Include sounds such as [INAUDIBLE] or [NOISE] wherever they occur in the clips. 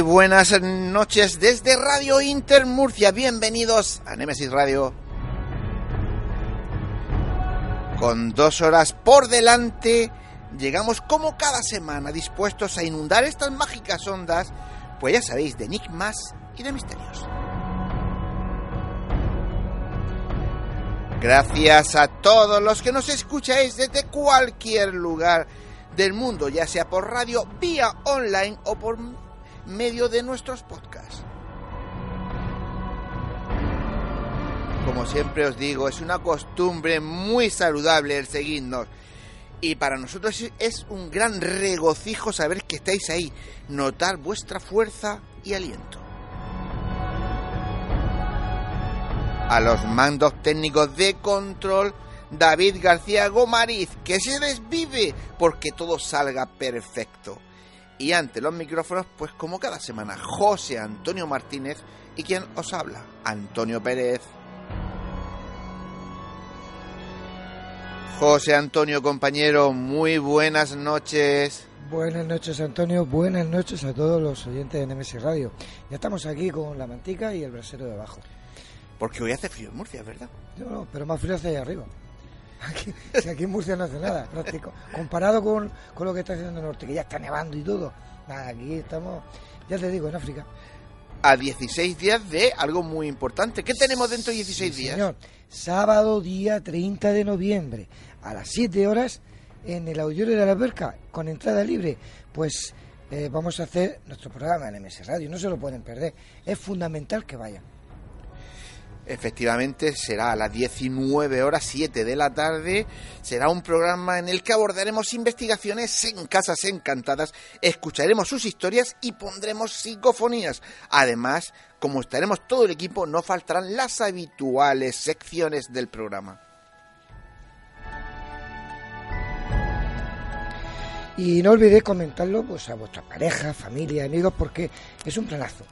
Buenas noches desde Radio Inter Murcia. Bienvenidos a Nemesis Radio. Con dos horas por delante, llegamos como cada semana dispuestos a inundar estas mágicas ondas, pues ya sabéis, de enigmas y de misterios. Gracias a todos los que nos escucháis desde cualquier lugar del mundo, ya sea por radio, vía online o por medio de nuestros podcasts. Como siempre os digo, es una costumbre muy saludable el seguirnos. Y para nosotros es un gran regocijo saber que estáis ahí, notar vuestra fuerza y aliento. A los mandos técnicos de control, David García Gomariz, que se desvive porque todo salga perfecto. Y ante los micrófonos, pues como cada semana, José Antonio Martínez y quien os habla, Antonio Pérez. José Antonio, compañero, muy buenas noches. Buenas noches, Antonio. Buenas noches a todos los oyentes de NMS Radio. Ya estamos aquí con la mantica y el brasero de abajo. Porque hoy hace frío en Murcia, ¿verdad? No, no, pero más frío hace ahí arriba. Aquí, si aquí en Murcia no hace nada, práctico. Comparado con, con, lo que está haciendo en el norte, que ya está nevando y todo. Nada, aquí estamos, ya te digo, en África. A 16 días de algo muy importante. ¿Qué tenemos dentro de 16 sí, días? Señor, sábado día 30 de noviembre, a las 7 horas, en el auditorio de la Alberca, con entrada libre. Pues eh, vamos a hacer nuestro programa en MS Radio, no se lo pueden perder. Es fundamental que vayan. Efectivamente, será a las 19 horas 7 de la tarde. Será un programa en el que abordaremos investigaciones en casas encantadas, escucharemos sus historias y pondremos psicofonías. Además, como estaremos todo el equipo, no faltarán las habituales secciones del programa. Y no olvidéis comentarlo pues, a vuestra pareja, familia, amigos, porque es un planazo.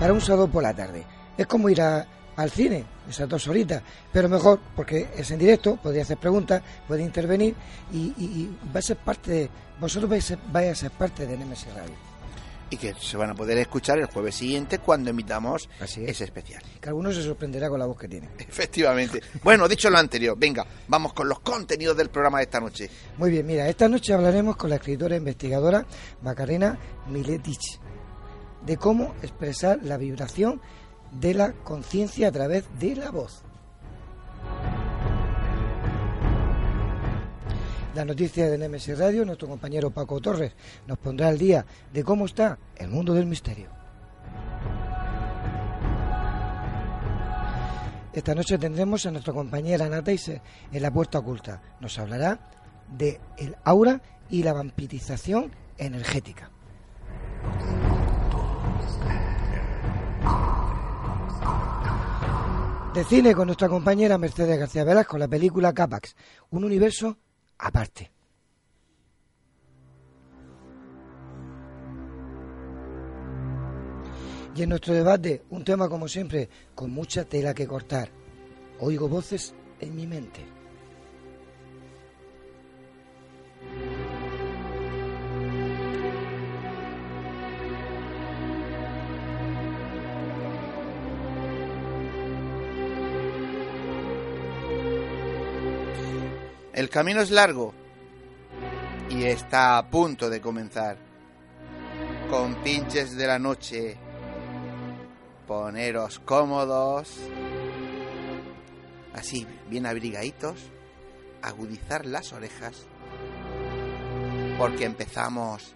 Para un sábado por la tarde. Es como ir a, al cine, esas dos horitas, pero mejor porque es en directo, podéis hacer preguntas, puede intervenir y, y, y, va a ser parte de, vosotros vais a, vais a ser parte de NMS Radio. Y que se van a poder escuchar el jueves siguiente cuando emitamos ese especial. Que alguno se sorprenderá con la voz que tiene. [LAUGHS] Efectivamente. bueno, dicho lo anterior, venga, vamos con los contenidos del programa de esta noche. Muy bien, mira, esta noche hablaremos con la escritora e investigadora Macarena Miletich de cómo expresar la vibración de la conciencia a través de la voz. La noticia de NMS Radio, nuestro compañero Paco Torres nos pondrá al día de cómo está el mundo del misterio. Esta noche tendremos a nuestra compañera Ana Teise en la puerta oculta. Nos hablará de el aura y la vampirización energética. De cine con nuestra compañera Mercedes García Velas con la película Capax, un universo aparte. Y en nuestro debate, un tema como siempre, con mucha tela que cortar. Oigo voces en mi mente. El camino es largo y está a punto de comenzar. Con pinches de la noche, poneros cómodos, así bien abrigaditos, agudizar las orejas, porque empezamos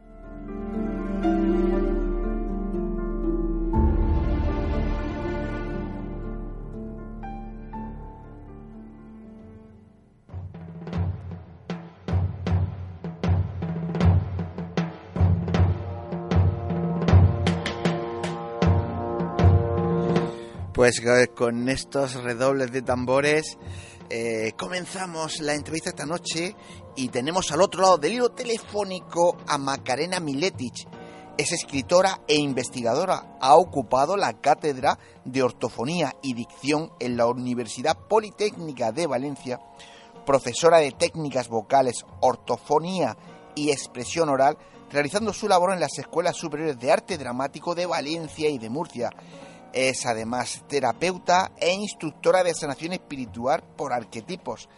Pues con estos redobles de tambores eh, comenzamos la entrevista esta noche y tenemos al otro lado del hilo telefónico a Macarena Miletic. Es escritora e investigadora. Ha ocupado la cátedra de ortofonía y dicción en la Universidad Politécnica de Valencia, profesora de técnicas vocales, ortofonía y expresión oral, realizando su labor en las escuelas superiores de arte dramático de Valencia y de Murcia es además terapeuta e instructora de sanación espiritual por arquetipos.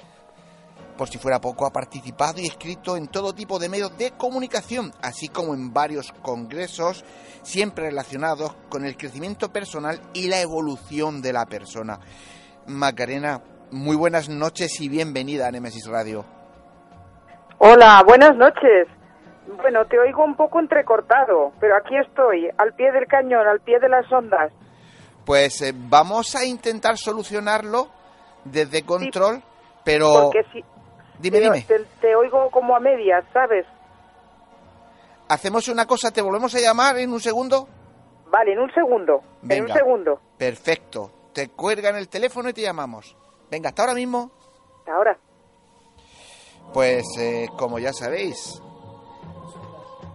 Por si fuera poco, ha participado y escrito en todo tipo de medios de comunicación, así como en varios congresos, siempre relacionados con el crecimiento personal y la evolución de la persona. Macarena, muy buenas noches y bienvenida a Nemesis Radio. Hola, buenas noches. Bueno, te oigo un poco entrecortado, pero aquí estoy, al pie del cañón, al pie de las ondas. Pues eh, vamos a intentar solucionarlo desde control, pero... Porque si, dime, te, dime. Te, te oigo como a medias, ¿sabes? Hacemos una cosa, ¿te volvemos a llamar en un segundo? Vale, en un segundo. En Venga. un segundo. Perfecto. Te cuelgan el teléfono y te llamamos. Venga, hasta ahora mismo. Ahora. Pues eh, como ya sabéis,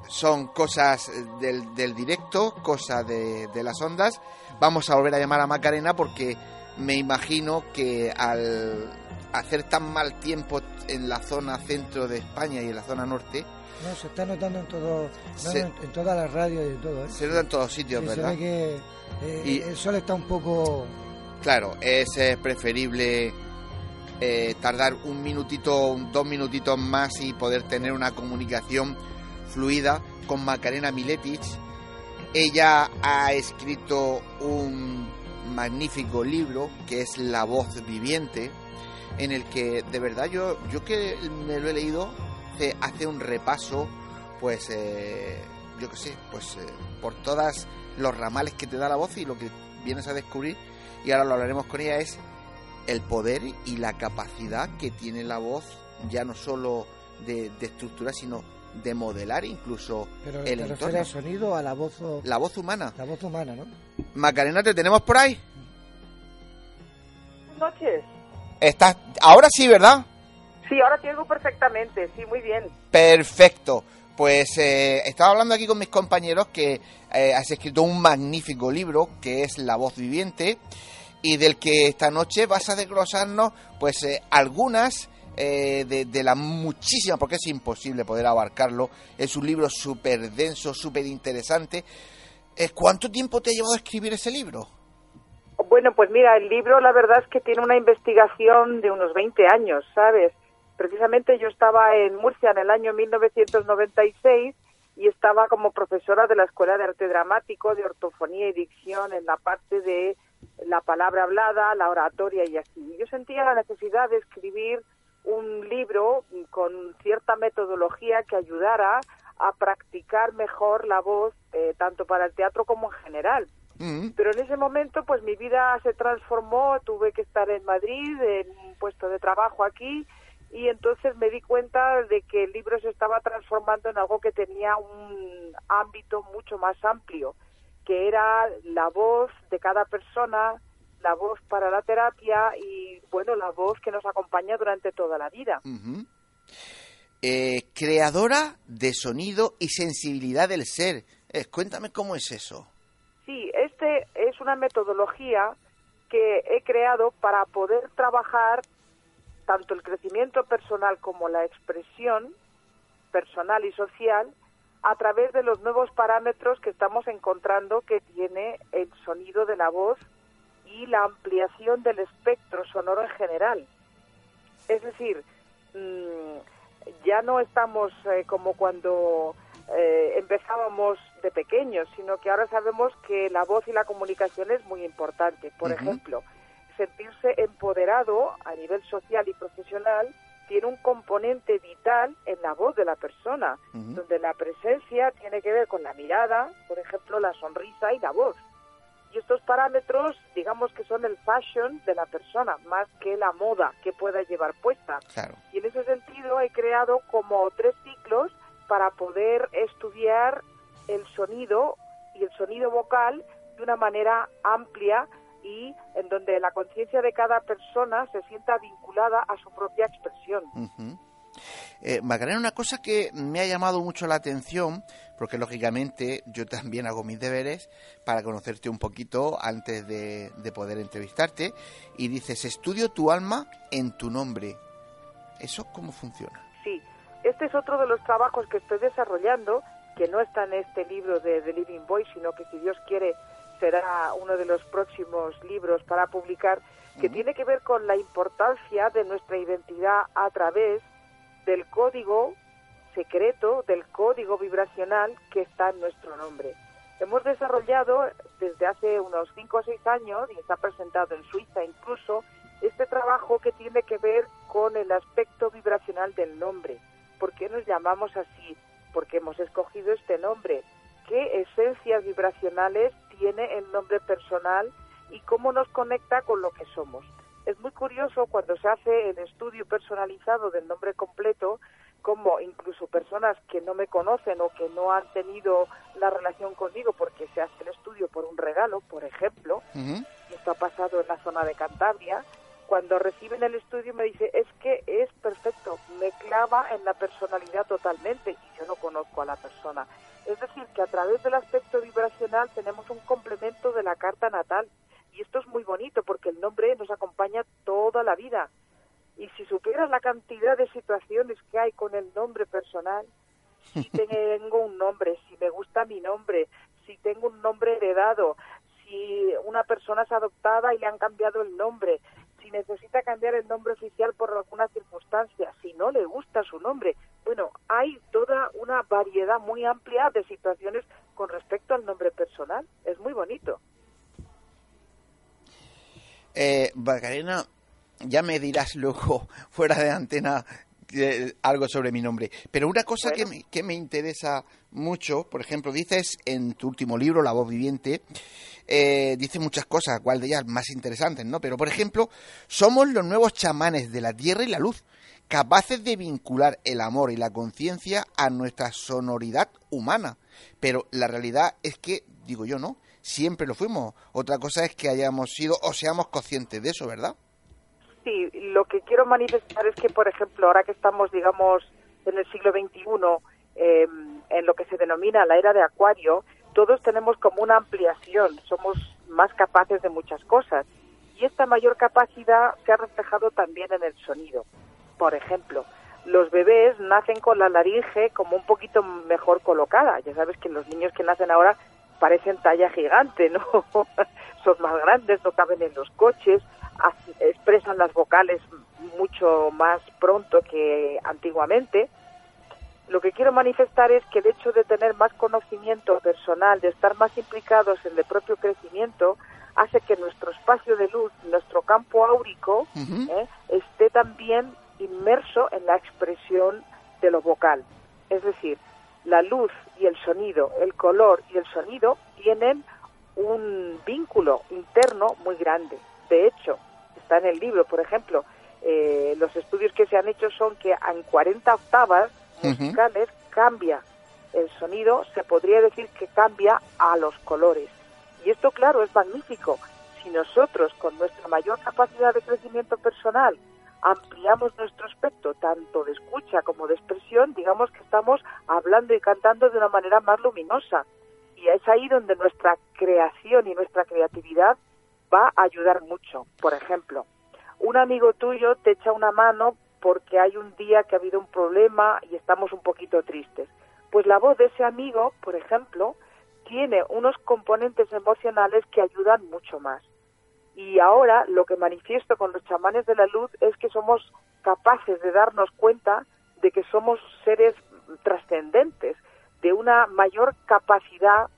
son cosas del, del directo, cosas de, de las ondas. Vamos a volver a llamar a Macarena porque me imagino que al hacer tan mal tiempo en la zona centro de España y en la zona norte, No, se está notando en todo, Se- en, todas las radios y en todo, ¿eh? se nota en todos sitios, Sí, se ¿verdad? ve que eh, Y- el sol está un poco... Claro, es preferible eh, tardar un minutito, un- dos minutitos más y poder tener una comunicación fluida con Macarena Miletic. Ella ha escrito un magnífico libro que es La voz viviente, en el que de verdad yo, yo que me lo he leído, hace, hace un repaso, pues eh, yo qué sé, pues eh, por todas los ramales que te da la voz y lo que vienes a descubrir y ahora lo hablaremos con ella, es el poder y la capacidad que tiene la voz, ya no solo de, de estructura, sino de modelar incluso Pero el te entorno. refieres al sonido, a la voz, o- la voz humana. la voz humana, ¿no? Macarena, ¿te tenemos por ahí? Buenas noches. Estás, ahora sí, ¿verdad? Sí, ahora te oigo perfectamente. Sí, muy bien. Perfecto. Pues eh, estaba hablando aquí con mis compañeros que eh, has escrito un magnífico libro que es La voz viviente y del que esta noche vas a desglosarnos pues eh, algunas eh, de, de las muchísimas, porque es imposible poder abarcarlo. Es un libro súper denso, súper interesante. Eh, ¿Cuánto tiempo te ha llevado a escribir ese libro? Bueno, pues mira, el libro la verdad es que tiene una investigación de unos 20 años, ¿sabes? Precisamente yo estaba en Murcia en el año 1996 y estaba como profesora de la Escuela de Arte Dramático, de ortofonía y dicción en la parte de la palabra hablada, la oratoria y así. Yo sentía la necesidad de escribir un libro con cierta metodología que ayudara a practicar mejor la voz, eh, tanto para el teatro como en general. Mm. Pero en ese momento, pues mi vida se transformó, tuve que estar en Madrid, en un puesto de trabajo aquí, y entonces me di cuenta de que el libro se estaba transformando en algo que tenía un ámbito mucho más amplio, que era la voz de cada persona, la voz para la terapia y, bueno, la voz que nos acompaña durante toda la vida. Eh, creadora de sonido y sensibilidad del ser. Eh, cuéntame cómo es eso. Sí, este es una metodología que he creado para poder trabajar tanto el crecimiento personal como la expresión personal y social a través de los nuevos parámetros que estamos encontrando que tiene el sonido de la voz y la ampliación del espectro sonoro en general. Es decir, mm, ya no estamos eh, como cuando eh, empezábamos de pequeños, sino que ahora sabemos que la voz y la comunicación es muy importante. Por ejemplo, sentirse empoderado a nivel social y profesional tiene un componente vital en la voz de la persona, donde la presencia tiene que ver con la mirada, por ejemplo, la sonrisa y la voz. Y estos parámetros, digamos que son el fashion de la persona, más que la moda que pueda llevar puesta. Claro. Y en ese sentido he creado como tres ciclos para poder estudiar el sonido y el sonido vocal de una manera amplia y en donde la conciencia de cada persona se sienta vinculada a su propia expresión. Eh, Macarena, una cosa que me ha llamado mucho la atención, porque lógicamente yo también hago mis deberes para conocerte un poquito antes de, de poder entrevistarte, y dices, estudio tu alma en tu nombre. ¿Eso cómo funciona? Sí, este es otro de los trabajos que estoy desarrollando, que no está en este libro de The Living Boy, sino que si Dios quiere será uno de los próximos libros para publicar, que tiene que ver con la importancia de nuestra identidad a través del código secreto, del código vibracional que está en nuestro nombre. Hemos desarrollado desde hace unos 5 o 6 años, y está presentado en Suiza incluso, este trabajo que tiene que ver con el aspecto vibracional del nombre. ¿Por qué nos llamamos así? Porque hemos escogido este nombre. ¿Qué esencias vibracionales tiene el nombre personal y cómo nos conecta con lo que somos? Es muy curioso cuando se hace el estudio personalizado del nombre completo, como incluso personas que no me conocen o que no han tenido la relación conmigo porque se hace el estudio por un regalo, por ejemplo, y esto ha pasado en la zona de Cantabria, cuando reciben el estudio me dice, es que es perfecto, me clava en la personalidad totalmente y yo no conozco a la persona. Es decir, que a través del aspecto vibracional tenemos un complemento de la carta natal y esto es muy bonito porque el nombre nos acompaña toda la vida. Y si supieras la cantidad de situaciones que hay con el nombre personal, si [LAUGHS] tengo un nombre, si me gusta mi nombre, si tengo un nombre heredado, si una persona es adoptada y le han cambiado el nombre, si necesita cambiar el nombre oficial por alguna circunstancia, si no le gusta su nombre. Bueno, hay toda una variedad muy amplia de situaciones con respecto al nombre personal. Es muy bonito. Eh, ya me dirás luego, [LAUGHS] fuera de antena, eh, algo sobre mi nombre. Pero una cosa que, me, que me interesa mucho, por ejemplo, dices en tu último libro, La voz viviente, eh, dice muchas cosas, cuál de ellas más interesantes, ¿no? Pero, por ejemplo, somos los nuevos chamanes de la tierra y la luz, capaces de vincular el amor y la conciencia a nuestra sonoridad humana. Pero la realidad es que, digo yo, ¿no? Siempre lo fuimos. Otra cosa es que hayamos sido o seamos conscientes de eso, ¿verdad? Sí, lo que quiero manifestar es que, por ejemplo, ahora que estamos, digamos, en el siglo XXI, eh, en lo que se denomina la era de Acuario, todos tenemos como una ampliación, somos más capaces de muchas cosas. Y esta mayor capacidad se ha reflejado también en el sonido. Por ejemplo, los bebés nacen con la laringe como un poquito mejor colocada. Ya sabes que los niños que nacen ahora parecen talla gigante, ¿no? [LAUGHS] Son más grandes, no caben en los coches, expresan las vocales mucho más pronto que antiguamente. Lo que quiero manifestar es que el hecho de tener más conocimiento personal, de estar más implicados en el propio crecimiento, hace que nuestro espacio de luz, nuestro campo áurico, ¿eh? esté también inmerso en la expresión de lo vocal. Es decir, la luz y el sonido, el color y el sonido tienen un vínculo interno muy grande. De hecho, está en el libro, por ejemplo, eh, los estudios que se han hecho son que en 40 octavas musicales cambia el sonido, se podría decir que cambia a los colores. Y esto, claro, es magnífico. Si nosotros, con nuestra mayor capacidad de crecimiento personal, ampliamos nuestro aspecto, tanto de escucha como de expresión, digamos que estamos hablando y cantando de una manera más luminosa. Y es ahí donde nuestra creación y nuestra creatividad va a ayudar mucho. Por ejemplo, un amigo tuyo te echa una mano porque hay un día que ha habido un problema y estamos un poquito tristes. Pues la voz de ese amigo, por ejemplo, tiene unos componentes emocionales que ayudan mucho más. Y ahora lo que manifiesto con los chamanes de la luz es que somos capaces de darnos cuenta de que somos seres trascendentes, de una mayor capacidad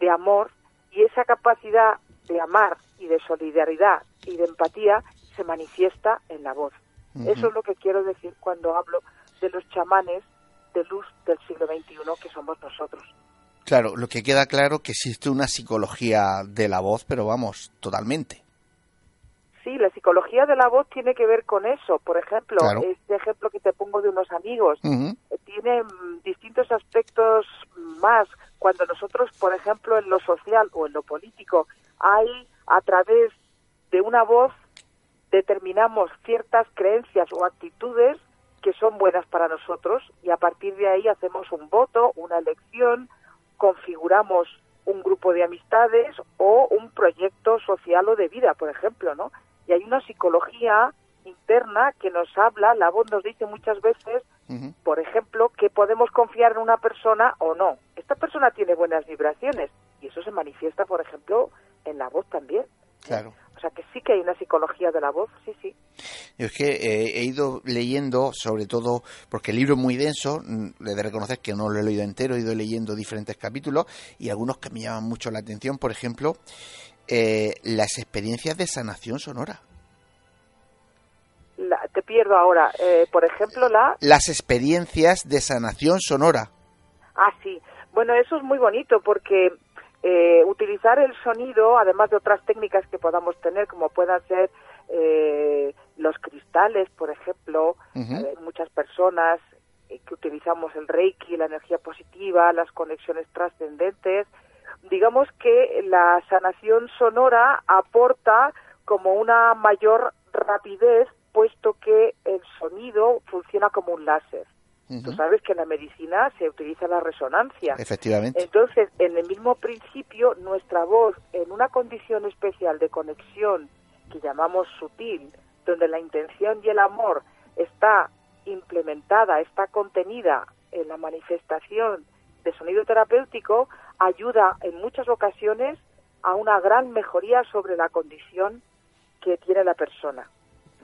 de amor y esa capacidad de amar y de solidaridad y de empatía se manifiesta en la voz. Eso es lo que quiero decir cuando hablo de los chamanes de luz del siglo XXI que somos nosotros. Claro, lo que queda claro que existe una psicología de la voz, pero vamos, totalmente. Sí, la psicología de la voz tiene que ver con eso. Por ejemplo, este ejemplo que te pongo de unos amigos eh, tiene mm, distintos aspectos más. Cuando nosotros, por ejemplo, en lo social o en lo político, hay a través de una voz determinamos ciertas creencias o actitudes que son buenas para nosotros y a partir de ahí hacemos un voto, una elección, configuramos un grupo de amistades o un proyecto social o de vida, por ejemplo, ¿no? Y hay una psicología interna que nos habla, la voz nos dice muchas veces, por ejemplo, que podemos confiar en una persona o no. Esta persona tiene buenas vibraciones y eso se manifiesta, por ejemplo, en la voz también. Claro. O sea que sí que hay una psicología de la voz, sí, sí. Yo es que eh, he ido leyendo, sobre todo, porque el libro es muy denso, mm, le he de reconocer que no lo he leído entero, he ido leyendo diferentes capítulos y algunos que me llaman mucho la atención, por ejemplo, eh, las experiencias de sanación sonora. te pierdo ahora. Eh, por ejemplo, la... Las experiencias de sanación sonora. Ah, sí. Bueno, eso es muy bonito porque eh, utilizar el sonido, además de otras técnicas que podamos tener, como puedan ser eh, los cristales, por ejemplo, eh, muchas personas que utilizamos el reiki, la energía positiva, las conexiones trascendentes, digamos que la sanación sonora aporta como una mayor rapidez, puesto que el sonido funciona como un láser. Tú sabes que en la medicina se utiliza la resonancia. Efectivamente. Entonces, en el mismo principio, nuestra voz, en una condición especial de conexión que llamamos sutil, donde la intención y el amor está implementada, está contenida en la manifestación de sonido terapéutico, ayuda en muchas ocasiones a una gran mejoría sobre la condición que tiene la persona.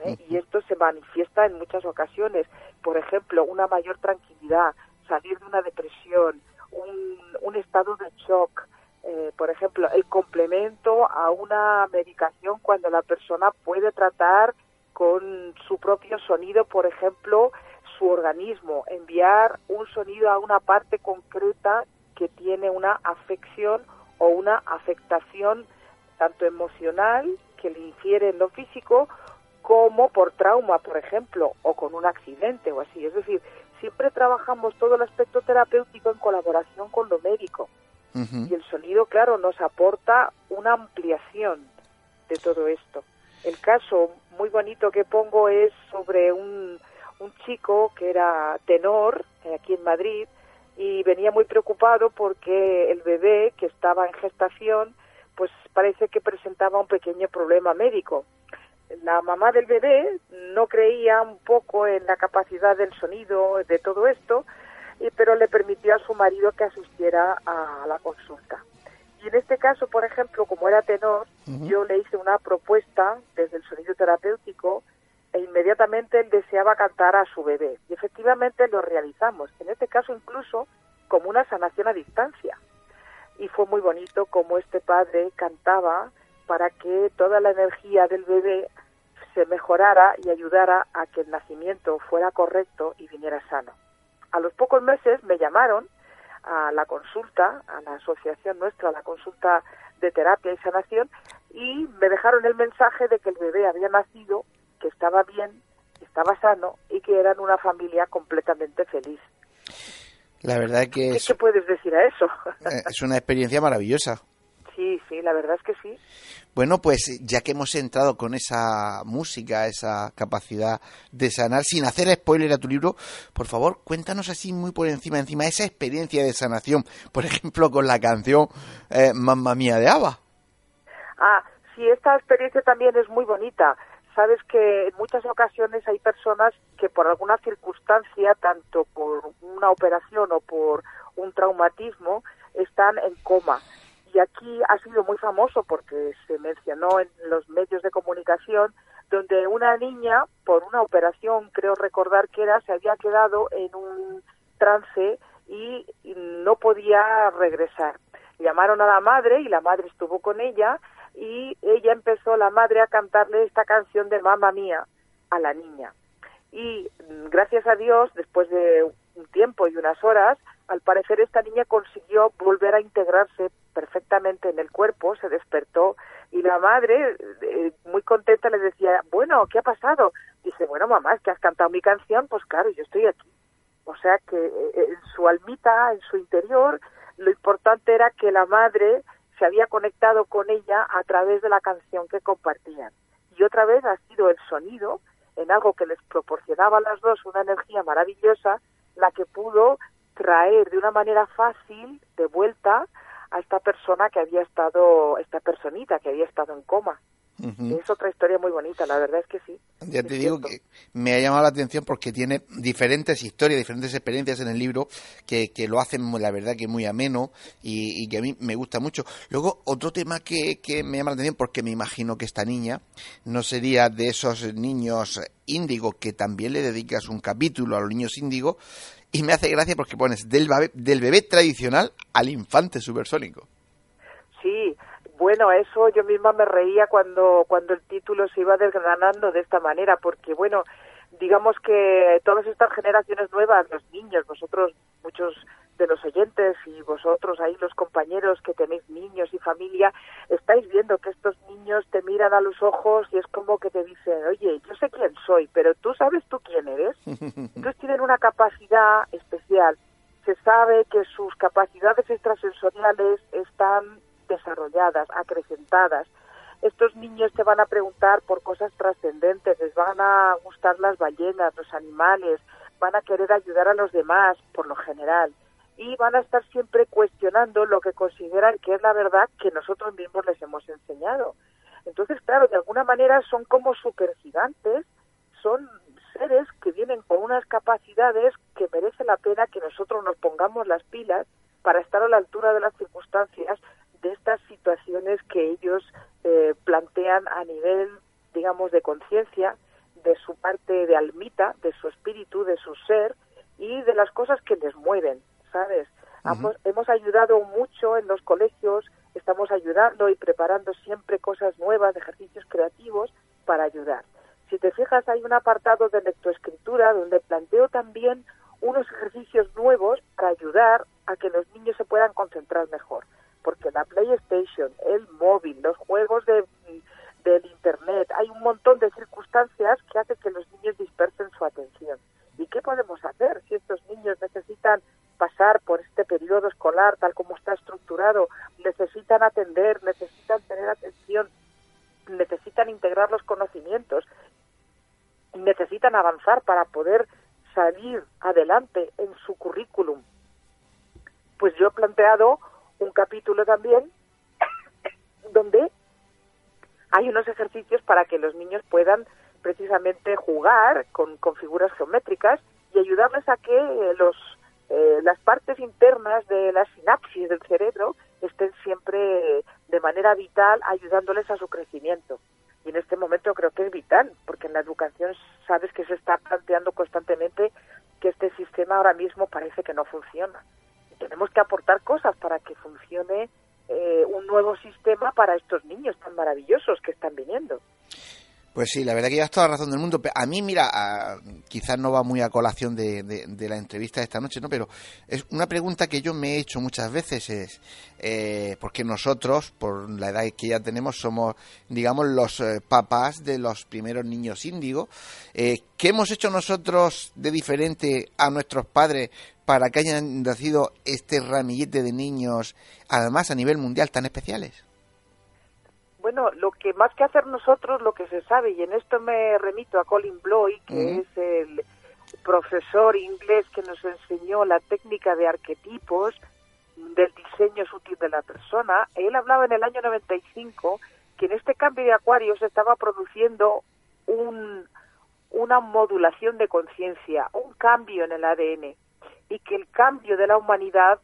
¿eh? Y esto se manifiesta en muchas ocasiones. Por ejemplo, una mayor tranquilidad, salir de una depresión, un, estado de shock, eh, por ejemplo, el complemento a una medicación cuando la persona puede tratar con su propio sonido, por ejemplo, su organismo, enviar un sonido a una parte concreta que tiene una afección o una afectación tanto emocional que le infiere en lo físico como por trauma, por ejemplo, o con un accidente o así. Es decir, siempre trabajamos todo el aspecto terapéutico en colaboración con lo médico. Y el sonido, claro, nos aporta una ampliación de todo esto. El caso muy bonito que pongo es sobre un, un chico que era tenor eh, aquí en Madrid y venía muy preocupado porque el bebé que estaba en gestación pues parece que presentaba un pequeño problema médico la mamá del bebé no creía un poco en la capacidad del sonido, de todo esto, y, pero le permitió a su marido que asistiera a la consulta. Y en este caso, por ejemplo, como era tenor, yo le hice una propuesta desde el sonido terapéutico e inmediatamente él deseaba cantar a su bebé. Y efectivamente lo realizamos, en este caso incluso como una sanación a distancia. Y fue muy bonito como este padre cantaba para que toda la energía del bebé se mejorara y ayudara a que el nacimiento fuera correcto y viniera sano. A los pocos meses me llamaron a la consulta, a la asociación nuestra, a la consulta de terapia y sanación, y me dejaron el mensaje de que el bebé había nacido, que estaba bien, que estaba sano y que eran una familia completamente feliz. La verdad que es, ¿Qué puedes decir a eso? [LAUGHS] Eh, es una experiencia maravillosa. Sí, sí, la verdad es que sí. Bueno, pues ya que hemos entrado con esa música, esa capacidad de sanar, sin hacer spoiler a tu libro, por favor, cuéntanos así muy por encima, encima esa experiencia de sanación, por ejemplo, con la canción eh, Mamma Mía de Ava. Ah, sí, esta experiencia también es muy bonita. Sabes que en muchas ocasiones hay personas que por alguna circunstancia, tanto por una operación o por un traumatismo, están en coma. Y aquí ha sido muy famoso porque se mencionó en los medios de comunicación donde una niña, por una operación, creo recordar que era, se había quedado en un trance y no podía regresar. Llamaron a la madre y la madre estuvo con ella y ella empezó, la madre, a cantarle esta canción de Mamma Mía a la niña. Y mm, gracias a Dios, después de un tiempo y unas horas, al parecer esta niña consiguió volver a integrarse perfectamente en el cuerpo, se despertó y la madre, eh, muy contenta, le decía, bueno, ¿qué ha pasado? Dice, bueno, mamá, es que has cantado mi canción, pues claro, yo estoy aquí. O sea que eh, en su almita, en su interior, lo importante era que la madre se había conectado con ella a través de la canción que compartían. Y otra vez ha sido el sonido, en algo que les proporcionaba a las dos una energía maravillosa, la que pudo traer de una manera fácil de vuelta a esta persona que había estado, esta personita que había estado en coma. Es otra historia muy bonita, la verdad es que sí. Ya te digo que me ha llamado la atención porque tiene diferentes historias, diferentes experiencias en el libro que, que lo hacen, la verdad, que muy ameno y, y, que a mí me gusta mucho. Luego, otro tema que, que me llama la atención porque me imagino que esta niña no sería de esos niños índigo que también le dedicas un capítulo a los niños índigo y me hace gracia porque pones del del bebé tradicional al infante supersónico. Sí, bueno, eso yo misma me reía cuando, cuando el título se iba desgranando de esta manera, porque bueno, digamos que todas estas generaciones nuevas, los niños, vosotros, muchos de los oyentes y vosotros ahí los compañeros que tenéis niños y familia, estáis viendo que estos niños te miran a los ojos y es como que te dicen, oye, yo sé quién soy, pero tú sabes tú quién eres. [LAUGHS] Entonces tienen una capacidad especial. Se sabe que sus capacidades extrasensoriales están desarrolladas, acrecentadas. Estos niños te van a preguntar por cosas trascendentes, les van a gustar las ballenas, los animales, van a querer ayudar a los demás, por lo general, y van a estar siempre cuestionando lo que consideran que es la verdad que nosotros mismos les hemos enseñado. Entonces, claro, de alguna manera son como supergigantes, son seres que vienen con unas capacidades que merece la pena que nosotros nos pongamos las pilas para estar a la altura de las circunstancias de estas situaciones que ellos eh, plantean a nivel, digamos, de conciencia, de su parte de almita, de su espíritu, de su ser y de las cosas que les mueven, ¿sabes? hemos, ayudado mucho en los colegios, estamos ayudando y preparando siempre cosas nuevas, ejercicios creativos para ayudar. Si te fijas, hay un apartado de lectoescritura donde planteo también unos ejercicios nuevos para ayudar a que los niños se puedan concentrar mejor porque la PlayStation, el móvil, los juegos de, del Internet, hay un montón de circunstancias que hacen que los niños dispersen su atención. ¿Y qué podemos hacer si estos niños necesitan pasar por este periodo escolar tal como está estructurado, necesitan atender, necesitan tener atención, necesitan integrar los conocimientos, necesitan avanzar para poder salir adelante en su currículum. Pues yo he planteado un capítulo también [COUGHS] donde hay unos ejercicios para que los niños puedan precisamente jugar con, figuras geométricas y ayudarles a que los eh, las partes internas de la sinapsis del cerebro estén siempre de manera vital ayudándoles a su crecimiento. Y en este momento creo que es vital, porque en la educación sabes que se está planteando constantemente que este sistema ahora mismo parece que no funciona. Tenemos que aportar cosas para que funcione eh, un nuevo sistema para estos niños tan maravillosos que están viniendo. Pues sí, la verdad que ya toda la razón del mundo. A mí, mira, quizás no va muy a colación de, la entrevista de esta noche, ¿no? Pero es una pregunta que yo me he hecho muchas veces es, eh, porque nosotros, por la edad que ya tenemos, somos, digamos, los eh, papás de los primeros niños índigo. Eh, ¿Qué hemos hecho nosotros de diferente a nuestros padres para que hayan nacido este ramillete de niños, además a nivel mundial, tan especiales? Bueno, lo que más que hacer nosotros, lo que se sabe, y en esto me remito a Colin Bloy, que es el profesor inglés que nos enseñó la técnica de arquetipos del diseño sutil de la persona, él hablaba en el año 95 que en este cambio de acuario se estaba produciendo un, una modulación de conciencia, un cambio en el ADN, y que el cambio de la humanidad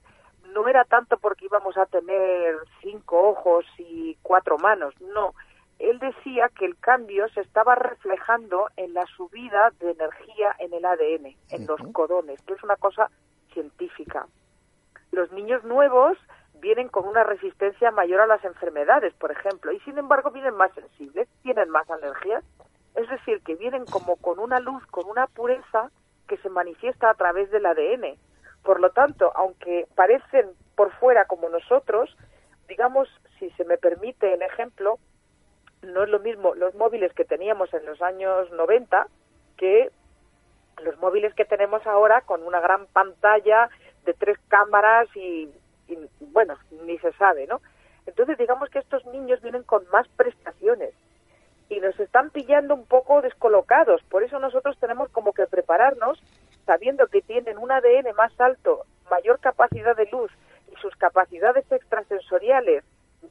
no era tanto porque íbamos a tener cinco ojos y cuatro manos, no. Él decía que el cambio se estaba reflejando en la subida de energía en el ADN, en los codones, que es una cosa científica. Los niños nuevos vienen con una resistencia mayor a las enfermedades, por ejemplo, y sin embargo vienen más sensibles, tienen más alergias, es decir, que vienen como con una luz, con una pureza que se manifiesta a través del ADN. Por lo tanto, aunque parecen por fuera como nosotros, digamos, si se me permite el ejemplo, no es lo mismo los móviles que teníamos en los años 90 que los móviles que tenemos ahora con una gran pantalla de tres cámaras y, y, bueno, ni se sabe, ¿no? Entonces digamos que estos niños vienen con más prestaciones y nos están pillando un poco descolocados, por eso nosotros tenemos como que prepararnos sabiendo que tienen un ADN más alto, mayor capacidad de luz y sus capacidades extrasensoriales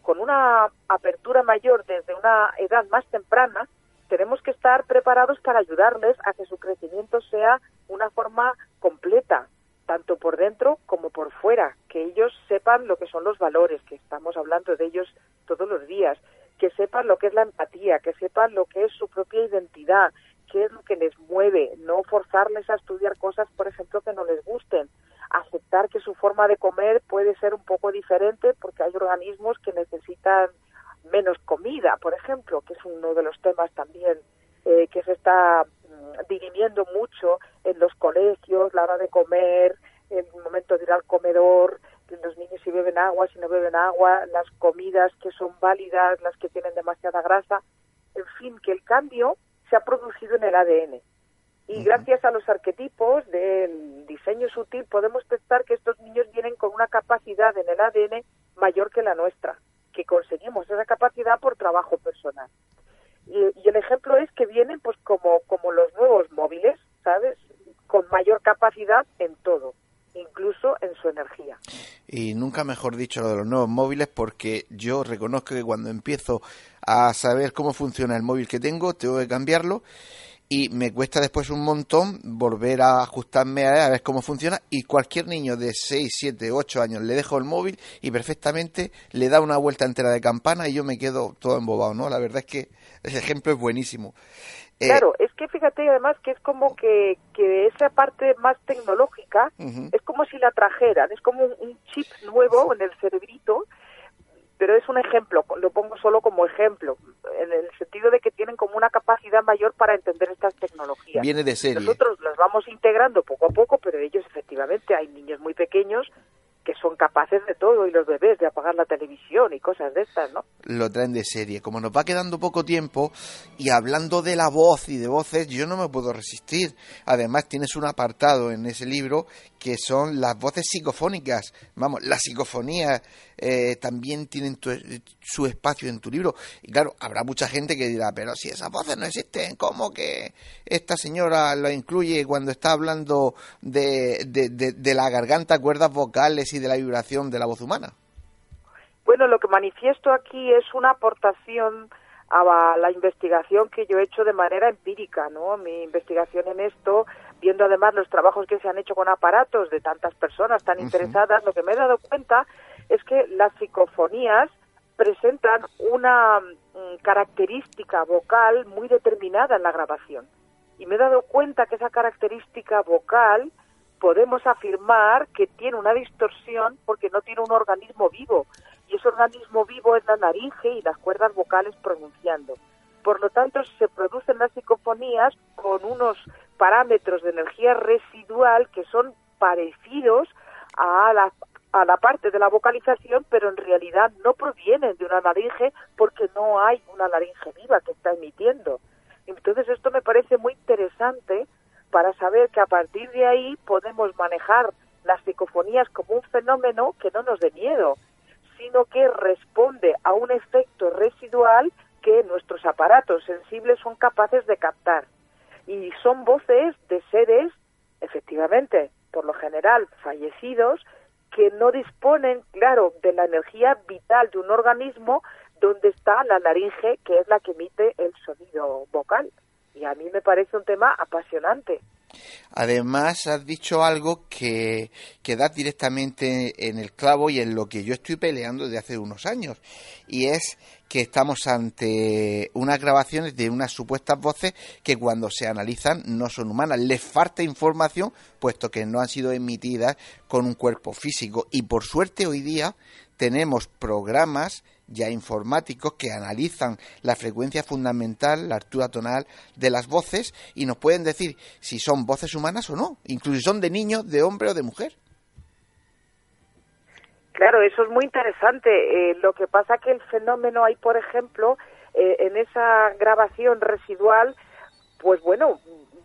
con una apertura mayor desde una edad más temprana, tenemos que estar preparados para ayudarles a que su crecimiento sea una forma completa, tanto por dentro como por fuera, que ellos sepan lo que son los valores, que estamos hablando de ellos todos los días, que sepan lo que es la empatía, que sepan lo que es su propia identidad, qué es lo que les mueve, no forzarles a estudiar cosas, por ejemplo, que no les gusten, aceptar que su forma de comer puede ser un poco diferente porque hay organismos que necesitan menos comida, por ejemplo, que es uno de los temas también eh, que se está mm, dirimiendo mucho en los colegios, la hora de comer, el momento de ir al comedor, los niños si beben agua, si no beben agua, las comidas que son válidas, las que tienen demasiada grasa, en fin, que el cambio se ha producido en el ADN. Y gracias a los arquetipos del diseño sutil podemos pensar que estos niños vienen con una capacidad en el ADN mayor que la nuestra, que conseguimos esa capacidad por trabajo personal. Y, y el ejemplo es que vienen pues como, como los nuevos móviles, ¿sabes? Con mayor capacidad en todo incluso en su energía. Y nunca mejor dicho lo de los nuevos móviles porque yo reconozco que cuando empiezo a saber cómo funciona el móvil que tengo, tengo que cambiarlo y me cuesta después un montón volver a ajustarme a, ver cómo funciona y cualquier niño de 6, 7, 8 años le dejo el móvil y perfectamente le da una vuelta entera de campana y yo me quedo todo embobado, ¿no? La verdad es que ese ejemplo es buenísimo. Eh, claro, es que fíjate además que es como que, que esa parte más tecnológica es como si la trajeran, es como un chip nuevo en el cerebrito pero es un ejemplo, lo pongo solo como ejemplo, en el sentido de que tienen como una capacidad mayor para entender estas tecnologías. Viene de serie. Nosotros las vamos integrando poco a poco, pero ellos efectivamente hay niños muy pequeños que son capaces de todo y los bebés de apagar la televisión y cosas de estas, ¿no? Lo traen de serie. Como nos va quedando poco tiempo y hablando de la voz y de voces, yo no me puedo resistir. Además, tienes un apartado en ese libro que son las voces psicofónicas. Vamos, las psicofonías eh, también tienen su espacio en tu libro. Y claro, habrá mucha gente que dirá, pero si esas voces no existen, ¿cómo que esta señora lo incluye cuando está hablando de, de, de la garganta, cuerdas vocales y de la vibración de la voz humana? Bueno, lo que manifiesto aquí es una aportación a la investigación que yo he hecho de manera empírica, ¿no? Mi investigación en esto, viendo además los trabajos que se han hecho con aparatos de tantas personas tan interesadas, lo que me he dado cuenta es que las psicofonías presentan una mm, característica vocal muy determinada en la grabación. Y me he dado cuenta que esa característica vocal podemos afirmar que tiene una distorsión porque no tiene un organismo vivo. Y ese organismo vivo es la laringe y las cuerdas vocales pronunciando. Por lo tanto, se producen las psicofonías con unos parámetros de energía residual que son parecidos a la, a la parte de la vocalización, pero en realidad no provienen de una laringe porque no hay una laringe viva que está emitiendo. Entonces esto me parece muy interesante para saber que a partir de ahí podemos manejar las psicofonías como un fenómeno que no nos dé miedo, sino que responde a un efecto residual que nuestros aparatos sensibles son capaces de captar. Y son voces de seres, efectivamente, por lo general fallecidos, que no disponen, claro, de la energía vital de un organismo donde está la laringe, que es la que emite el sonido vocal. Y a mí me parece un tema apasionante. Además, has dicho algo que, que da directamente en el clavo y en lo que yo estoy peleando desde hace unos años. Y es que estamos ante unas grabaciones de unas supuestas voces que cuando se analizan no son humanas. Les falta información puesto que no han sido emitidas con un cuerpo físico. Y por suerte hoy día tenemos programas ya informáticos que analizan la frecuencia fundamental, la altura tonal de las voces y nos pueden decir si son voces humanas o no, incluso si son de niño, de hombre o de mujer. Claro, eso es muy interesante. Eh, lo que pasa que el fenómeno hay, por ejemplo, eh, en esa grabación residual, pues bueno,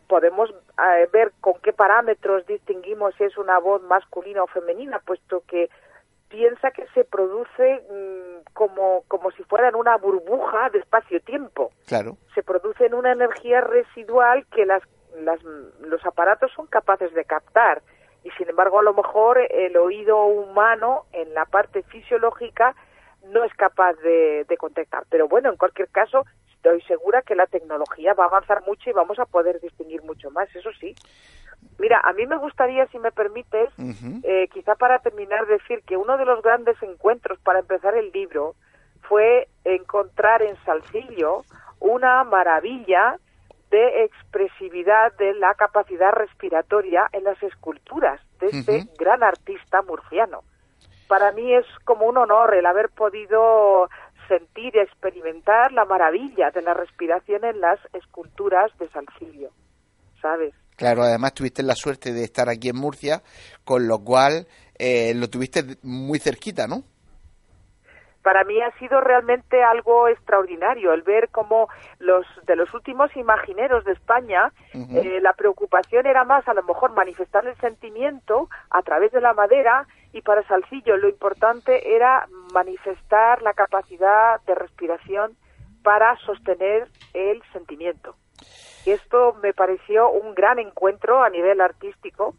podemos eh, ver con qué parámetros distinguimos si es una voz masculina o femenina, puesto que piensa que se produce mm, como, como si fuera en una burbuja de espacio-tiempo. Claro. Se produce en una energía residual que las, las, los aparatos son capaces de captar. Y sin embargo, a lo mejor el oído humano en la parte fisiológica no es capaz de, de contactar. Pero bueno, en cualquier caso, estoy segura que la tecnología va a avanzar mucho y vamos a poder distinguir mucho más, eso sí. Mira, a mí me gustaría, si me permites, eh, quizá para terminar, decir que uno de los grandes encuentros para empezar el libro fue encontrar en Salcillo una maravilla de expresividad de la capacidad respiratoria en las esculturas de este gran artista murciano. Para mí es como un honor el haber podido sentir y experimentar la maravilla de la respiración en las esculturas de Salcillo, ¿sabes? Claro, además tuviste la suerte de estar aquí en Murcia, con lo cual eh, lo tuviste muy cerquita, ¿no? Para mí ha sido realmente algo extraordinario el ver cómo los de los últimos imagineros de España eh, la preocupación era más a lo mejor manifestar el sentimiento a través de la madera y para Salcillo lo importante era manifestar la capacidad de respiración para sostener el sentimiento. Esto me pareció un gran encuentro a nivel artístico.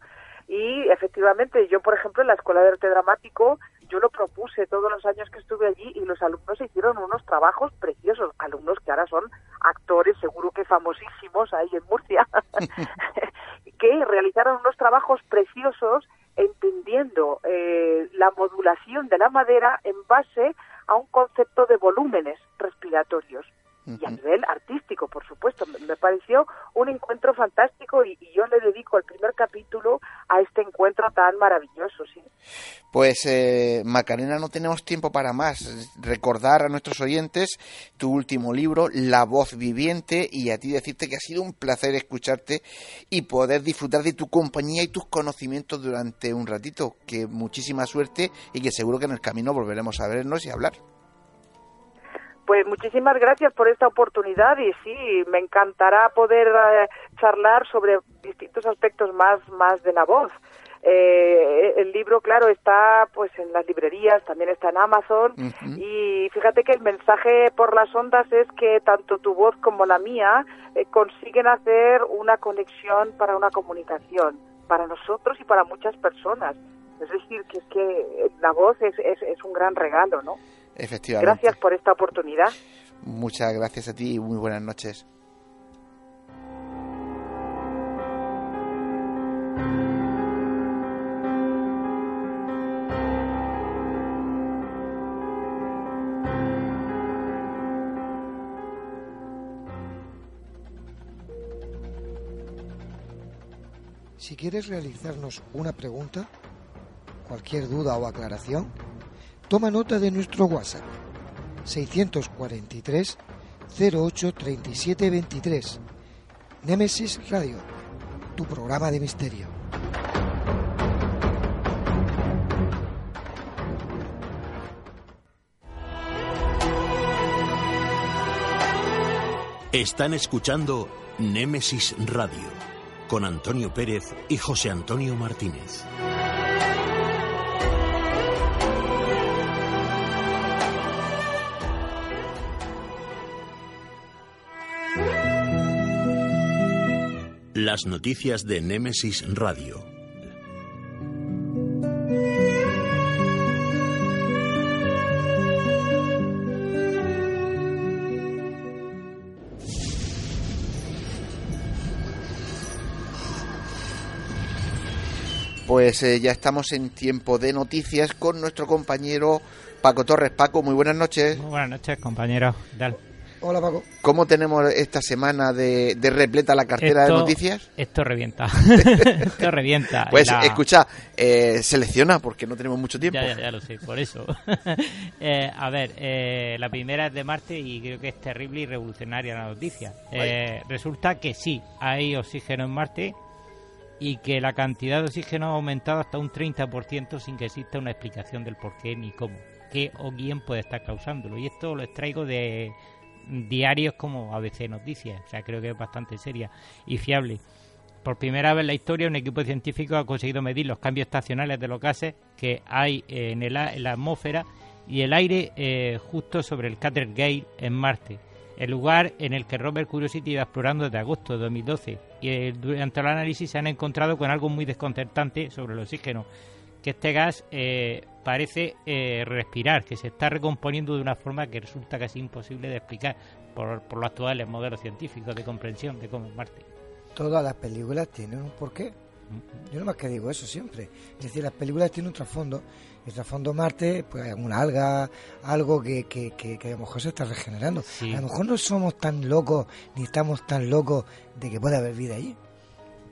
Y efectivamente yo, por ejemplo, en la Escuela de Arte Dramático, yo lo propuse todos los años que estuve allí y los alumnos hicieron unos trabajos preciosos, alumnos que ahora son actores seguro que famosísimos ahí en Murcia, [LAUGHS] [LAUGHS] que realizaron unos trabajos preciosos entendiendo eh, la modulación de la madera en base a un concepto de volúmenes respiratorios y a nivel artístico, por supuesto. Me, pareció un encuentro fantástico y, yo le dedico el primer capítulo a este encuentro tan maravilloso, sí. Pues, eh, Macarena, no tenemos tiempo para más. Recordar a nuestros oyentes tu último libro, La voz viviente, y a ti decirte que ha sido un placer escucharte y poder disfrutar de tu compañía y tus conocimientos durante un ratito. Que muchísima suerte y que seguro que en el camino volveremos a vernos y a hablar. Pues muchísimas gracias por esta oportunidad y sí, me encantará poder eh, charlar sobre distintos aspectos más, más de la voz. Eh, el libro, claro, está pues en las librerías, también está en Amazon y fíjate que el mensaje por las ondas es que tanto tu voz como la mía eh, consiguen hacer una conexión para una comunicación, para nosotros y para muchas personas. Es decir, que es que la voz es, es, es un gran regalo, ¿no? Efectivamente. Gracias por esta oportunidad. Muchas gracias a ti y muy buenas noches. Si quieres realizarnos una pregunta, cualquier duda o aclaración, toma nota de nuestro WhatsApp 643 08 37 23. Némesis Radio, tu programa de misterio. Están escuchando Némesis Radio con Antonio Pérez y José Antonio Martínez. Las noticias de Némesis Radio. Pues eh, ya estamos en tiempo de noticias con nuestro compañero Paco Torres. Paco, muy buenas noches. Muy buenas noches, compañero. ¿Qué tal? Hola Paco. ¿Cómo tenemos esta semana de, de repleta la cartera Esto- de noticias? Esto revienta. [LAUGHS] esto revienta. Pues La- escucha, eh, selecciona porque no tenemos mucho tiempo. Ya, ya, ya lo sé, por eso. [LAUGHS] Eh, a ver, eh, la primera es de Marte y creo que es terrible y revolucionaria la noticia. Eh, resulta que sí, hay oxígeno en Marte y que la cantidad de oxígeno ha aumentado hasta un 30% sin que exista una explicación del por qué ni cómo, qué o quién puede estar causándolo. Y esto lo extraigo de diarios como ABC Noticias, o sea, creo que es bastante seria y fiable. Por primera vez en la historia, un equipo científico ha conseguido medir los cambios estacionales de los gases que hay eh, en, el en la atmósfera y el aire eh, justo sobre el cráter Gale en Marte, el lugar en el que Robert Curiosity iba explorando desde agosto de 2012. Y eh, durante el análisis se han encontrado con algo muy desconcertante sobre el oxígeno, que este gas parece eh, respirar, que se está recomponiendo de una forma que resulta casi imposible de explicar por, por los actuales modelos científicos de comprensión de cómo es Marte. Todas las películas tienen un porqué. Yo no más que digo eso siempre. Es decir, las películas tienen un trasfondo. El trasfondo Marte, pues hay alguna alga, algo que, que, que, que a lo mejor se está regenerando. Sí. A lo mejor no somos tan locos, ni estamos tan locos de que pueda haber vida allí.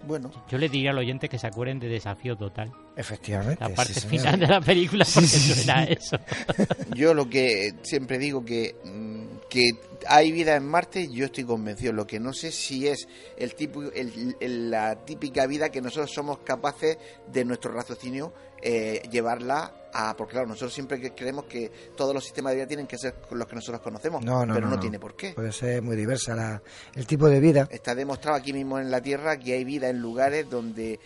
Bueno, Yo le diría al oyente que se acuerden de Desafío Total. Efectivamente. La parte sí, señor. final de la película Sí, porque sí, sí, suena a sí. eso. [LAUGHS] yo lo que siempre digo que, mm, que hay vida en Marte, yo estoy convencido. Lo que no sé si es el tipo, el- el- la típica vida que nosotros somos capaces de nuestro raciocinio eh, llevarla a... Porque claro, nosotros siempre que creemos que todos los sistemas de vida tienen que ser los que nosotros conocemos, No, no, pero no, no, no. tiene por qué. Puede ser muy diversa la, el tipo de vida. Está demostrado aquí mismo en la Tierra que hay vida en lugares donde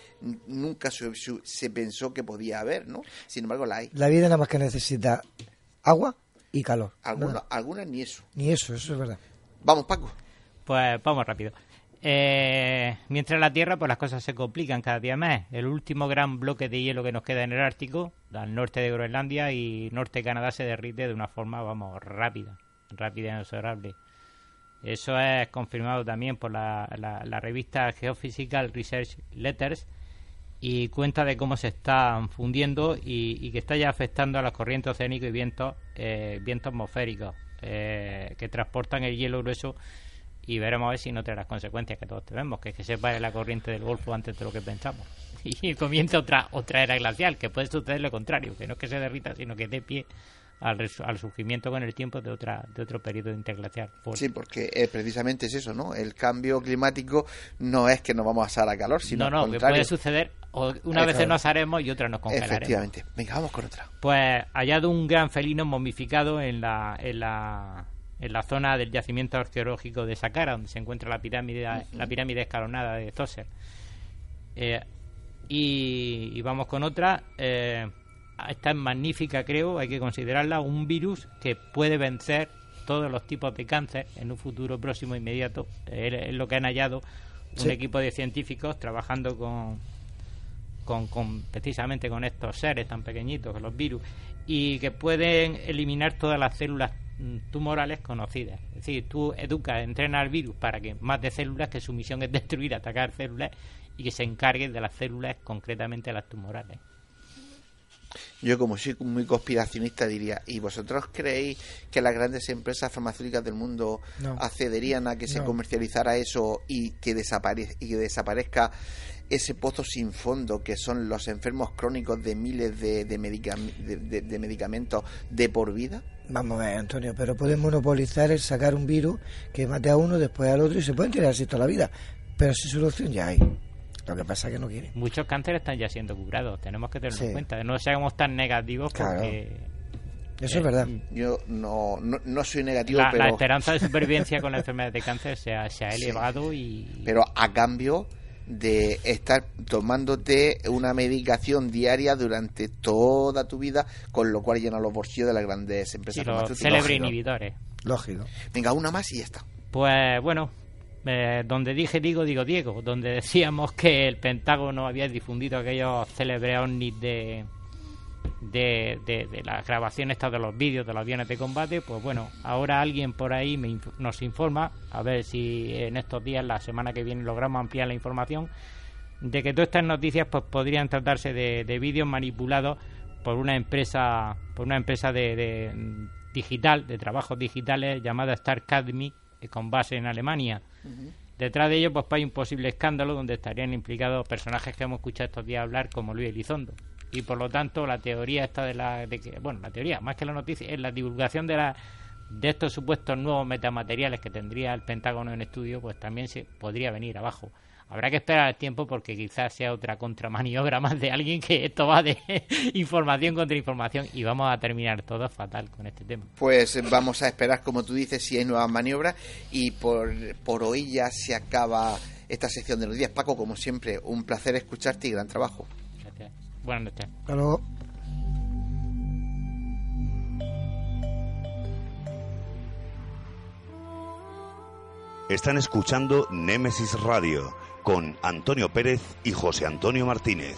nunca se, se pensó que podía haber, ¿no? Sin embargo, la hay. La vida nada más que necesita agua y calor. Algunas, algunas ni eso. Ni eso, eso es verdad. Vamos, Paco. Pues vamos rápido. Eh, mientras en la Tierra, pues las cosas se complican cada día más. El último gran bloque de hielo que nos queda en el Ártico, al norte de Groenlandia y norte de Canadá, se derrite de una forma, vamos, rápida, rápida e inexorable. Eso es confirmado también por la, la- revista Geophysical Research Letters y cuenta de cómo se están fundiendo y, y que está ya afectando a los corrientes oceánicos y vientos, eh, vientos atmosféricos eh, que transportan el hielo grueso y veremos a ver si no trae las consecuencias que todos tememos, que es que se pare la corriente del Golfo antes de lo que pensamos. [LAUGHS] Y comienza otra otra era glacial, que puede suceder lo contrario, que no es que se derrita, sino que dé pie al, al surgimiento con el tiempo de otra de otro periodo interglacial. Sí, porque eh, precisamente es eso, ¿no? El cambio climático no es que nos vamos a asar a calor, sino no, no, que puede suceder, o una vez nos haremos y otra nos congelaremos. Efectivamente. Venga, vamos con otra. Pues hallado un gran felino momificado en la, en la, en la zona del yacimiento arqueológico de Saqqara, donde se encuentra la pirámide, la pirámide escalonada de Zoser. Eh, y, y vamos con otra. eh, esta es magnífica, creo, hay que considerarla un virus que puede vencer todos los tipos de cáncer en un futuro próximo inmediato. Eh, es lo que han hallado un Sí. equipo de científicos trabajando con, con, con- precisamente con estos seres tan pequeñitos, los virus, y que pueden eliminar todas las células tumorales conocidas. Es decir, tú educas, entrenas al virus para que mate células, que su misión es [LAUGHS] destruir, atacar células y que se encargue de las células, concretamente las tumorales. Yo como soy muy conspiracionista diría, ¿y vosotros creéis que las grandes empresas farmacéuticas del mundo No. accederían a que se No. comercializara eso y que, desapare y que desaparezca ese pozo sin fondo que son los enfermos crónicos de miles de, de, de- de- de medicamentos de por vida? Vamos a ver, Antonio, pero pueden monopolizar el sacar un virus que mate a uno, después al otro y se pueden tirar así toda la vida. Pero si solución ya hay. Lo que pasa es que no quieren. Muchos cánceres están ya siendo curados, tenemos que tenerlo Sí. en cuenta. No seamos tan negativos Claro. porque Eso Eh, es verdad. Yo no, no, no soy negativo, la, esperanza de [LAUGHS] supervivencia con la enfermedad de cáncer se ha, se ha Sí. elevado y... pero a cambio de estar tomándote una medicación diaria durante toda tu vida, con lo cual llena los bolsillos de las grandes Sí, empresas los farmacéuticas. célebres lógico. inhibidores. Lógico. Venga, una más y ya está. Pues bueno, eh, donde dije digo, digo Diego, donde decíamos que el Pentágono había difundido aquellos célebres ovnis de, de, de, de las grabaciones estas de los vídeos de los aviones de combate, pues bueno, ahora alguien por ahí me nos informa, a ver si en estos días, la semana que viene, logramos ampliar la información, de que todas estas noticias pues podrían tratarse de, de vídeos manipulados por una empresa por una empresa de, de, digital de trabajos digitales llamada Starcademy eh, con base en Alemania. Detrás de ello pues hay un posible escándalo donde estarían implicados personajes que hemos escuchado estos días hablar como Luis Elizondo y por lo tanto la teoría esta de la de que bueno la teoría más que la noticia es la divulgación de la de estos supuestos nuevos metamateriales que tendría el Pentágono en estudio pues también se podría venir abajo Habrá que esperar el tiempo porque quizás sea otra contramaniobra más de alguien que esto va de [LAUGHS] información contra información y vamos a terminar todo fatal con este tema. Pues vamos a esperar, como tú dices, si hay nuevas maniobras. Y por, por hoy ya se acaba esta sección de los días. Paco, como siempre, un placer escucharte y gran trabajo. Buenas noches. Hasta luego. Están escuchando Némesis Radio con Antonio Pérez y José Antonio Martínez.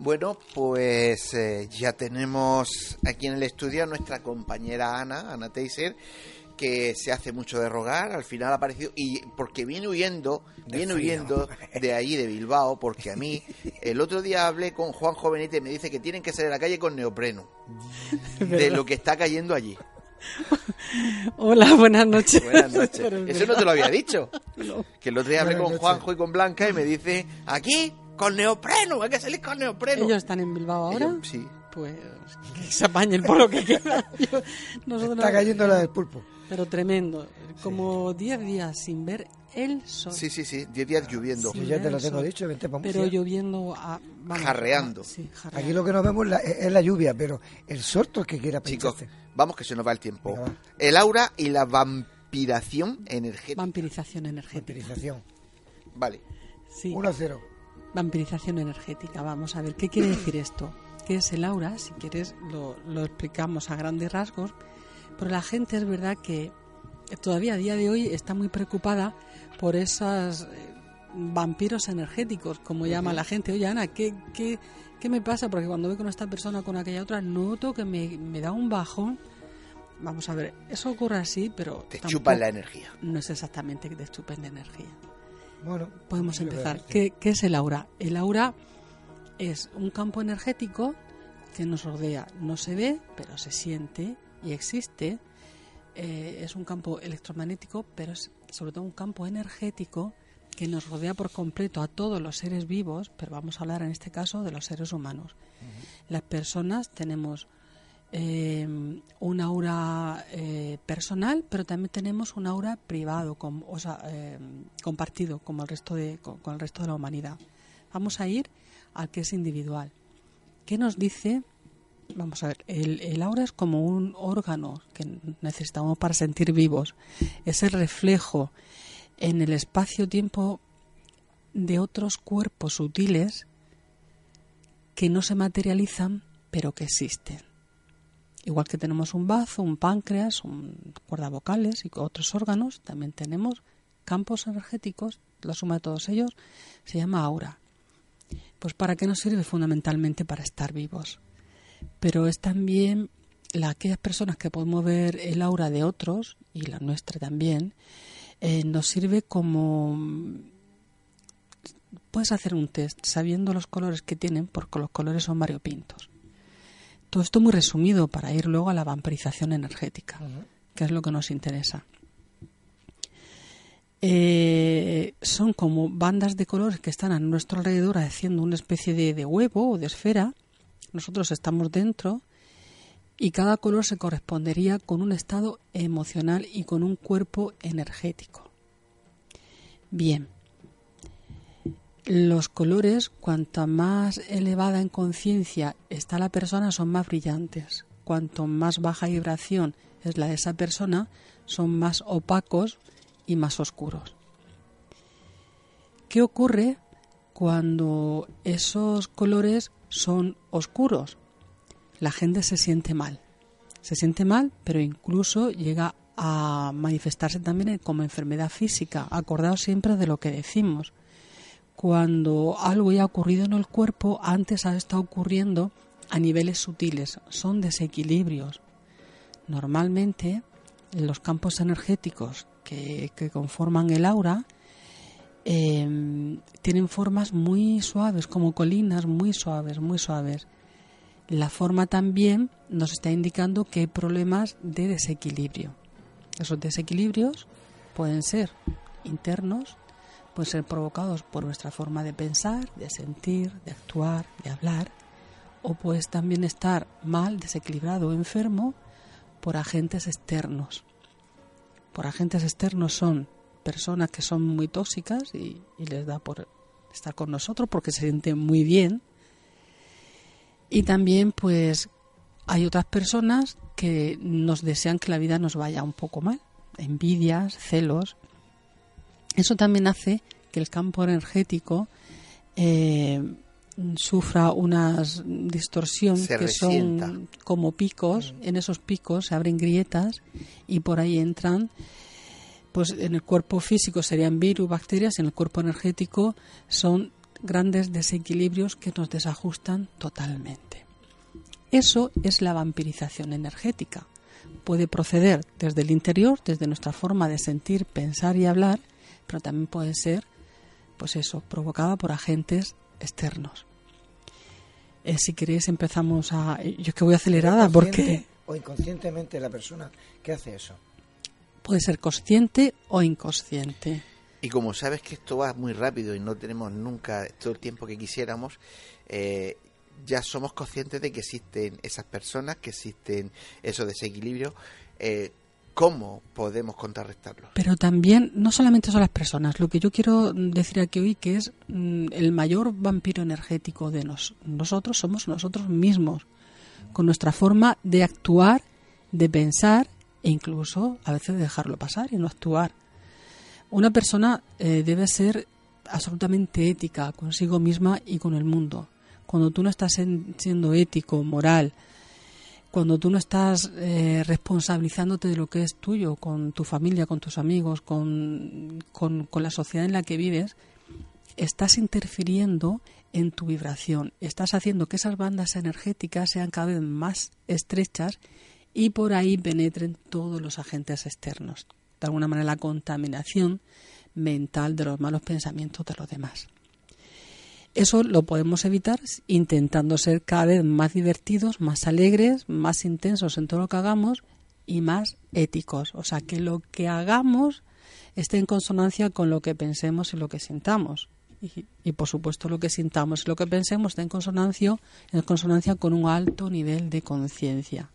Bueno, pues eh, ya tenemos aquí en el estudio a nuestra compañera Ana, Ana Teiser, que se hace mucho de rogar, al final ha aparecido, y porque viene huyendo, viene huyendo de ahí, de Bilbao, porque a mí, el otro día hablé con Juan Jovenete y me dice que tienen que salir a la calle con neopreno, [LAUGHS] de lo que está cayendo allí. Hola, buenas noches. Buenas noches. Eso no te lo había dicho. No. Que el otro día hablé Buenas con noches. Juanjo y con Blanca y me dice, aquí, con neopreno, hay que salir con neopreno. ¿Ellos están en Bilbao ahora? Ellos- sí. Pues [LAUGHS] que se apañen por lo que queda. [LAUGHS] Yo- nosotros Está cayendo la del pulpo. Pero tremendo. Como 10 días sin ver el sol. Sí, sí, sí, 10 días lloviendo. Sí. Ya te lo tengo dicho, vente para Pero lloviendo a... vamos, Jarreando. a- sí, jarreando. Aquí lo que no vemos la- es la lluvia, pero el sorto que quiera Chicos, vamos que se nos va el tiempo. Va. El aura y la vampiración energética. Vampirización energética. Vampirización. Vale. Sí. 1-0. Vampirización energética. Vamos a ver, ¿qué quiere decir esto? ¿Qué es el aura? Si quieres, lo, lo explicamos a grandes rasgos. Pero la gente es verdad que todavía a día de hoy está muy preocupada por esos eh, vampiros energéticos, como llama la gente. Oye, Ana, ¿qué, qué, qué me pasa? Porque cuando voy con esta persona o con aquella otra, noto que me, me da un bajón. Vamos a ver, eso ocurre así, pero Te chupan la energía. no es exactamente que te chupen la energía Bueno, podemos empezar. ¿Qué, qué es el aura? El aura es un campo energético que nos rodea. No se ve, pero se siente y existe. Eh, es un campo electromagnético, pero es sobre todo un campo energético que nos rodea por completo a todos los seres vivos, pero vamos a hablar en este caso de los seres humanos. Las personas tenemos eh, un aura eh, personal, pero también tenemos un aura privado, o sea, eh, compartido como el resto de, con, el resto de la humanidad. Vamos a ir al que es individual. ¿Qué nos dice? Vamos a ver, el, el aura es como un órgano que necesitamos para sentir vivos. Es el reflejo en el espacio-tiempo de otros cuerpos sutiles que no se materializan, pero que existen. Igual que tenemos un bazo, un páncreas, un cuerda vocales y otros órganos, también tenemos campos energéticos, la suma de todos ellos se llama aura. Pues para qué nos sirve fundamentalmente para estar vivos. Pero es también la, aquellas personas que podemos ver el aura de otros y la nuestra también, eh, nos sirve como puedes hacer un test sabiendo los colores que tienen porque los colores son variopintos. Todo esto muy resumido para ir luego a la vampirización energética, que es lo que nos interesa. Eh, son como bandas de colores que están a nuestro alrededor haciendo una especie de, de huevo o de esfera. Nosotros estamos dentro y cada color se correspondería con un estado emocional y con un cuerpo energético. Bien, los colores, cuanto más elevada en conciencia está la persona, son más brillantes. Cuanto más baja vibración es la de esa persona, son más opacos y más oscuros. ¿Qué ocurre cuando esos colores son oscuros? La gente se siente mal. Se siente mal, pero incluso llega a manifestarse también como enfermedad física. Acordaos siempre de lo que decimos cuando algo ya ha ocurrido en el cuerpo, antes ha estado ocurriendo a niveles sutiles. Son desequilibrios. Normalmente, los campos energéticos que, conforman el aura em, tienen formas muy suaves, como colinas muy suaves, muy suaves. La forma también nos está indicando que hay problemas de desequilibrio. Esos desequilibrios pueden ser internos pueden ser provocados por nuestra forma de pensar, de sentir, de actuar, de hablar, o puedes también estar mal, desequilibrado o enfermo por agentes externos. Por agentes externos son personas que son muy tóxicas y, y les da por estar con nosotros porque se sienten muy bien. Y también pues hay otras personas que nos desean que la vida nos vaya un poco mal, envidias, celos, eso también hace que el campo energético eh, sufra una distorsión que son como picos. Mm. En esos picos se abren grietas y por ahí entran pues en el cuerpo físico serían virus, bacterias, en el cuerpo energético son grandes desequilibrios que nos desajustan totalmente. Eso es la vampirización energética. Puede proceder desde el interior, desde nuestra forma de sentir, pensar y hablar, pero también puede ser, pues eso, provocada por agentes externos. Eh, si queréis empezamos a... Yo es que voy acelerada porque... O inconscientemente la persona que hace eso. Puede ser consciente o inconsciente. Y como sabes que esto va muy rápido y no tenemos nunca todo el tiempo que quisiéramos, eh, ya somos conscientes de que existen esas personas, que existen esos desequilibrios. Eh, cómo podemos contrarrestarlo. Pero también, no solamente son las personas, lo que yo quiero decir aquí hoy que es mm, el mayor vampiro energético de nosotros somos nosotros mismos, con nuestra forma de actuar, de pensar e incluso a veces de dejarlo pasar y no actuar. Una persona eh, debe ser absolutamente ética consigo misma y con el mundo. Cuando tú no estás siendo ético, moral, cuando tú no estás eh, responsabilizándote de lo que es tuyo, con tu familia, con tus amigos, con, con, la sociedad en la que vives, estás interfiriendo en tu vibración, estás haciendo que esas bandas energéticas sean cada vez más estrechas y por ahí penetren todos los agentes externos. De alguna manera la contaminación mental de los malos pensamientos de los demás. Eso lo podemos evitar intentando ser cada vez más divertidos, más alegres, más intensos en todo lo que hagamos y más éticos. O sea, que lo que hagamos esté en consonancia con lo que pensemos y lo que sintamos. Y, por supuesto lo que sintamos y lo que pensemos esté en consonancia, en consonancia con un alto nivel de conciencia.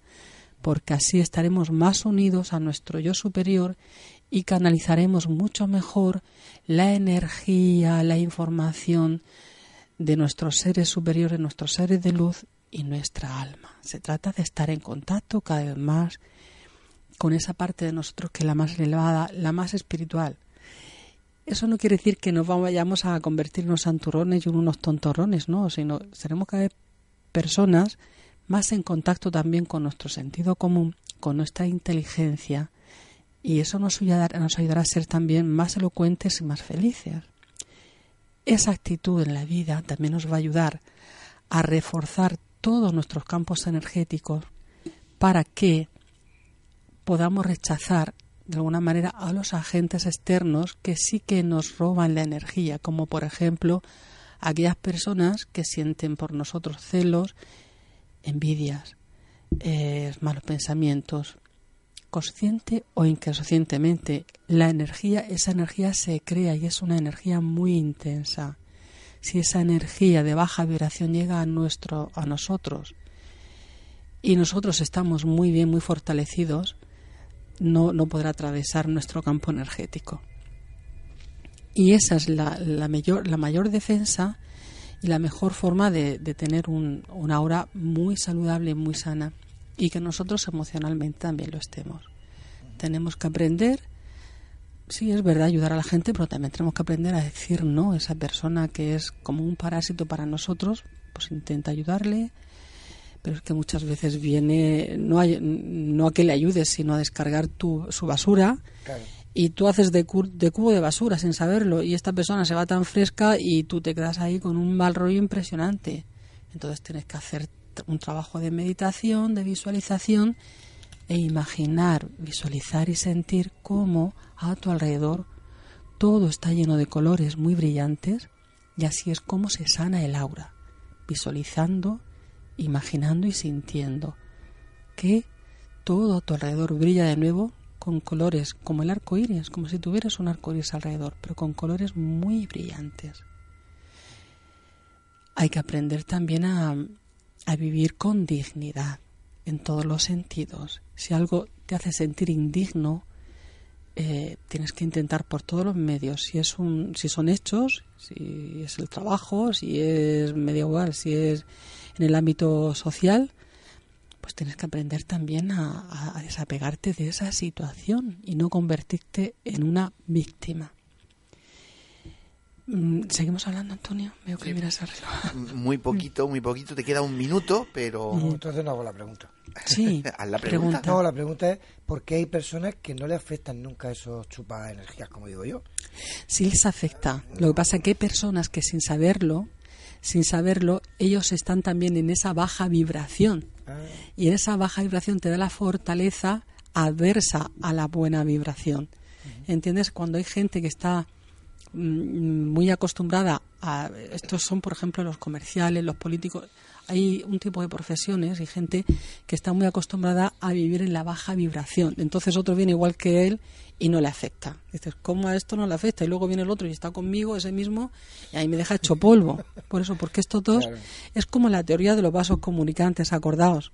porque así estaremos más unidos a nuestro yo superior y canalizaremos mucho mejor la energía, la información de nuestros seres superiores, nuestros seres de luz y nuestra alma. Se trata de estar en contacto cada vez más con esa parte de nosotros que es la más elevada, la más espiritual. Eso no quiere decir que nos vayamos a convertirnos en santurrones y unos tontorrones, no, sino seremos cada vez personas más en contacto también con nuestro sentido común, con nuestra inteligencia, y eso nos ayudará a ser también más elocuentes y más felices. Esa actitud en la vida también nos va a ayudar a reforzar todos nuestros campos energéticos para que podamos rechazar de alguna manera a los agentes externos que sí que nos roban la energía, como por ejemplo aquellas personas que sienten por nosotros celos, envidias, eh, malos pensamientos, consciente o inconscientemente. La energía, esa energía se crea y es una energía muy intensa. Si esa energía de baja vibración llega a nuestro, a nosotros y nosotros estamos muy bien, muy fortalecidos, no, no podrá atravesar nuestro campo energético. Y esa es la, la, mayor, la mayor defensa y la mejor forma de, tener un, una aura muy saludable, muy sana y que nosotros emocionalmente también lo estemos. Tenemos que aprender, sí es verdad, ayudar a la gente, pero también tenemos que aprender a decir no. Esa persona que es como un parásito para nosotros, pues intenta ayudarle, pero es que muchas veces viene no a, no a que le ayudes, sino a descargar tu, su basura. Y tú haces de, de, cubo de basura sin saberlo y esta persona se va tan fresca y tú te quedas ahí con un mal rollo impresionante. Entonces tienes que hacer un trabajo de meditación, de visualización e imaginar, visualizar y sentir cómo a tu alrededor todo está lleno de colores muy brillantes y así es como se sana el aura, visualizando imaginando y sintiendo que todo a tu alrededor brilla de nuevo con colores como el arco iris, como si tuvieras un arco iris alrededor, pero con colores muy brillantes. Hay que aprender también a, a vivir con dignidad en todos los sentidos. Si algo te hace sentir indigno, eh, tienes que intentar por todos los medios. Si es un, si son hechos, si es el trabajo, si es medio igual, si es en el ámbito social, pues tienes que aprender también a, a, desapegarte de esa situación y no convertirte en una víctima. Mm, Seguimos hablando, Antonio. Veo que Sí. miras el [LAUGHS] reloj. Muy poquito, muy poquito. Te queda un minuto, pero... Entonces no hago la pregunta. Sí, [LAUGHS] Haz la pregunta. No, la pregunta es ¿por qué hay personas que no le afectan nunca esos chupas energías, como digo yo? sí les afecta. Lo que pasa es que hay personas que sin saberlo, sin saberlo, ellos están también en esa baja vibración. Ah, Y en esa baja vibración te da la fortaleza adversa a la buena vibración. ¿Entiendes? Cuando hay gente que está muy acostumbrada a estos son por ejemplo los comerciales los políticos. Hay un tipo de profesiones y gente que está muy acostumbrada a vivir en la baja vibración. Entonces otro viene igual que él y no le afecta. Dices cómo a esto no le afecta y luego viene el otro y está conmigo ese mismo y ahí me deja hecho polvo. Por eso porque estos dos Claro. es como la teoría de los vasos comunicantes acordaos.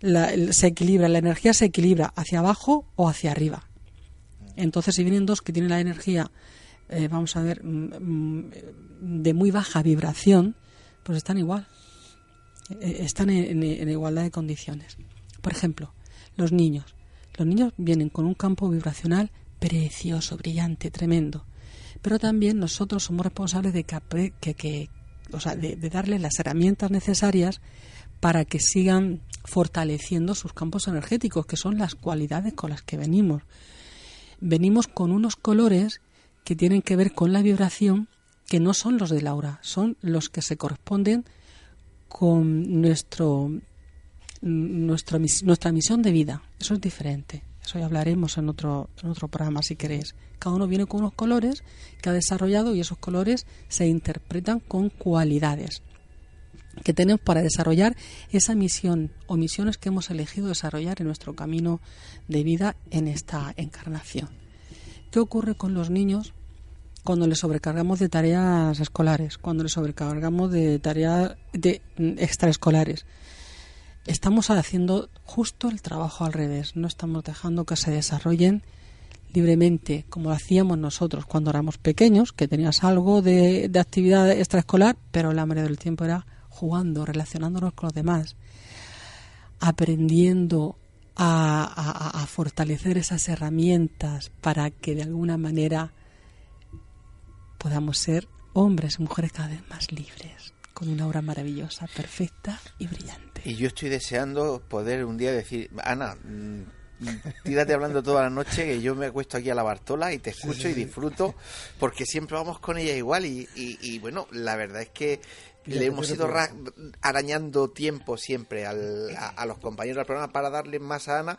La- el- se equilibra la energía se equilibra hacia abajo o hacia arriba. Entonces, si vienen dos que tienen la energía, eh, vamos a ver, mm, mm, de muy baja vibración, pues están igual. Eh, están en, igualdad de condiciones. Por ejemplo, los niños. Los niños vienen con un campo vibracional precioso, brillante, tremendo. Pero también nosotros somos responsables de que, que, o sea, de darles las herramientas necesarias para que sigan fortaleciendo sus campos energéticos, que son las cualidades con las que venimos venimos con unos colores que tienen que ver con la vibración que no son los del aura, son los que se corresponden con nuestro, nuestro nuestra misión de vida. Eso es diferente. Eso ya hablaremos en otro, en otro programa si queréis. Cada uno viene con unos colores que ha desarrollado y esos colores se interpretan con cualidades que tenemos para desarrollar esa misión o misiones que hemos elegido desarrollar en nuestro camino de vida en esta encarnación. ¿Qué ocurre con los niños cuando les sobrecargamos de tareas escolares, cuando les sobrecargamos de tareas de, mm, extraescolares? estamos haciendo justo el trabajo al revés. No estamos dejando que se desarrollen libremente, como lo hacíamos nosotros cuando éramos pequeños, que tenías algo de, de actividad extraescolar, pero la mayoría del tiempo era jugando, relacionándonos con los demás, aprendiendo a, a, fortalecer esas herramientas para que de alguna manera podamos ser hombres y mujeres cada vez más libres, con una obra maravillosa, perfecta y brillante. Y yo estoy deseando poder un día decir, Ana, mm, tírate hablando toda la noche que yo me acuesto aquí a la Bartola y te escucho y disfruto porque siempre vamos con ella igual y, y bueno, la verdad es que le hemos ido arañando tiempo siempre al, a, los compañeros del programa para darle más a Ana,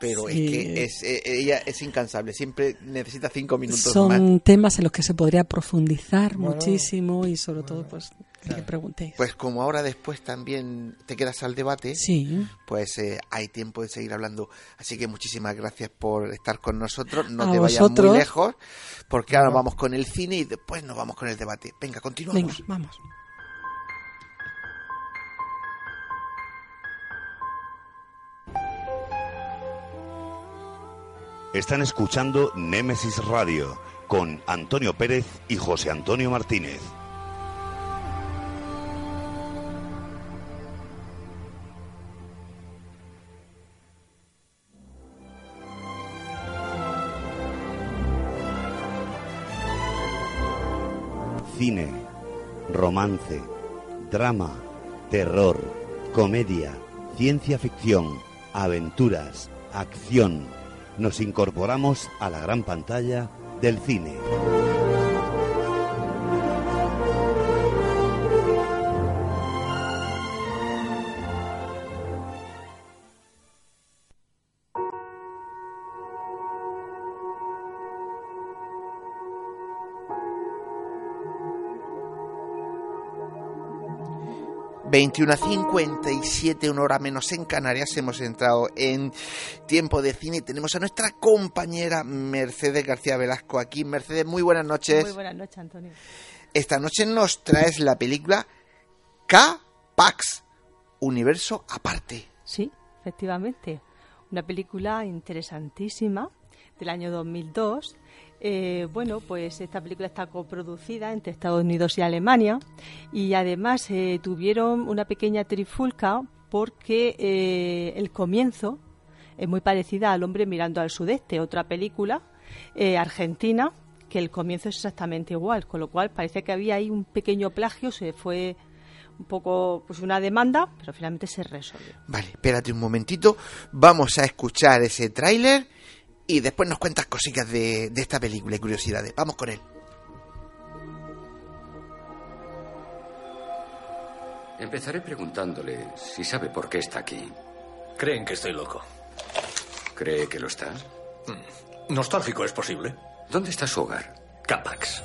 pero es que es, eh, ella es incansable, siempre necesita cinco minutos Son temas en los que se podría profundizar muchísimo y sobre todo, pues, que preguntéis. Pues como ahora después también te quedas al debate, sí. pues eh, hay tiempo de seguir hablando. Así que muchísimas gracias por estar con nosotros. No te vayas muy lejos, porque ahora vamos con el cine y después nos vamos con el debate. Venga, continuamos. Venga, vamos. Están escuchando Némesis Radio con Antonio Pérez y José Antonio Martínez. Cine, romance, drama, terror, comedia, ciencia ficción, aventuras, acción nos incorporamos a la gran pantalla del cine. 21 a 57, una hora menos en Canarias. Hemos entrado en tiempo de cine y tenemos a nuestra compañera Mercedes García Velasco aquí. Mercedes, muy buenas noches. Muy buenas noches, Antonio. Esta noche nos traes la película K-Pax, Universo Aparte. Sí, efectivamente. Una película interesantísima del año 2002 eh, bueno, pues esta película está coproducida entre Estados Unidos y Alemania y además eh, tuvieron una pequeña trifulca porque eh, el comienzo es muy parecida al hombre mirando al sudeste, otra película argentina que el comienzo es exactamente igual, con lo cual parece que había ahí un pequeño plagio, se fue un poco pues una demanda, pero finalmente se resolvió. Vale, espérate un momentito, vamos a escuchar ese tráiler y después nos cuentas cositas de, de esta película y curiosidades. Vamos con él. Empezaré preguntándole si sabe por qué está aquí. Creen que estoy loco. ¿Cree que lo está? Mm. Nostálgico es posible. ¿Dónde está su hogar? Capax.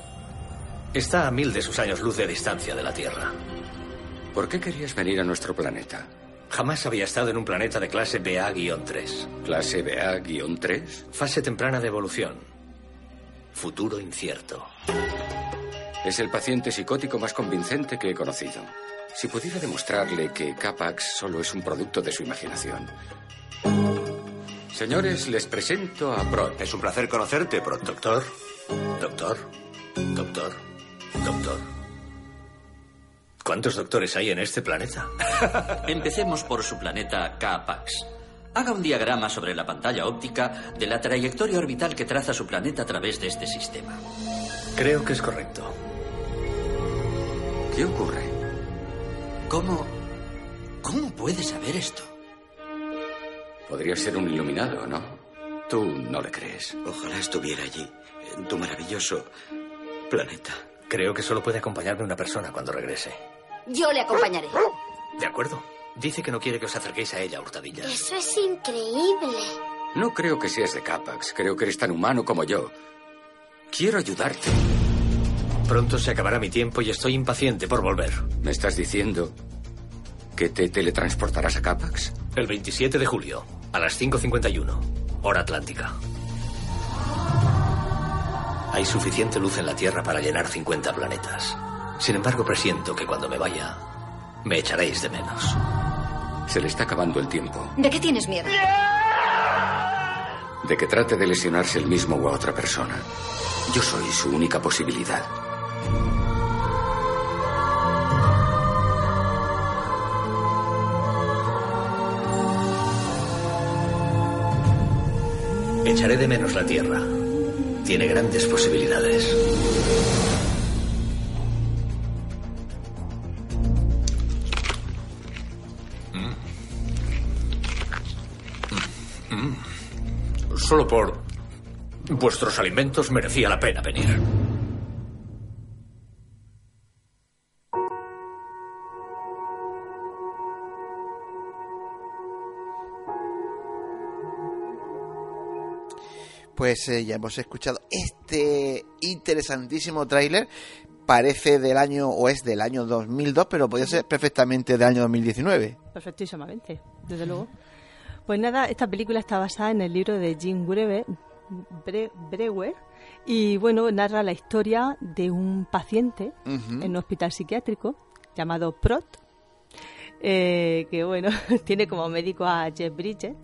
Está a mil de sus años luz de distancia de la Tierra. ¿Por qué querías venir a nuestro planeta? Jamás había estado en un planeta de clase BA-3. ¿Clase BA-3? Fase temprana de evolución. Futuro incierto. Es el paciente psicótico más convincente que he conocido. Si pudiera demostrarle que Capax solo es un producto de su imaginación. Señores, les presento a Prot. Es un placer conocerte, Prot. Doctor. Doctor. Doctor. Doctor. ¿Cuántos doctores hay en este planeta? [LAUGHS] Empecemos por su planeta K-Pax. Haga un diagrama sobre la pantalla óptica de la trayectoria orbital que traza su planeta a través de este sistema. Creo que es correcto. ¿Qué ocurre? ¿Cómo... ¿Cómo puede saber esto? Podría ser un iluminado, ¿no? Tú no le crees. Ojalá estuviera allí, en tu maravilloso planeta. Creo que solo puede acompañarme una persona cuando regrese. Yo le acompañaré. De acuerdo. Dice que no quiere que os acerquéis a ella, Hurtadillas. Eso es increíble. No creo que seas de Capax. Creo que eres tan humano como yo. Quiero ayudarte. Pronto se acabará mi tiempo y estoy impaciente por volver. ¿Me estás diciendo que te teletransportarás a Capax? El 27 de julio, a las 5.51, hora atlántica. Hay suficiente luz en la Tierra para llenar 50 planetas. Sin embargo, presiento que cuando me vaya, me echaréis de menos. Se le está acabando el tiempo. ¿De qué tienes miedo? De que trate de lesionarse el mismo o a otra persona. Yo soy su única posibilidad. Echaré de menos la Tierra. Tiene grandes posibilidades. Solo por vuestros alimentos merecía la pena venir. Pues eh, ya hemos escuchado este interesantísimo tráiler. Parece del año, o es del año 2002, pero podría ser perfectamente del año 2019. Perfectísimamente, desde luego. Pues nada, esta película está basada en el libro de Jim Brewer, Bre- Brewer y bueno, narra la historia de un paciente en un hospital psiquiátrico llamado Prot, eh, que bueno, [LAUGHS] tiene como médico a Jeff Bridges.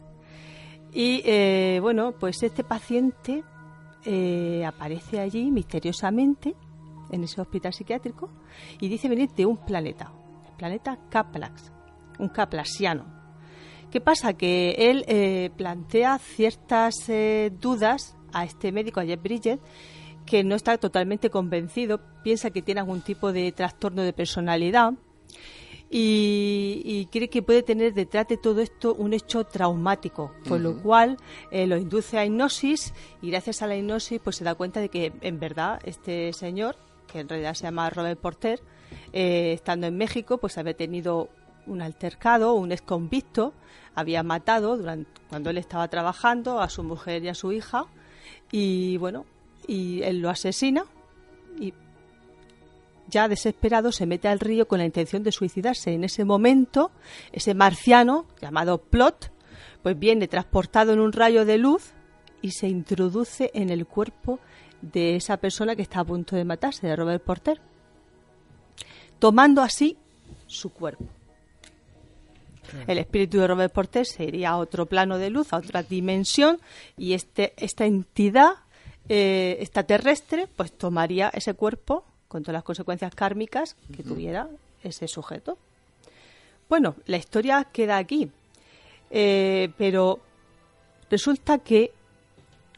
Y eh, bueno, pues este paciente eh, aparece allí misteriosamente en ese hospital psiquiátrico y dice venir de un planeta, el planeta Caplax, un caplasiano. ¿Qué pasa? Que él eh, plantea ciertas eh, dudas a este médico, a Jeff Bridges, que no está totalmente convencido, piensa que tiene algún tipo de trastorno de personalidad y, y cree que puede tener detrás de todo esto un hecho traumático, con lo cual eh, lo induce a hipnosis y gracias a la hipnosis pues se da cuenta de que en verdad este señor, que en realidad se llama Robert Porter, eh, estando en México pues había tenido un altercado, un ex convicto, había matado durante, cuando él estaba trabajando a su mujer y a su hija y bueno, y él lo asesina y ya desesperado se mete al río con la intención de suicidarse. En ese momento, ese marciano llamado Plot, pues viene transportado en un rayo de luz y se introduce en el cuerpo de esa persona que está a punto de matarse, de Robert Porter, tomando así su cuerpo. El espíritu de Robert Porter se iría a otro plano de luz, a otra dimensión, y este, esta entidad eh, extraterrestre pues tomaría ese cuerpo con todas las consecuencias kármicas que tuviera ese sujeto. Bueno, la historia queda aquí, eh, pero resulta que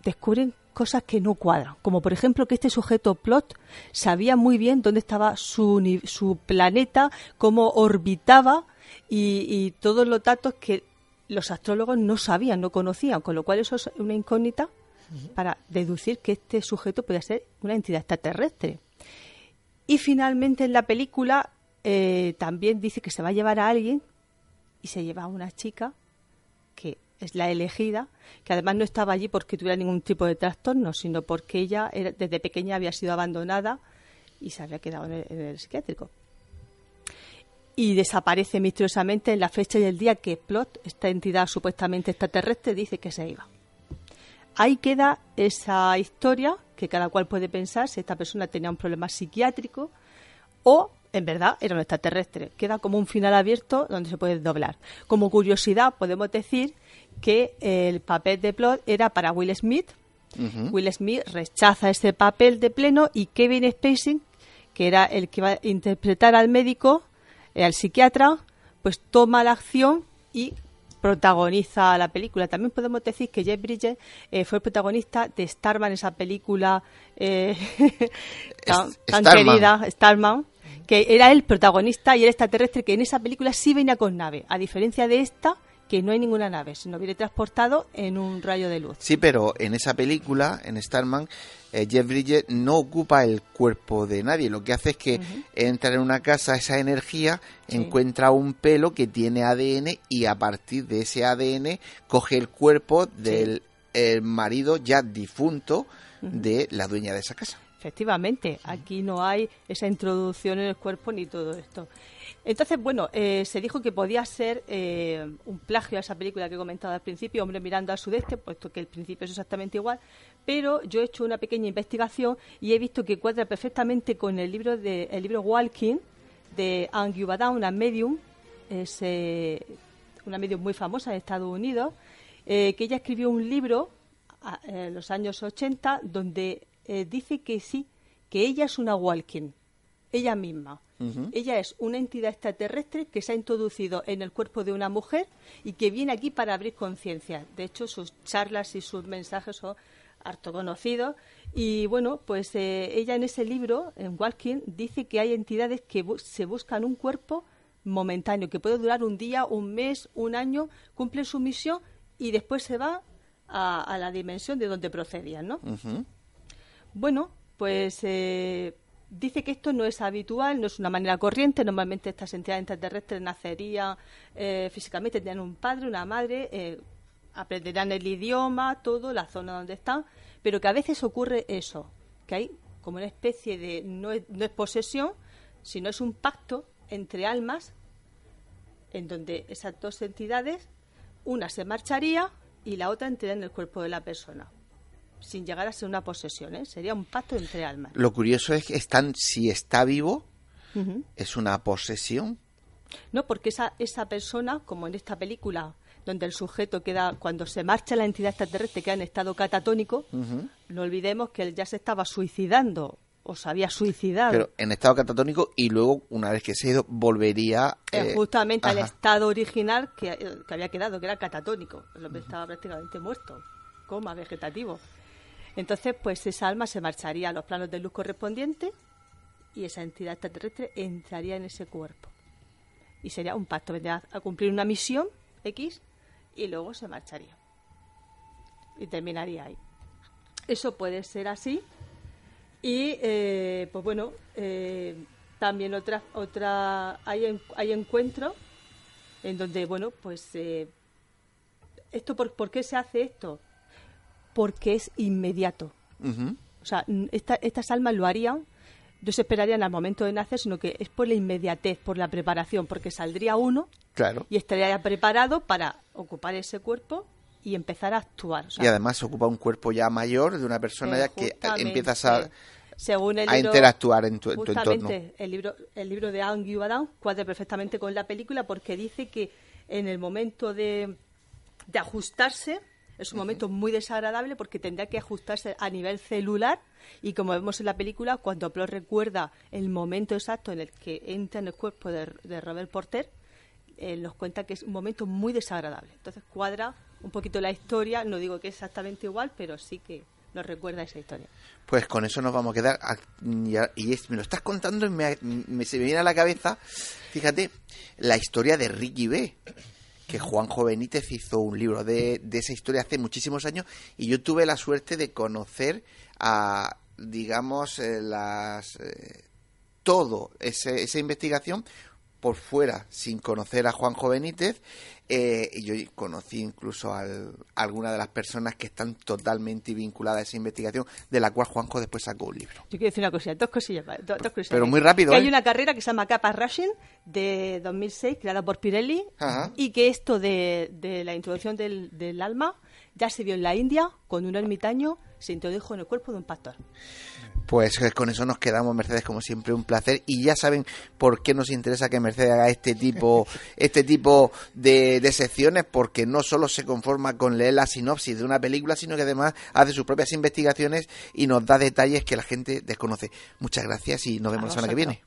descubren cosas que no cuadran, como por ejemplo que este sujeto Plot sabía muy bien dónde estaba su, su planeta, cómo orbitaba y, y todos los datos que los astrólogos no sabían, no conocían, con lo cual eso es una incógnita para deducir que este sujeto puede ser una entidad extraterrestre. Y finalmente en la película eh, también dice que se va a llevar a alguien y se lleva a una chica que es la elegida, que además no estaba allí porque tuviera ningún tipo de trastorno, sino porque ella era- desde pequeña había sido abandonada y se había quedado en el, en el psiquiátrico. Y desaparece misteriosamente en la fecha y el día que Plot, esta entidad supuestamente extraterrestre, dice que se iba. Ahí queda esa historia que cada cual puede pensar si esta persona tenía un problema psiquiátrico o en verdad era un extraterrestre. Queda como un final abierto donde se puede doblar. Como curiosidad podemos decir que el papel de Plot era para Will Smith. Will Smith rechaza ese papel de pleno y Kevin Spacey, que era el que iba a interpretar al médico, al psiquiatra, pues toma la acción y protagoniza la película. También podemos decir que Jeff Bridges eh, fue el protagonista de Starman, esa película eh, [LAUGHS] tan, tan Starman. querida, Starman, que era el protagonista y el extraterrestre que en esa película sí venía con nave, a diferencia de esta que no hay ninguna nave, sino viene transportado en un rayo de luz. Sí, pero en esa película, en Starman, eh, Jeff Bridges no ocupa el cuerpo de nadie. Lo que hace es que entra en una casa esa energía, Sí. encuentra un pelo que tiene ADN y a partir de ese ADN coge el cuerpo del el marido ya difunto de la dueña de esa casa. Efectivamente, aquí no hay esa introducción en el cuerpo ni todo esto. Entonces, bueno, eh, se dijo que podía ser eh, un plagio a esa película que he comentado al principio, Hombre mirando al sudeste, puesto que el principio es exactamente igual, pero yo he hecho una pequeña investigación y he visto que cuadra perfectamente con el libro de el libro Walking de Anne Gubadam, una medium, es eh, una medio muy famosa en Estados Unidos, eh, que ella escribió un libro en los años 80 donde eh, dice que sí, que ella es una Walking, ella misma. Ella es una entidad extraterrestre que se ha introducido en el cuerpo de una mujer y que viene aquí para abrir conciencia. De hecho, sus charlas y sus mensajes son harto conocidos. Y bueno, pues eh, ella en ese libro, en Walking, dice que hay entidades que bu- se buscan un cuerpo momentáneo, que puede durar un día, un mes, un año, cumplen su misión y después se va a, a la dimensión de donde procedían, ¿no? Bueno, pues eh, dice que esto no es habitual, no es una manera corriente. Normalmente estas entidades extraterrestres nacerían eh, físicamente, tendrían un padre, una madre, eh, aprenderán el idioma, todo, la zona donde están, pero que a veces ocurre eso, que hay como una especie de, no es, no es posesión, sino es un pacto entre almas en donde esas dos entidades, una se marcharía y la otra entraría en el cuerpo de la persona, sin llegar a ser una posesión, ¿eh? sería un pacto entre almas. Lo curioso es que están, si está vivo, es una posesión. No, porque esa, esa persona, como en esta película, donde el sujeto queda, cuando se marcha la entidad extraterrestre, queda en estado catatónico, no olvidemos que él ya se estaba suicidando o se había suicidado. Pero en estado catatónico y luego, una vez que se ha ido, volvería... Eh, justamente al estado original que, eh, que había quedado, que era catatónico. Estaba prácticamente muerto, coma vegetativo. Entonces, pues esa alma se marcharía a los planos de luz correspondientes y esa entidad extraterrestre entraría en ese cuerpo. Y sería un pacto, vendría a cumplir una misión X y luego se marcharía. Y terminaría ahí. Eso puede ser así. Y, eh, pues bueno, eh, también otra, otra hay, hay encuentros en donde, bueno, pues, eh, esto por, ¿por qué se hace esto? Porque es inmediato. Ujú. O sea, esta- estas almas lo harían, no se esperarían al momento de nacer, sino que es por la inmediatez, por la preparación, porque saldría uno Claro. y estaría ya preparado para ocupar ese cuerpo y empezar a actuar. O sea, Y además se ocupa un cuerpo ya mayor de una persona ya que justamente, empiezas a, según el a libro- interactuar en tu, en tu justamente, entorno. El libro, el libro de Ang Yuadam cuadra perfectamente con la película porque dice que en el momento de, de ajustarse es un momento muy desagradable porque tendrá que ajustarse a nivel celular y como vemos en la película, cuando Plot recuerda el momento exacto en el que entra en el cuerpo de, de Robert Porter, él nos cuenta que es un momento muy desagradable. Entonces cuadra un poquito la historia, no digo que es exactamente igual, pero sí que nos recuerda esa historia. Pues con eso nos vamos a quedar. a- y a- Y es- me lo estás contando y me, me- se me viene a la cabeza, fíjate, la historia de Ricky B. Que Juanjo Benítez hizo un libro de, de esa historia hace muchísimos años y yo tuve la suerte de conocer a, digamos, eh, las eh, todo ese- esa investigación por fuera, sin conocer a Juanjo Benítez. Eh, y yo conocí incluso a algunas de las personas que están totalmente vinculadas a esa investigación, de la cual Juanjo después sacó un libro. Yo quiero decir una cosilla, dos cosillas. más, do- dos cosillas. Pero muy rápido, Que ¿eh? hay una carrera que se llama Kappa Rushing de 2006, creada por Pirelli, Ajá. y que esto de, de la introducción del, del alma ya se vio en la India con un ermitaño, se introdujo en el cuerpo de un pastor. Pues eh, con eso nos quedamos, Mercedes, como siempre, un placer. Y ya saben por qué nos interesa que Mercedes haga este tipo, [LAUGHS] este tipo de, de secciones, porque no solo se conforma con leer la sinopsis de una película, sino que además hace sus propias investigaciones y nos da detalles que la gente desconoce. Muchas gracias y nos vemos la semana que viene.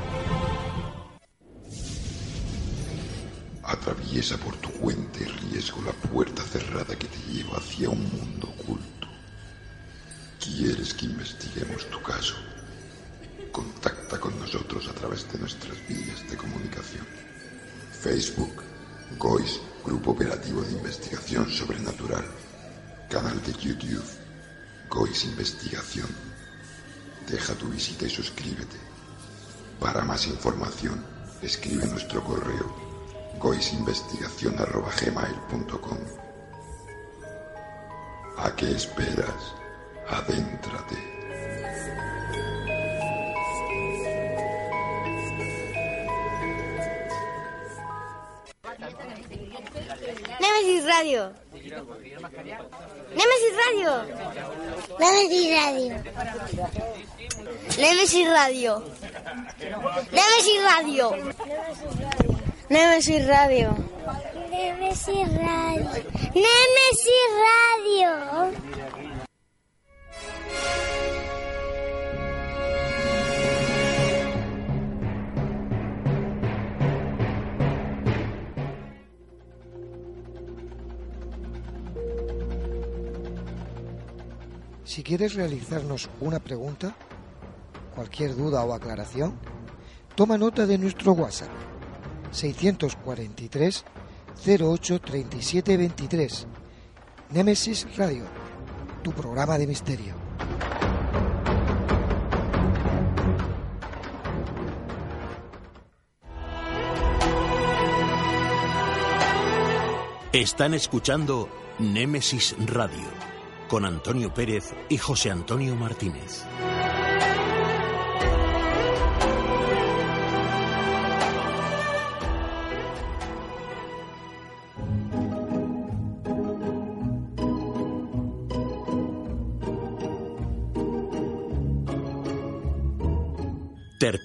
Atraviesa por tu cuenta y riesgo la puerta cerrada que te lleva hacia un mundo oculto. ¿Quieres que investiguemos tu caso? Contacta con nosotros a través de nuestras vías de comunicación. Facebook, GOIS, Grupo Operativo de Investigación Sobrenatural. Canal de YouTube, GOIS Investigación. Deja tu visita y suscríbete. Para más información, escribe nuestro correo goisinvestigación.gmail.com ¿A qué esperas? Adéntrate. Nemesis Radio. Nemesis Radio. Nemesis Radio. Nemesis Radio. Nemesis Radio. Nemesis Radio. Nemesis Radio. Nemesis Radio. Si quieres realizarnos una pregunta, cualquier duda o aclaración, toma nota de nuestro WhatsApp 643 08 37 23. Nemesis Radio, tu programa de misterio. Están escuchando Némesis Radio con Antonio Pérez y José Antonio Martínez.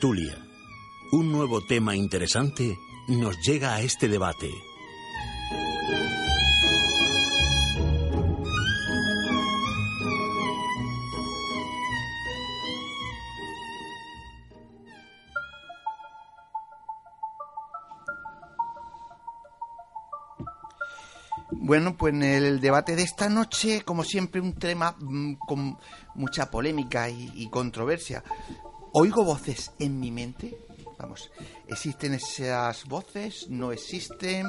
Tertulia. Un nuevo tema interesante nos llega a este debate. Bueno, pues en el debate de esta noche, como siempre, un tema mm, con mucha polémica y, y controversia. ¿Oigo voces en mi mente? Vamos, ¿existen esas voces? ¿No existen?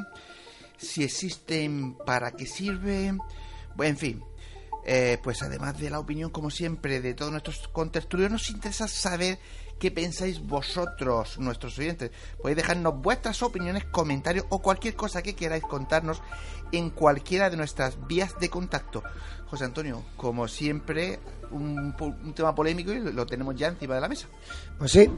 Si existen, ¿para qué sirven? Bueno, en fin, eh, pues además de la opinión, como siempre, de todos nuestros contertulios, nos interesa saber qué pensáis vosotros, nuestros oyentes. Podéis dejarnos vuestras opiniones, comentarios o cualquier cosa que queráis contarnos en cualquiera de nuestras vías de contacto. José Antonio, como siempre, un, un tema polémico y lo tenemos ya encima de la mesa. Pues sí,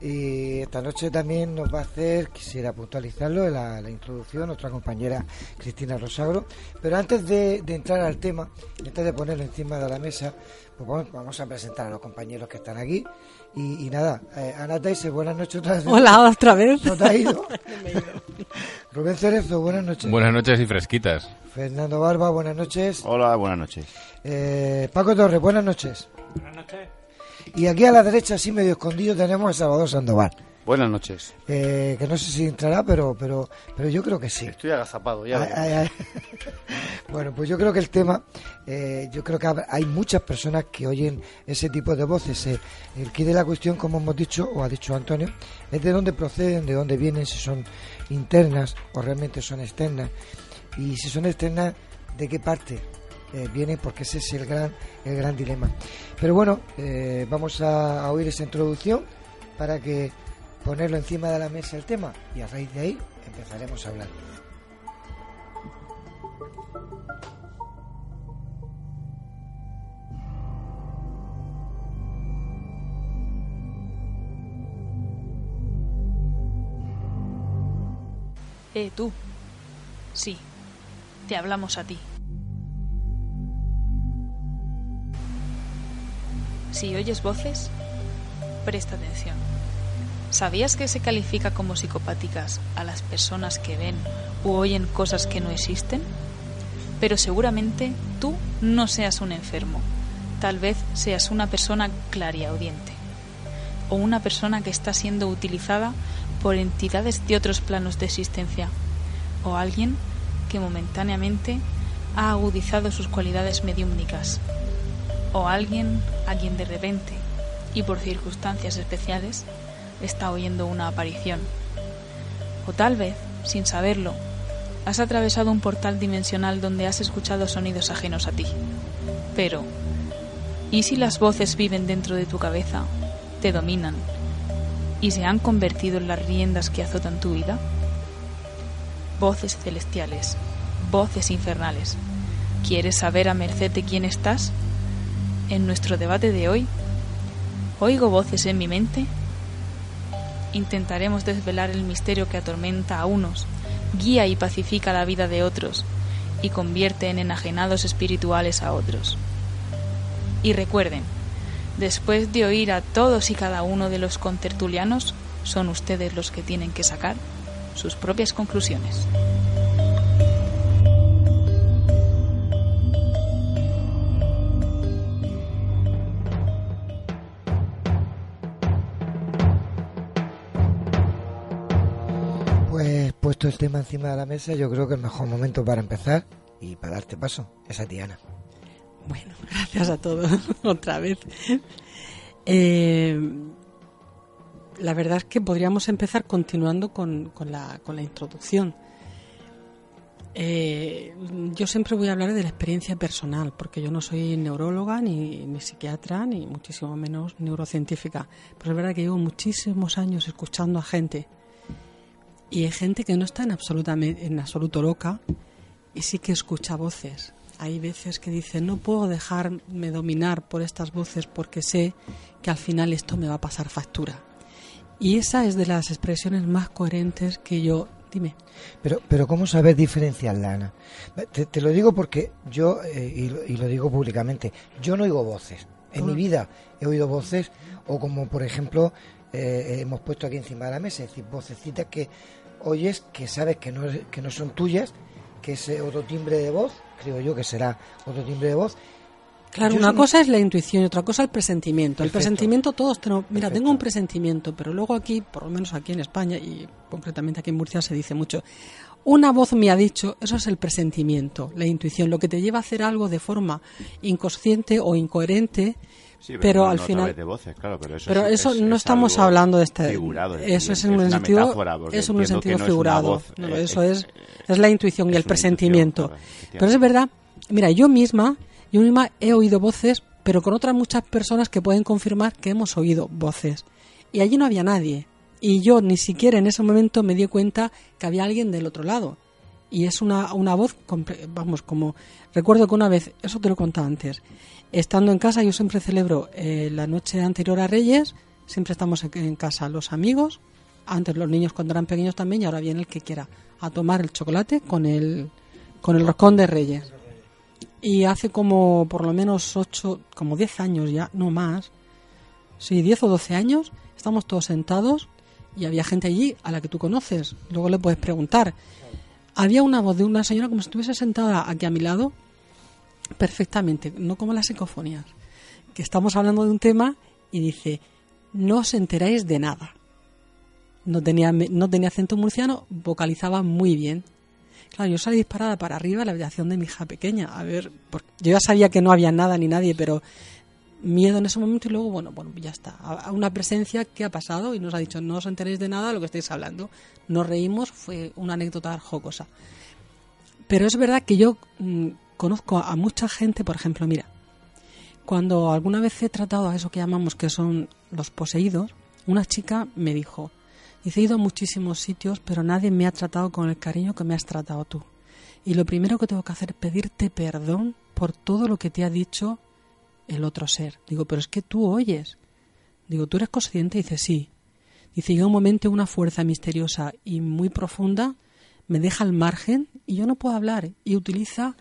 y esta noche también nos va a hacer, quisiera puntualizarlo, la, la introducción, nuestra compañera Cristina Rosagro. Pero antes de, de entrar al tema, antes de ponerlo encima de la mesa, pues vamos, vamos a presentar a los compañeros que están aquí. Y, y nada, eh, Ana Taise, buenas noches otra vez. Hola, otra vez. ¿No te has ido? [LAUGHS] [LAUGHS] Rubén Cerezo, buenas noches. Buenas noches y fresquitas. Fernando Barba, buenas noches. Hola, buenas noches. Eh, Paco Torres, buenas noches. Buenas noches. Y aquí a la derecha, así medio escondido, tenemos a Salvador Sandoval. Buenas noches. Eh, que no sé si entrará, pero, pero, pero yo creo que sí. Estoy agazapado, ya. Ay, verás. ay, ay. [LAUGHS] Bueno, pues yo creo que el tema, eh, yo creo que hay muchas personas que oyen ese tipo de voces. eh. El que de la cuestión, como hemos dicho, o ha dicho Antonio, es de dónde proceden, de dónde vienen, si son internas o realmente son externas. Y si son externas, de qué parte eh, vienen, porque ese es el gran, el gran dilema. Pero bueno, eh, vamos a, a oír esa introducción para que ponerlo encima de la mesa el tema y a raíz de ahí empezaremos a hablar. Eh, tú. Sí, te hablamos a ti. Si oyes voces, presta atención. ¿Sabías que se califica como psicopáticas a las personas que ven u oyen cosas que no existen? Pero seguramente tú no seas un enfermo. Tal vez seas una persona clariaudiente o una persona que está siendo utilizada por entidades de otros planos de existencia o alguien que momentáneamente ha agudizado sus cualidades mediúmnicas o alguien a quien de repente y por circunstancias especiales está oyendo una aparición. O tal vez, sin saberlo, has atravesado un portal dimensional donde has escuchado sonidos ajenos a ti. Pero, ¿y si las voces viven dentro de tu cabeza, te dominan y se han convertido en las riendas que azotan tu vida? Voces celestiales, voces infernales. ¿Quieres saber a merced de quién estás? En nuestro debate de hoy, ¿oigo voces en mi mente? Intentaremos desvelar el misterio que atormenta a unos, guía y pacifica la vida de otros, y convierte en enajenados espirituales a otros. Y recuerden, después de oír a todos y cada uno de los contertulianos, son ustedes los que tienen que sacar sus propias conclusiones. Puesto el tema encima de la mesa, yo creo que el mejor momento para empezar y para darte paso es a Diana. Bueno, [LAUGHS] gracias a todos [LAUGHS] otra vez. Eh, la verdad es que podríamos empezar continuando con, con, la, con la, introducción. Eh, yo siempre voy a hablar de la experiencia personal, porque yo no soy neuróloga, ni, ni, psiquiatra, ni muchísimo menos neurocientífica. Pero es verdad que llevo muchísimos años escuchando a gente. Y hay gente que no está en, absolutamente, en absoluto loca y sí que escucha voces. Hay veces que dicen, no puedo dejarme dominar por estas voces porque sé que al final esto me va a pasar factura. Y esa es de las expresiones más coherentes que yo. Dime. Pero, pero ¿cómo sabes diferenciarla, Ana? Te, te lo digo porque yo, eh, y, lo, y, lo, digo públicamente, yo no oigo voces. En mi vida he oído voces, o como por ejemplo eh, hemos puesto aquí encima de la mesa, es decir, vocecitas que oyes que sabes que no, que no son tuyas, que es otro timbre de voz, creo yo que será otro timbre de voz, Claro, Yo una cosa es la intuición y otra cosa el presentimiento. Perfecto. El presentimiento todos tenemos, mira, Perfecto. tengo un presentimiento, pero luego aquí, por lo menos aquí en España y concretamente aquí en Murcia se dice mucho, una voz me ha dicho, eso es el presentimiento, la intuición, lo que te lleva a hacer algo de forma inconsciente o incoherente. Sí, pero, pero no, al no final de voces, claro, pero eso, pero es, eso es, no es estamos hablando de este figurado, eso es en un sentido metáfora, es un sentido no es figurado voz, no, eh, eso eh, es es la intuición y el presentimiento claro, pero es verdad mira yo misma yo misma he oído voces pero con otras muchas personas que pueden confirmar que hemos oído voces. Y allí no había nadie. Y yo ni siquiera en ese momento me di cuenta que había alguien del otro lado. Y es una, una voz, vamos, como recuerdo que una vez, eso te lo he contado antes, estando en casa, yo siempre celebro eh, la noche anterior a Reyes, siempre estamos en casa los amigos, antes los niños cuando eran pequeños también, y ahora viene el que quiera a tomar el chocolate con el, con el roscón de Reyes. Y hace como por lo menos 8, como 10 años ya, no más, sí, 10 o 12 años, estamos todos sentados y había gente allí a la que tú conoces. Luego le puedes preguntar. Había una voz de una señora como si estuviese sentada aquí a mi lado, perfectamente, no como las psicofonías, que estamos hablando de un tema y dice, no os enteráis de nada. No tenía, no tenía acento murciano, vocalizaba muy bien. Claro, yo salí disparada para arriba a la habitación de mi hija pequeña. A ver, yo ya sabía que no había nada ni nadie, pero miedo en ese momento y luego, bueno, bueno, ya está. Una presencia que ha pasado y nos ha dicho, no os enteréis de nada de lo que estáis hablando. Nos reímos, fue una anécdota jocosa. Pero es verdad que yo mmm, conozco a mucha gente, por ejemplo, mira, cuando alguna vez he tratado a eso que llamamos que son los poseídos, una chica me dijo, he ido a muchísimos sitios, pero nadie me ha tratado con el cariño que me has tratado tú. Y lo primero que tengo que hacer es pedirte perdón por todo lo que te ha dicho el otro ser. Digo, pero es que tú oyes. Digo, ¿tú eres consciente? Dice, sí. Dice, llega un momento una fuerza misteriosa y muy profunda me deja al margen y yo no puedo hablar. Y utiliza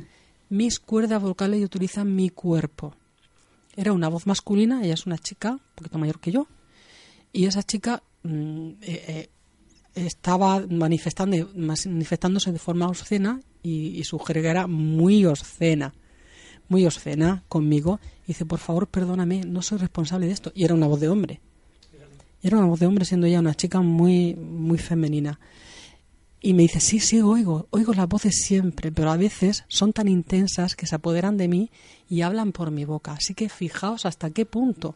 mis cuerdas vocales y utiliza mi cuerpo. Era una voz masculina, ella es una chica, un poquito mayor que yo. Y esa chica mm, eh, eh, estaba manifestando, manifestándose de forma obscena y, y su jerga era muy obscena, muy obscena conmigo. Y dice, por favor, perdóname, no soy responsable de esto. Y era una voz de hombre. Era una voz de hombre siendo ella una chica muy, muy femenina. Y me dice, sí, sí, oigo, oigo las voces siempre, pero a veces son tan intensas que se apoderan de mí y hablan por mi boca. Así que fijaos hasta qué punto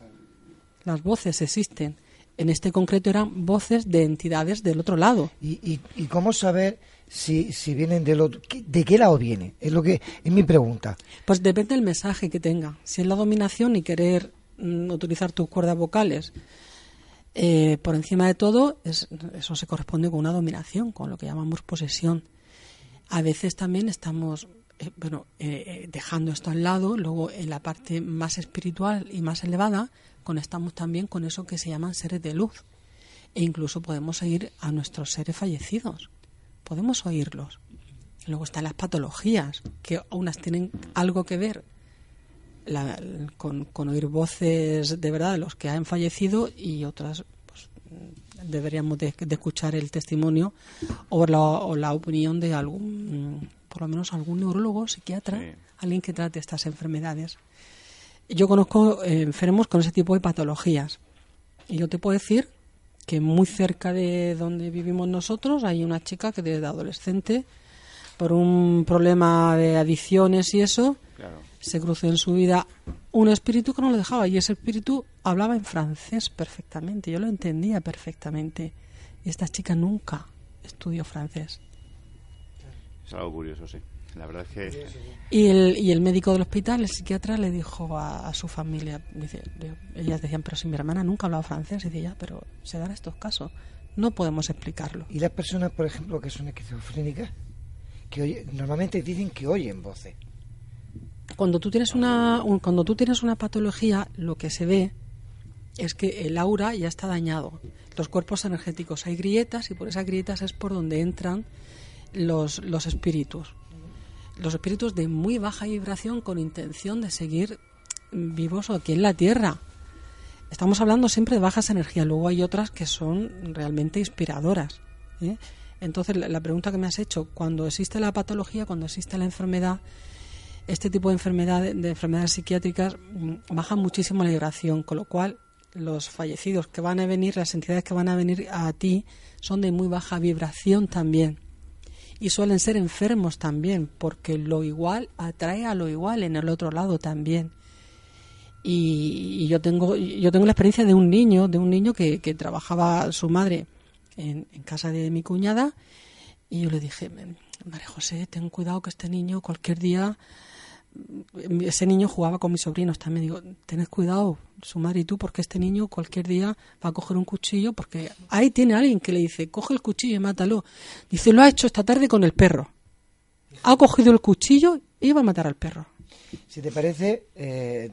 las voces existen. En este concreto eran voces de entidades del otro lado. ¿Y, y, y cómo saber si, si vienen del otro? ¿Qué- ¿De qué lado viene? Es lo que es mi pregunta. Pues depende del mensaje que tenga. Si es la dominación y querer mm, utilizar tus cuerdas vocales eh, por encima de todo, es- eso se corresponde con una dominación, con lo que llamamos posesión. A veces también estamos eh, bueno, eh, eh, dejando esto al lado, luego en la parte más espiritual y más elevada, conectamos también con eso que se llaman seres de luz. E incluso podemos oír a nuestros seres fallecidos. Podemos oírlos. Luego están las patologías, que unas tienen algo que ver la- con, con oír voces de verdad de los que han fallecido y otras pues, deberíamos de, de escuchar el testimonio o la, o la opinión de algún, por lo menos algún neurólogo, psiquiatra, alguien que trate estas enfermedades. Yo conozco enfermos con ese tipo de patologías. Y yo te puedo decir que muy cerca de donde vivimos nosotros hay una chica que desde adolescente por un problema de adicciones y eso se cruzó en su vida un espíritu que no lo dejaba y ese espíritu hablaba en francés perfectamente, yo lo entendía perfectamente y esta chica nunca estudió francés. Es algo curioso, sí. La verdad es que... Y el, y el médico del hospital, el psiquiatra, le dijo a, a su familia, dice, ellas decían, pero si mi hermana nunca hablaba francés, y dice, ya, pero se dan estos casos, no podemos explicarlo. ¿Y las personas, por ejemplo, que son esquizofrénicas? que oye- normalmente dicen que oyen voces. Cuando tú tienes una un- cuando tú tienes una patología, lo que se ve es que el aura ya está dañado. Los cuerpos energéticos hay grietas y por esas grietas es por donde entran los, los espíritus. Los espíritus de muy baja vibración con intención de seguir vivos aquí en la Tierra. Estamos hablando siempre de bajas energías, luego hay otras que son realmente inspiradoras. ¿eh? Entonces, la pregunta que me has hecho, cuando existe la patología, cuando existe la enfermedad, este tipo de, enfermedad, de enfermedades psiquiátricas mm, bajan muchísimo la vibración, con lo cual los fallecidos que van a venir, las entidades que van a venir a ti, son de muy baja vibración también. Y suelen ser enfermos también, porque lo igual atrae a lo igual en el otro lado también. Y, y yo tengo yo tengo la experiencia de un niño, de un niño que, que trabajaba su madre en, en casa de mi cuñada, y yo le dije, María José, ten cuidado que este niño cualquier día ese niño jugaba con mis sobrinos también. Digo, tened cuidado, su madre y tú, porque este niño cualquier día va a coger un cuchillo, porque ahí tiene alguien que le dice, coge el cuchillo y mátalo. Dice, lo ha hecho esta tarde con el perro. Ha cogido el cuchillo y va a matar al perro. Si te parece, eh,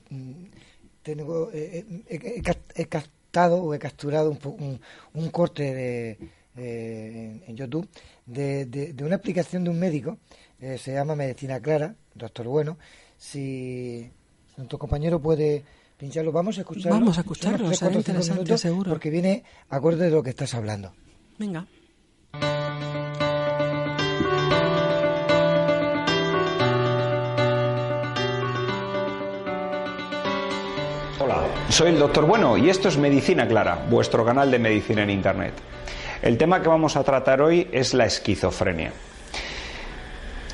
tengo, eh, he, he ca- he captado o he capturado un, un, corte de, eh, en, YouTube de, de- de una aplicación de un médico, eh, se llama Medicina Clara, doctor Bueno. Si nuestro compañero puede pincharlo, vamos a escucharlo. Vamos a escucharlo, tres, será cuatro, cinco interesante, minutos, seguro. Porque viene acorde de lo que estás hablando. Venga. Hola, soy el Doctor Bueno y esto es Medicina Clara, vuestro canal de medicina en Internet. El tema que vamos a tratar hoy es la esquizofrenia.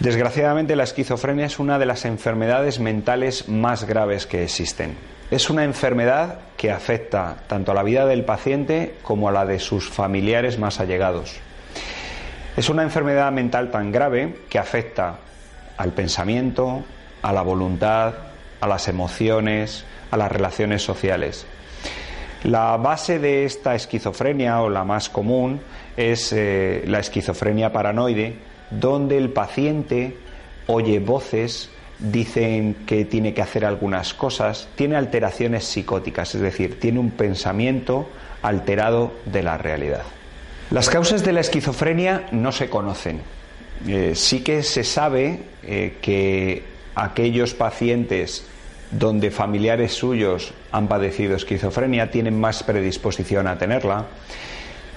Desgraciadamente la esquizofrenia es una de las enfermedades mentales más graves que existen. Es una enfermedad que afecta tanto a la vida del paciente como a la de sus familiares más allegados. Es una enfermedad mental tan grave que afecta al pensamiento, a la voluntad, a las emociones, a las relaciones sociales. La base de esta esquizofrenia, o la más común, es eh, la esquizofrenia paranoide, donde el paciente oye voces, dicen que tiene que hacer algunas cosas, tiene alteraciones psicóticas, es decir, tiene un pensamiento alterado de la realidad. Las causas de la esquizofrenia no se conocen. Eh, sí que se sabe eh, que aquellos pacientes donde familiares suyos han padecido esquizofrenia tienen más predisposición a tenerla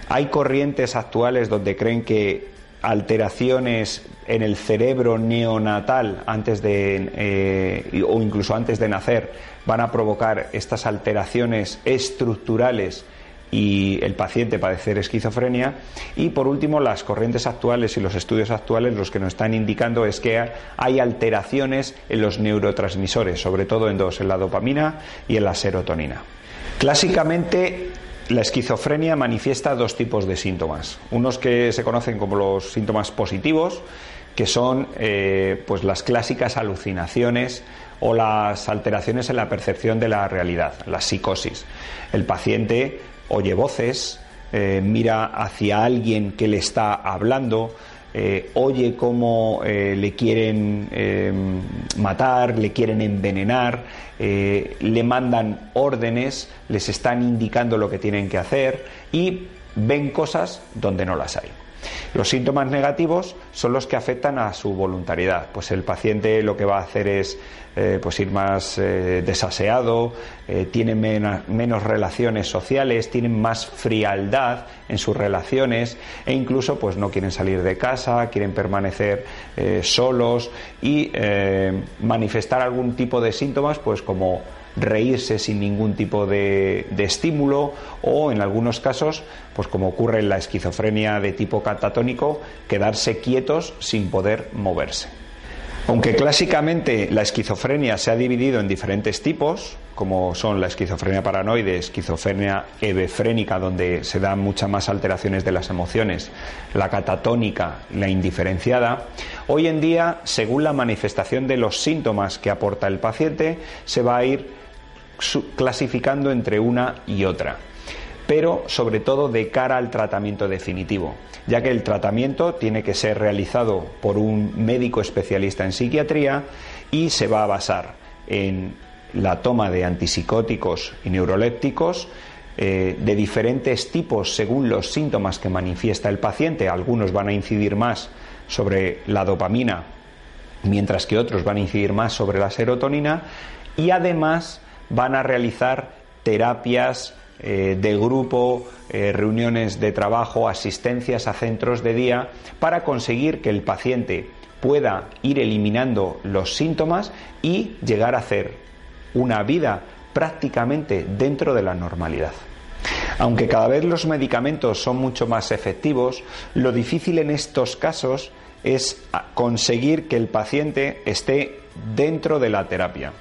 Hay corrientes actuales donde creen que alteraciones en el cerebro neonatal antes de eh, o incluso antes de nacer van a provocar estas alteraciones estructurales y el paciente padecer esquizofrenia. Y por último, las corrientes actuales y los estudios actuales los que nos están indicando es que hay alteraciones en los neurotransmisores, sobre todo en dos, en la dopamina y en la serotonina. Clásicamente, la esquizofrenia manifiesta dos tipos de síntomas. Unos que se conocen como los síntomas positivos, que son eh, pues las clásicas alucinaciones o las alteraciones en la percepción de la realidad, la psicosis. El paciente oye voces, eh, mira hacia alguien que le está hablando, eh, oye cómo eh, le quieren matar, le quieren envenenar, le mandan órdenes, les están indicando lo que tienen que hacer y ven cosas donde no las hay. Los síntomas negativos son los que afectan a su voluntariedad. Pues el paciente lo que va a hacer es eh, pues ir más eh, desaseado, eh, tiene menos relaciones sociales, tienen más frialdad en sus relaciones e incluso pues no quieren salir de casa, quieren permanecer solos y manifestar algún tipo de síntomas pues como reírse sin ningún tipo de, estímulo o en algunos casos, pues como ocurre en la esquizofrenia de tipo catatónico, quedarse quietos sin poder moverse. Aunque clásicamente la esquizofrenia se ha dividido en diferentes tipos, como son la esquizofrenia paranoide, esquizofrenia hebefrénica, donde se dan muchas más alteraciones de las emociones, la catatónica, la indiferenciada, hoy en día, según la manifestación de los síntomas que aporta el paciente, se va a ir clasificando entre una y otra, pero sobre todo de cara al tratamiento definitivo, ya que el tratamiento tiene que ser realizado por un médico especialista en psiquiatría y se va a basar en la toma de antipsicóticos y neurolépticos eh, de diferentes tipos según los síntomas que manifiesta el paciente. Algunos van a incidir más sobre la dopamina, mientras que otros van a incidir más sobre la serotonina y además van a realizar terapias eh, de grupo, eh, reuniones de trabajo, asistencias a centros de día, para conseguir que el paciente pueda ir eliminando los síntomas y llegar a hacer una vida prácticamente dentro de la normalidad. Aunque cada vez los medicamentos son mucho más efectivos, lo difícil en estos casos es conseguir que el paciente esté dentro de la terapia.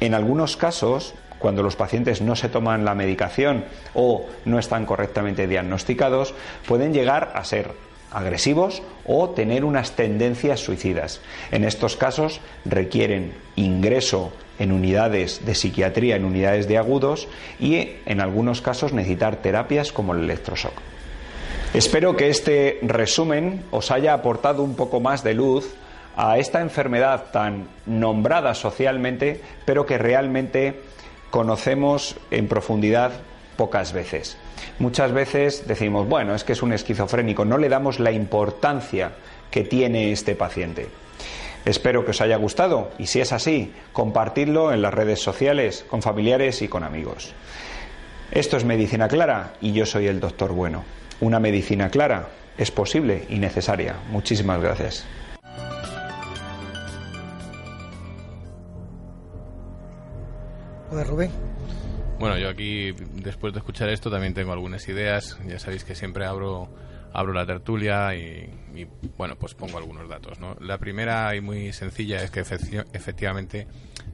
En algunos casos, cuando los pacientes no se toman la medicación o no están correctamente diagnosticados, pueden llegar a ser agresivos o tener unas tendencias suicidas. En estos casos requieren ingreso en unidades de psiquiatría, en unidades de agudos y en algunos casos necesitar terapias como el electroshock. Espero que este resumen os haya aportado un poco más de luz a esta enfermedad tan nombrada socialmente, pero que realmente conocemos en profundidad pocas veces. Muchas veces decimos, bueno, es que es un esquizofrénico, no le damos la importancia que tiene este paciente. Espero que os haya gustado y si es así, compartidlo en las redes sociales, con familiares y con amigos. Esto es Medicina Clara y yo soy el doctor Bueno. Una medicina clara es posible y necesaria. Muchísimas gracias. Rubén. Bueno, yo aquí, después de escuchar esto, también tengo algunas ideas. Ya sabéis que siempre abro, abro la tertulia y, bueno, pues pongo algunos datos. ¿no? La primera y muy sencilla es que efectivamente,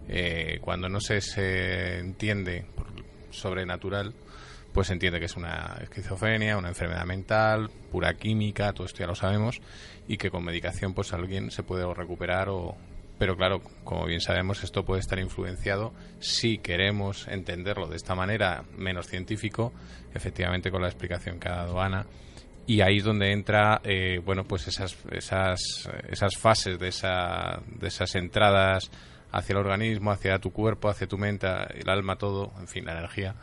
eh, cuando no se, se entiende por sobrenatural, pues se entiende que es una esquizofrenia, una enfermedad mental, pura química, todo esto ya lo sabemos, y que con medicación pues alguien se puede recuperar o, pero claro, como bien sabemos, esto puede estar influenciado si queremos entenderlo de esta manera menos científico, efectivamente con la explicación que ha dado Ana. Y ahí es donde entra, eh, bueno, pues esas, esas, esas fases de, esa, de esas entradas hacia el organismo, hacia tu cuerpo, hacia tu mente, el alma, todo, en fin, la energía.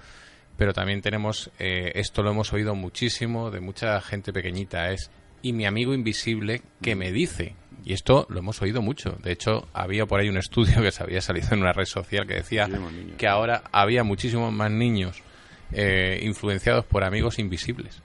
Pero también tenemos, eh, esto lo hemos oído muchísimo de mucha gente pequeñita, es, y mi amigo invisible que me dice, y esto lo hemos oído mucho. De hecho, había por ahí un estudio que se había salido en una red social que decía que ahora había muchísimos más niños eh, influenciados por amigos invisibles.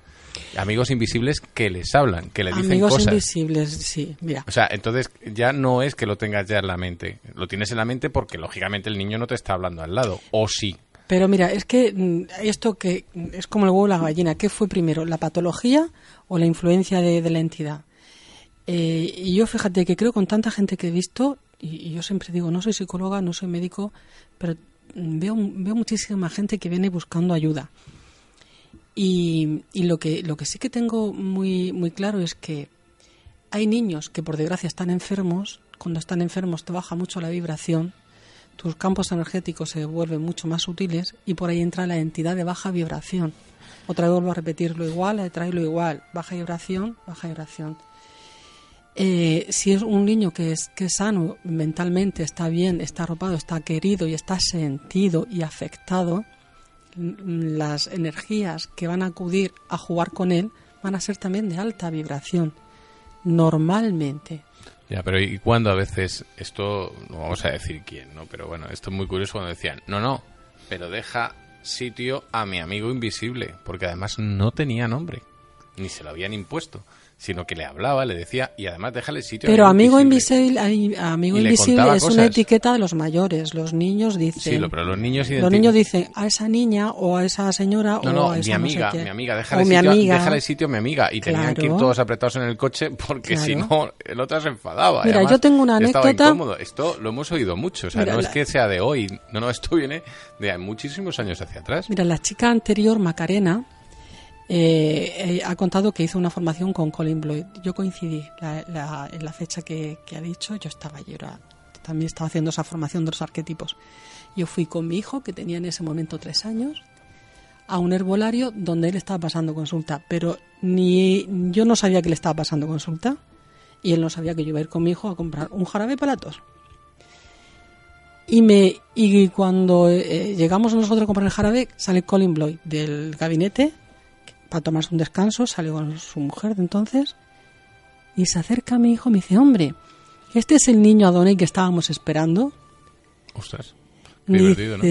Amigos invisibles que les hablan, que le dicen Amigos cosas. invisibles, sí, mira. O sea, entonces ya no es que lo tengas ya en la mente. Lo tienes en la mente porque lógicamente el niño no te está hablando al lado. O sí. Pero mira, es que mm, esto que es como el huevo y la gallina. ¿Qué fue primero, la patología o la influencia de, de la entidad? Eh, y yo fíjate que creo con tanta gente que he visto, y, yo siempre digo, no soy psicóloga, no soy médico, pero veo, veo muchísima gente que viene buscando ayuda. Y, y lo que lo que sí que tengo muy muy claro es que hay niños que por desgracia están enfermos. Cuando están enfermos te baja mucho la vibración, tus campos energéticos se vuelven mucho más sutiles y por ahí entra la entidad de baja vibración. Otra vez vuelvo a repetirlo igual, a traerlo igual, baja vibración, baja vibración. Eh, si es un niño que es, que es sano mentalmente, está bien, está arropado, está querido y está sentido y afectado, mm, las energías que van a acudir a jugar con él van a ser también de alta vibración, normalmente. Ya, pero ¿y cuando a veces esto, no vamos a decir quién, ¿no? Pero bueno, esto es muy curioso cuando decían, no, no, pero deja sitio a mi amigo invisible, porque además no tenía nombre, ni se lo habían impuesto, sino que le hablaba, le decía, y además déjale sitio Pero mi amigo invisible, ay, amigo invisible es una cosas. etiqueta de los mayores. Los niños dicen, Sí, lo- pero los niños los niños dicen a esa niña o a esa señora No, o no, a mi esa no sé amiga, mi amiga, déjale mi sitio, amiga. déjale sitio a mi amiga. Y tenían que ir Claro. todos apretados en el coche [LAUGHS] porque si Claro. no, el otro se enfadaba. Mira, además yo tengo una anécdota- incómodo. Esto lo hemos oído mucho. O sea, Mira, no es la- que sea de hoy. No, no, esto viene de muchísimos años hacia atrás. Mira, la chica anterior, Macarena, eh, eh, ha contado que hizo una formación con Colin Bloyd. Yo coincidí la- la- en la fecha que, que ha dicho. Yo estaba, yo era- también estaba haciendo esa formación de los arquetipos. Yo fui con mi hijo, que tenía en ese momento tres años, a un herbolario donde él estaba pasando consulta. Pero ni yo no sabía que le estaba pasando consulta y él no sabía que yo iba a ir con mi hijo a comprar un jarabe para la tos. Y, me, y cuando eh, llegamos nosotros a comprar el jarabe, sale Colin Bloyd del gabinete para tomarse un descanso, salió con su mujer de entonces y se acerca a mi hijo y me dice, hombre, este es el niño Adonai que estábamos esperando. Ostras. Divertido, ¿no?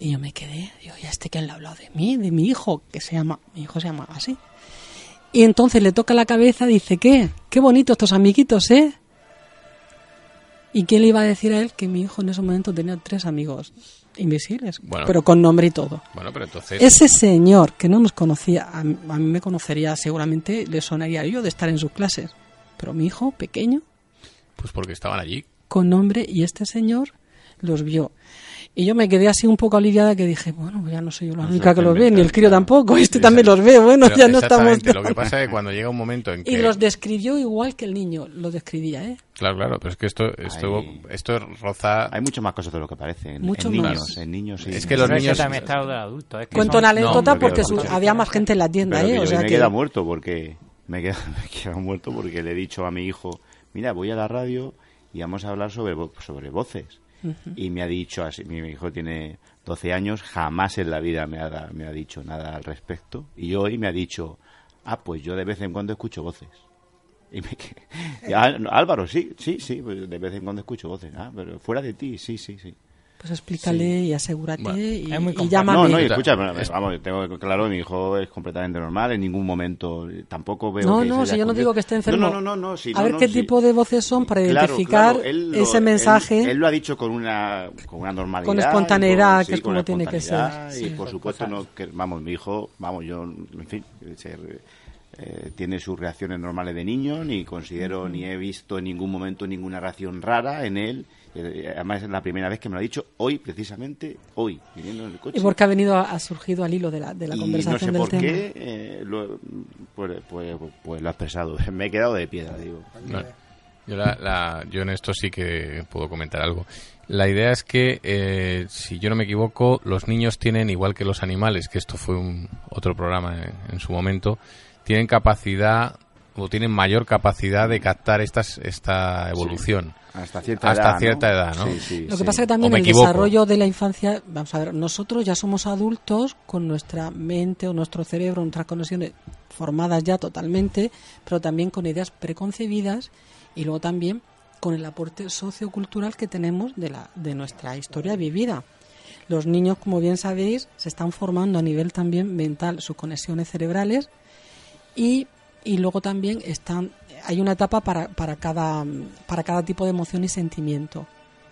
Y yo me quedé, digo, ¿y este que le ha hablado de mí? De mi hijo, que se llama, mi hijo se llama así. Y entonces le toca la cabeza, dice, ¿qué? Qué bonitos estos amiguitos, ¿eh? ¿Y qué le iba a decir a él? Que mi hijo en ese momento tenía tres amigos invisibles, Bueno. pero con nombre y todo. Bueno, pero entonces... Ese señor que no nos conocía, a mí, a mí me conocería seguramente, le sonaría yo de estar en sus clases. Pero mi hijo, pequeño, Pues porque estaban allí. con nombre, y este señor los vio. Y yo me quedé así un poco aliviada que dije, bueno, ya no soy yo la única que los ve, ni el crío tampoco, este también los ve, bueno, Pero ya no estamos... Lo que pasa es que [LAUGHS] cuando llega un momento en que... Y los describió igual que el niño, lo describía, ¿eh? Claro, claro, pero es que esto, esto, esto roza... Hay mucho más cosas de lo que parece. En, Mucho en más. niños, en niños sí. Es que los niños... también está de adultos. Es que Cuento son- la anécdota No, porque su- había más gente en la tienda, Pero ¿eh? que O yo sea me he que... quedado muerto porque me he quedado, [LAUGHS] me he quedado muerto porque le he dicho a mi hijo, mira, voy a la radio y vamos a hablar sobre, vo- sobre voces. Y me ha dicho, así, mi hijo tiene 12 años, jamás en la vida me ha, me ha dicho nada al respecto. Y hoy me ha dicho, ah, pues yo de vez en cuando escucho voces. Y me y, "Ah, no, Álvaro, sí, sí, sí, de vez en cuando escucho voces. Ah, pero fuera de ti, sí, sí, sí. Pues explícale y asegúrate Bueno, y, es muy y llámame. No, no, y escucha, vamos, tengo claro mi hijo es completamente normal, en ningún momento tampoco veo No, que no, si yo no digo que esté enfermo. No, no, no, no, sí, a no, ver no, qué sí. tipo de voces son para Claro, identificar claro, él lo- ese él- mensaje. Él, lo ha dicho con una, con una normalidad. Con espontaneidad, sí, que es con como tiene que ser, Y sí. por supuesto, no, que, vamos, mi hijo, vamos, yo, en fin, se- eh, tiene sus reacciones normales de niño, ni considero, ni he visto en ningún momento ninguna reacción rara en él. Eh, Además, es la primera vez que me lo ha dicho hoy, precisamente, hoy, viniendo en el coche. Y porque ha venido, a- ha surgido al hilo de la, de la Y conversación no sé del por tema. qué, eh, lo, pues, pues, pues lo ha expresado. [LAUGHS] Me he quedado de piedra, digo. No, yo, la- la- yo en esto sí que puedo comentar algo. La idea es que, eh, si yo no me equivoco, los niños tienen, igual que los animales, que esto fue un, otro programa en, en su momento, tienen capacidad o tienen mayor capacidad de captar estas, esta evolución. Hasta cierta Hasta edad, ¿no? cierta edad, ¿no? Sí, sí, Lo que pasa es que también el equivoco. desarrollo de la infancia, vamos a ver, nosotros ya somos adultos con nuestra mente o nuestro cerebro, nuestras conexiones formadas ya totalmente, pero también con ideas preconcebidas y luego también con el aporte sociocultural que tenemos de, la, de nuestra historia vivida. Los niños, como bien sabéis, se están formando a nivel también mental sus conexiones cerebrales Y, y luego también están, hay una etapa para, para, cada, para cada tipo de emoción y sentimiento.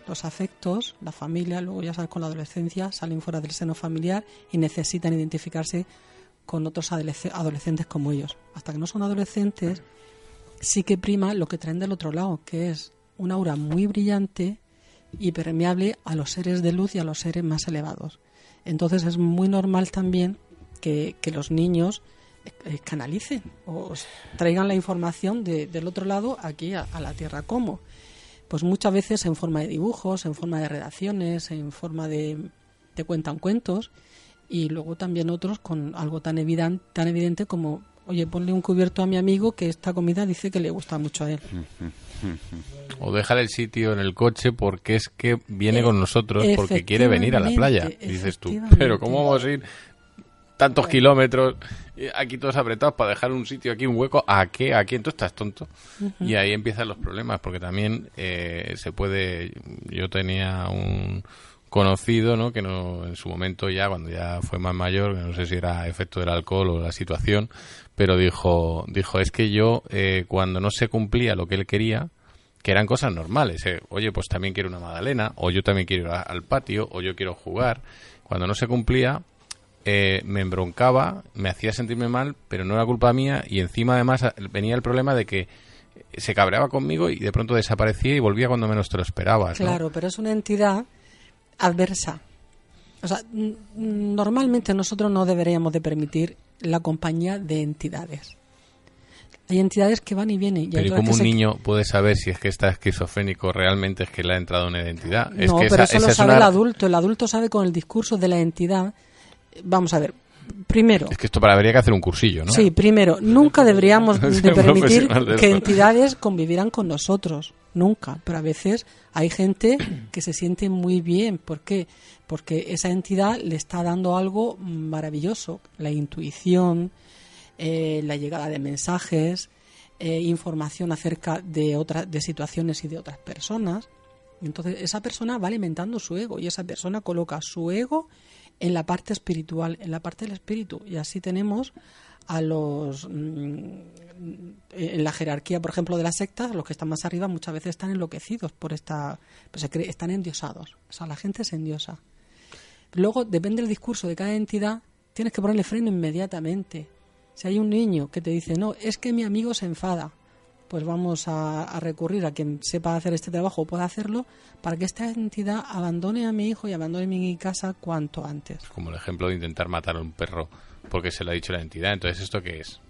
Los afectos, la familia, luego ya sabes, con la adolescencia salen fuera del seno familiar y necesitan identificarse con otros adolescentes como ellos. Hasta que no son adolescentes, sí que prima lo que traen del otro lado, que es una aura muy brillante y permeable a los seres de luz y a los seres más elevados. Entonces es muy normal también que, los niños canalicen o traigan la información del otro lado aquí a, la Tierra. ¿Cómo? Pues muchas veces en forma de dibujos, en forma de redacciones, en forma de te cuentan cuentos y luego también otros con algo tan evidente, tan evidente como oye, ponle un cubierto a mi amigo que esta comida dice que le gusta mucho a él. [LAUGHS] O déjale el sitio en el coche porque es que viene con nosotros porque quiere venir a la playa. Dices tú, pero ¿cómo vamos a ir tantos kilómetros aquí todos apretados para dejar un sitio aquí, un hueco? ¿A qué? ¿A quién? Tú estás tonto. Y ahí empiezan los problemas porque también eh, se puede... Yo tenía un conocido, ¿no? Que no, en su momento ya, cuando ya fue más mayor, no sé si era efecto del alcohol o la situación, pero dijo, dijo, es que yo, eh, cuando no se cumplía lo que él quería, que eran cosas normales, eh, oye, pues también quiero una magdalena, o yo también quiero ir al patio, o yo quiero jugar, cuando no se cumplía, eh, me embroncaba, me hacía sentirme mal, pero no era culpa mía, y encima además venía el problema de que se cabreaba conmigo y de pronto desaparecía y volvía cuando menos te lo esperabas. Claro, pero es una entidad adversa. O sea, normalmente nosotros no deberíamos de permitir la compañía de entidades. Hay entidades que van y vienen. Y pero ¿cómo un niño puede saber si es que está esquizofrénico realmente es que le ha entrado una identidad? No, pero eso lo sabe el adulto. El adulto sabe con el discurso de la entidad. Vamos a ver, primero. Es que esto para habría que hacer un cursillo, ¿no? Sí, primero, nunca deberíamos [LAUGHS] de permitir que entidades convivieran con nosotros, nunca. Pero a veces hay gente [CLEARS THROAT] que se siente muy bien. ¿Por qué? Porque esa entidad le está dando algo maravilloso, la intuición, eh, la llegada de mensajes, eh, información acerca de otras de situaciones y de otras personas. Entonces esa persona va alimentando su ego y esa persona coloca su ego en la parte espiritual, en la parte del espíritu. Y así tenemos a los mm, en la jerarquía, por ejemplo, de las sectas, los que están más arriba muchas veces están enloquecidos por esta, pues se cree, están endiosados. O sea, la gente se endiosa. Luego, depende del discurso de cada entidad, tienes que ponerle freno inmediatamente. Si hay un niño que te dice, no, es que mi amigo se enfada, pues vamos a, recurrir a quien sepa hacer este trabajo o pueda hacerlo para que esta entidad abandone a mi hijo y abandone mi casa cuanto antes. Como el ejemplo de intentar matar a un perro porque se lo ha dicho la entidad. Entonces, ¿esto qué es?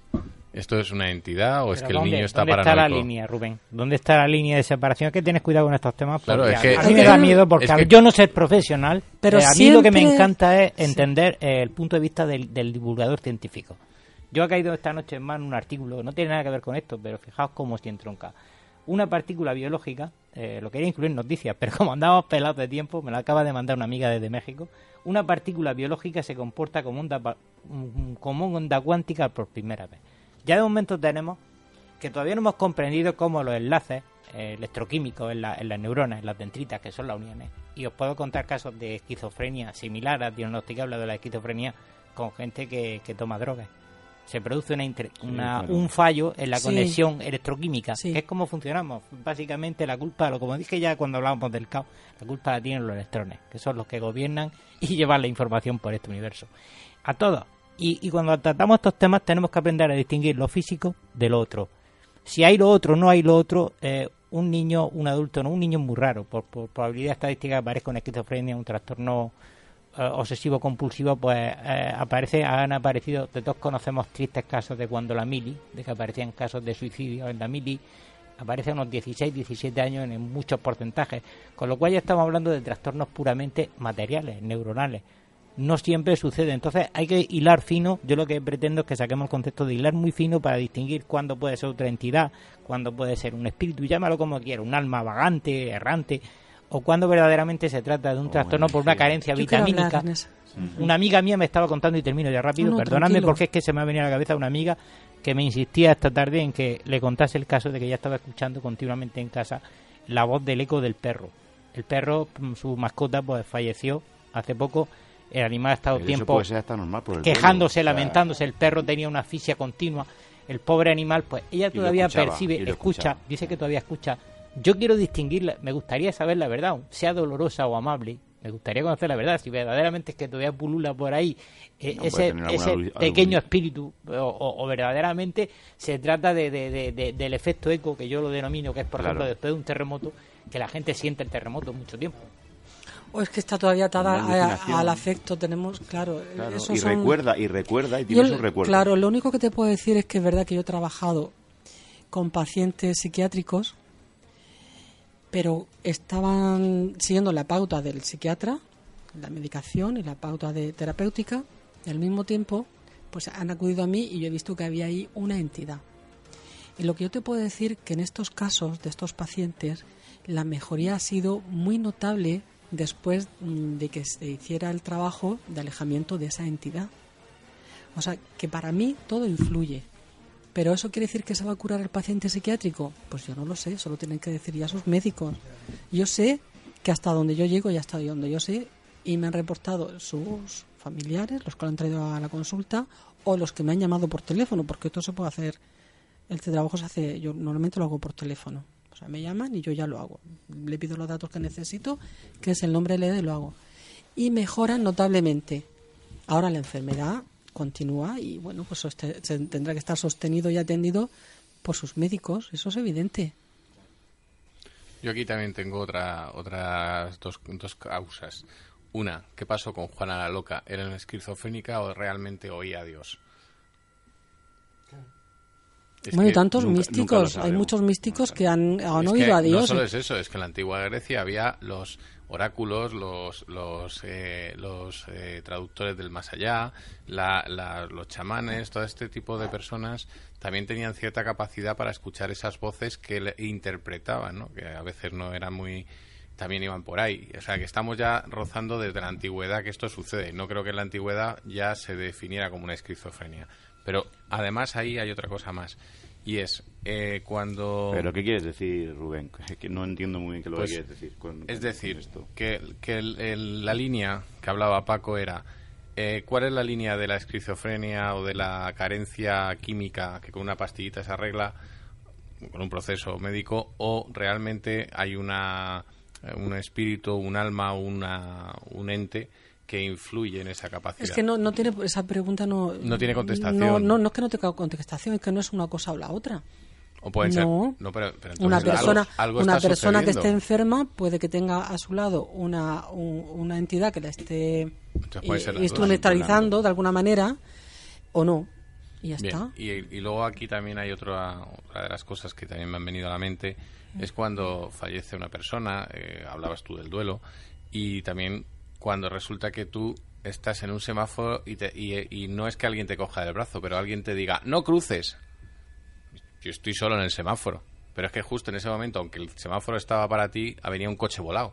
¿Esto es una entidad o es que el niño está ¿dónde está la línea, Rubén? ¿Dónde está la línea de separación? que tienes cuidado con estos temas. Porque a, mí me da miedo porque yo no soy profesional, pero eh, a mí lo que me encanta es entender eh, el punto de vista del, divulgador científico. Yo he caído esta noche en mano un artículo, no tiene nada que ver con esto, pero fijaos cómo se entronca. Una partícula biológica, eh, lo quería incluir en noticias, [LAUGHS] pero como andamos pelados de tiempo, me la acaba de mandar una amiga desde México, una partícula biológica se comporta como onda, como onda cuántica por primera vez. Ya de momento tenemos que todavía no hemos comprendido cómo los enlaces eh, electroquímicos en, las neuronas, en las dendritas, que son las uniones, y os puedo contar casos de esquizofrenia similar a diagnosticable de la esquizofrenia con gente que, toma drogas. Se produce una, un fallo en la conexión electroquímica, que es como funcionamos. Básicamente la culpa, lo como dije ya cuando hablábamos del caos, la culpa la tienen los electrones, que son los que gobiernan [LAUGHS] y llevan la información por este universo. A todos, y, cuando tratamos estos temas tenemos que aprender a distinguir lo físico de lo otro. Si hay lo otro, no hay lo otro, eh, un niño, un adulto, no, un niño es muy raro. Por, probabilidad estadística aparece con esquizofrenia, un trastorno obsesivo compulsivo, pues eh, aparece, han aparecido, de todos conocemos tristes casos de cuando la mili, de que aparecían casos de suicidio en la mili, aparece a unos 16, 17 años en muchos porcentajes, con lo cual ya estamos hablando de trastornos puramente materiales, neuronales no siempre sucede. Entonces hay que hilar fino. Yo lo que pretendo es que saquemos el concepto de hilar muy fino para distinguir cuándo puede ser otra entidad, cuándo puede ser un espíritu, llámalo como quiera, un alma vagante, errante, o cuando verdaderamente se trata de un trastorno por una carencia vitamínica. Una amiga mía me estaba contando y termino ya rápido, perdonadme porque es que se me ha venido a la cabeza una amiga que me insistía esta tarde en que le contase el caso de que ella estaba escuchando continuamente en casa la voz del eco del perro. El perro, mm, su mascota, pues falleció hace poco el animal ha estado tiempo quejándose, lamentándose, el perro tenía una asfixia continua. el pobre animal, pues ella todavía percibe, escucha, dice que todavía escucha. Yo quiero distinguirla, me gustaría saber la verdad, sea dolorosa o amable. Me gustaría conocer la verdad, si verdaderamente es que todavía pulula por ahí eh, No, ese, ese pequeño algún- espíritu, o, o- o verdaderamente se trata de, de- de- de- del efecto eco, que yo lo denomino, que es, por Claro. ejemplo, después de un terremoto, que la gente siente el terremoto mucho tiempo. O es que está todavía atada a- al afecto. Tenemos, claro, y son- recuerda, y recuerda, y tiene sus recuerdos. Claro, lo único que te puedo decir es que es verdad que yo he trabajado con pacientes psiquiátricos, pero estaban siguiendo la pauta del psiquiatra, la medicación y la pauta de terapéutica, y al mismo tiempo pues han acudido a mí y yo he visto que había ahí una entidad. Y lo que yo te puedo decir que en estos casos de estos pacientes la mejoría ha sido muy notable después mm, de que se hiciera el trabajo de alejamiento de esa entidad. O sea, que para mí todo influye. ¿Pero eso quiere decir que se va a curar el paciente psiquiátrico? Pues yo no lo sé, solo tienen que decir ya sus médicos. Yo sé que hasta donde yo llego y hasta donde yo sé, y me han reportado sus familiares, los que lo han traído a la consulta, o los que me han llamado por teléfono, porque esto se puede hacer, el trabajo se hace, yo normalmente lo hago por teléfono. O sea, me llaman y yo ya lo hago. Le pido los datos que necesito, que es el nombre LED y lo hago. Y mejoran notablemente. Ahora la enfermedad continúa y bueno, pues soste- tendrá que estar sostenido y atendido por sus médicos, eso es evidente. Yo aquí también tengo otra, otras dos, dos causas. Una, ¿qué pasó con Juana la Loca? ¿Era una esquizofrénica o realmente oía a Dios? Es bueno, tantos nunca- nunca lo místicos, hay muchos místicos que han, han oído que a Dios. No solo es eso, es que en la antigua Grecia había los oráculos, los los eh, los eh, traductores del más allá, la- la- los chamanes, todo este tipo de personas también tenían cierta capacidad para escuchar esas voces que le interpretaban, ¿no? que a veces no eran muy también iban por ahí. O sea, que estamos ya rozando desde la antigüedad que esto sucede. No creo que en la antigüedad ya se definiera como una esquizofrenia. Pero además ahí hay otra cosa más. Y es eh, cuando... ¿Pero qué quieres decir, Rubén? [LAUGHS] Es que no entiendo muy bien qué lo Pues, que quieres decir. con- es decir, esto. que, que el- el- la línea que hablaba Paco era eh, ¿cuál es la línea de la esquizofrenia o de la carencia química que con una pastillita se arregla con un proceso médico o realmente hay una un espíritu, un alma, una, un ente que influye en esa capacidad? Es que no, no tiene esa pregunta no No tiene contestación. No, no, no es que no tenga contestación, es que no es una cosa o la otra. O puede ser. No. No, pero- pero una persona, algo- algo una persona que esté enferma puede que tenga a su lado una, un- una entidad que la esté eh, instrumentalizando de alguna manera o no. Y ya Bien, está. Y, y luego aquí también hay otra, otra de las cosas que también me han venido a la mente, es cuando fallece una persona, eh, hablabas tú del duelo, y también cuando resulta que tú estás en un semáforo y, te- y, no es que alguien te coja del brazo, pero alguien te diga, no cruces. Yo estoy solo en el semáforo. Pero es que justo en ese momento, aunque el semáforo estaba para ti, venía un coche volado.